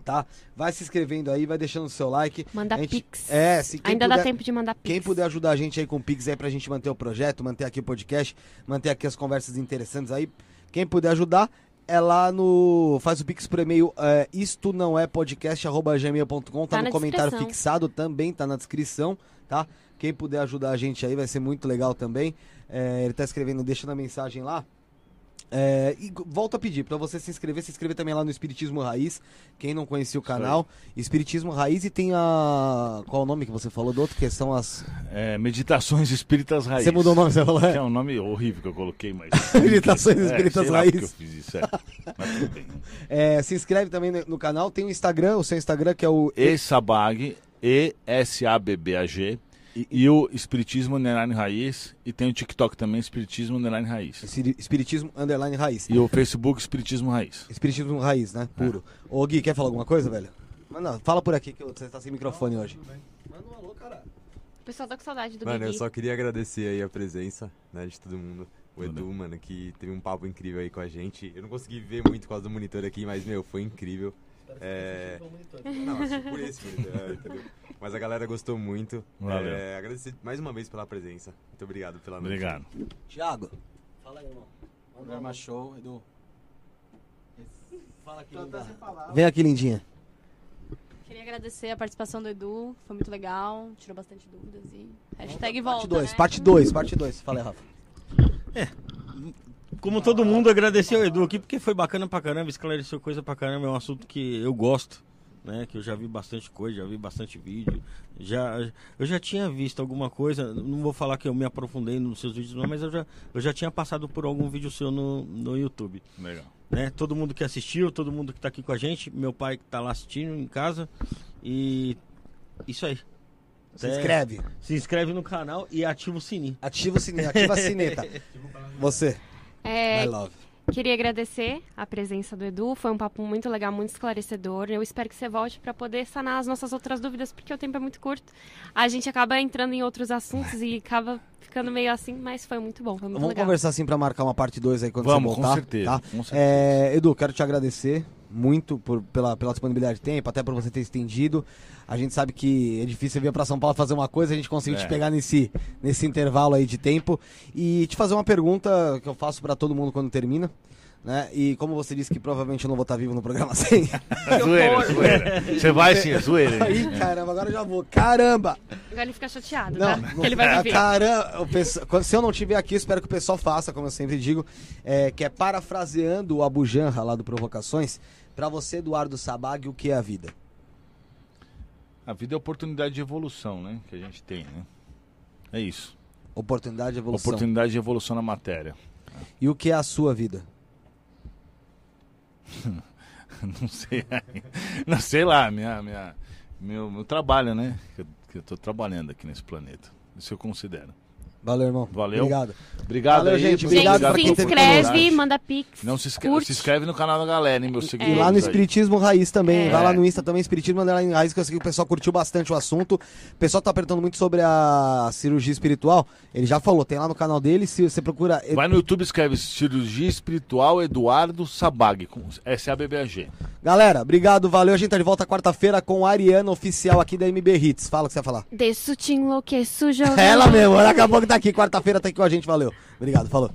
S1: Tá? Vai se inscrevendo aí, vai deixando o seu like.
S4: Manda
S1: gente-
S4: pix.
S1: É, se
S4: Ainda
S1: puder-
S4: dá tempo de mandar pix.
S1: Quem puder ajudar a gente aí com Pix aí pra gente manter o projeto, manter aqui o podcast, manter aqui as conversas interessantes aí. Quem puder ajudar, é lá no. Faz o Pix por e-mail. É, isto não é podcast, arroba gmail.com. Tá,
S4: Tá
S1: no comentário
S4: descrição.
S1: fixado também, tá na descrição, tá? Quem puder ajudar a gente aí vai ser muito legal também. É, ele tá escrevendo, deixando a mensagem lá. É, e volto a pedir pra você se inscrever, se inscrever também lá no Espiritismo Raiz. Quem não conhecia o canal, Espiritismo Raiz e tem a. Qual é o nome que você falou do outro? Que são as.
S2: é, Meditações Espíritas Raiz.
S1: Você mudou o nome, você falou? É.
S2: é um nome horrível que eu coloquei, mas.
S1: Meditações
S2: É,
S1: Espíritas
S2: sei lá
S1: Raiz.
S2: eu fiz isso, é. Mas tudo bem.
S1: É, se inscreve também no, no canal. Tem o Instagram, o seu Instagram que é o.
S2: E-Sabag, E-S-A-B-B-A-G. E, e o Espiritismo Underline Raiz. E tem o TikTok também, Espiritismo Underline Raiz.
S1: Espiri- Espiritismo Underline Raiz.
S2: E o Facebook Espiritismo Raiz.
S1: Espiritismo Raiz, né? Puro. Ô Gui, quer falar alguma coisa, velho? Mas não, fala por aqui que você tá sem microfone hoje. Manda um alô, cara.
S4: O pessoal tá com saudade do
S6: Mano, eu só queria agradecer aí a presença, né, de todo mundo. O Edu, mano, que teve um papo incrível aí com a gente. Eu não consegui ver muito por causa do monitor aqui, mas, meu, foi incrível. É... Não, assisti por esse monitor, é, entendeu? Mas a galera gostou muito.
S2: Valeu.
S6: É, agradecer mais uma vez pela presença. Muito obrigado pela noite.
S2: Obrigado.
S1: Thiago. Fala aí, irmão.
S7: Programa show, Edu.
S1: Fala aqui, Vem aqui, lindinha.
S5: Queria agradecer a participação do Edu, foi muito legal, tirou bastante dúvidas e hashtag volta,
S1: Parte 2,
S5: né?
S1: parte 2, parte 2. Fala aí, Rafa.
S3: Como todo mundo, agradecer ao Edu aqui, porque foi bacana pra caramba, esclareceu coisa pra caramba, é um assunto que eu gosto, né? Que eu já vi bastante coisa, já vi bastante vídeo. Já, eu já tinha visto alguma coisa, não vou falar que eu me aprofundei nos seus vídeos, não, mas eu já, eu já tinha passado por algum vídeo seu no, no YouTube.
S2: Legal.
S3: Né? Todo mundo que assistiu, todo mundo que tá aqui com a gente, meu pai que tá lá assistindo em casa. E isso aí.
S1: Se
S3: É,
S1: inscreve.
S3: Se inscreve no canal e ativa o sininho.
S1: Ativa o sininho, ativa a sineta. Você.
S4: É,
S1: My love.
S4: queria agradecer a presença do Edu. Foi um papo muito legal, muito esclarecedor. Eu espero que você volte para poder sanar as nossas outras dúvidas, porque o tempo é muito curto. A gente acaba entrando em outros assuntos e acaba ficando meio assim, mas foi muito bom, foi muito
S1: Vamos
S4: legal.
S1: conversar assim pra marcar uma parte 2 aí quando
S2: Vamos,
S1: você
S2: com
S1: voltar.
S2: certeza,
S1: Tá?
S2: com certeza.
S1: É, Edu, quero te agradecer muito por, pela, pela disponibilidade de tempo, até por você ter estendido. A gente sabe que é difícil vir pra São Paulo fazer uma coisa, a gente conseguiu te
S2: É.
S1: pegar nesse, nesse intervalo aí de tempo. E te fazer uma pergunta que eu faço pra todo mundo quando termina. Né? E como você disse que provavelmente eu não vou estar vivo no programa sem.
S2: zoeira, zoeira. Você vai sim, é zoeira.
S1: Aí, caramba, agora eu já vou. Caramba!
S4: Agora ele fica chateado,
S1: Não,
S4: tá?
S1: não-
S4: Que ele vai
S1: ah,
S4: viver.
S1: Caramba, pessoal- quando- se eu não estiver aqui, eu espero que o pessoal faça, como eu sempre digo, é, que é parafraseando o Abu Janra lá do Provocações, pra você, Eduardo Sabag, o que é a vida?
S2: A vida é oportunidade de evolução, né? Que a gente tem, né? É isso.
S1: Oportunidade de evolução.
S2: Oportunidade de evolução na matéria.
S1: E o que é a sua vida?
S2: Não sei. Não sei lá, minha, minha, meu, meu trabalho, né? Que eu, que eu tô trabalhando aqui nesse planeta. Isso eu considero.
S1: Valeu, irmão.
S2: Valeu.
S1: Obrigado.
S2: Obrigado
S1: Valeu,
S2: aí.
S1: gente. Obrigado
S4: Gente, se inscreve, manda pix.
S2: Não se inscreve,
S4: curte.
S2: se inscreve no canal da galera, hein, meus
S1: E
S2: seguidores.
S1: lá no
S2: aí.
S1: Espiritismo Raiz também.
S4: É.
S1: Vai lá no Insta também, Espiritismo Underline Raiz, que eu sei que o pessoal curtiu bastante o assunto. O pessoal tá perguntando muito sobre a cirurgia espiritual. Ele já falou, tem lá no canal dele, se você procura.
S2: Vai no YouTube e escreve Cirurgia Espiritual Eduardo Sabag, com S-A-B-B-A-G.
S1: Galera, obrigado, valeu. A gente tá de volta quarta-feira com a Ariana Oficial aqui da MB Hits. Fala o que você vai falar.
S4: Desço te enlouqueço, jovem.
S1: Ela mesmo, ela acabou que tá aqui, quarta-feira tá aqui com a gente, valeu. Obrigado, falou.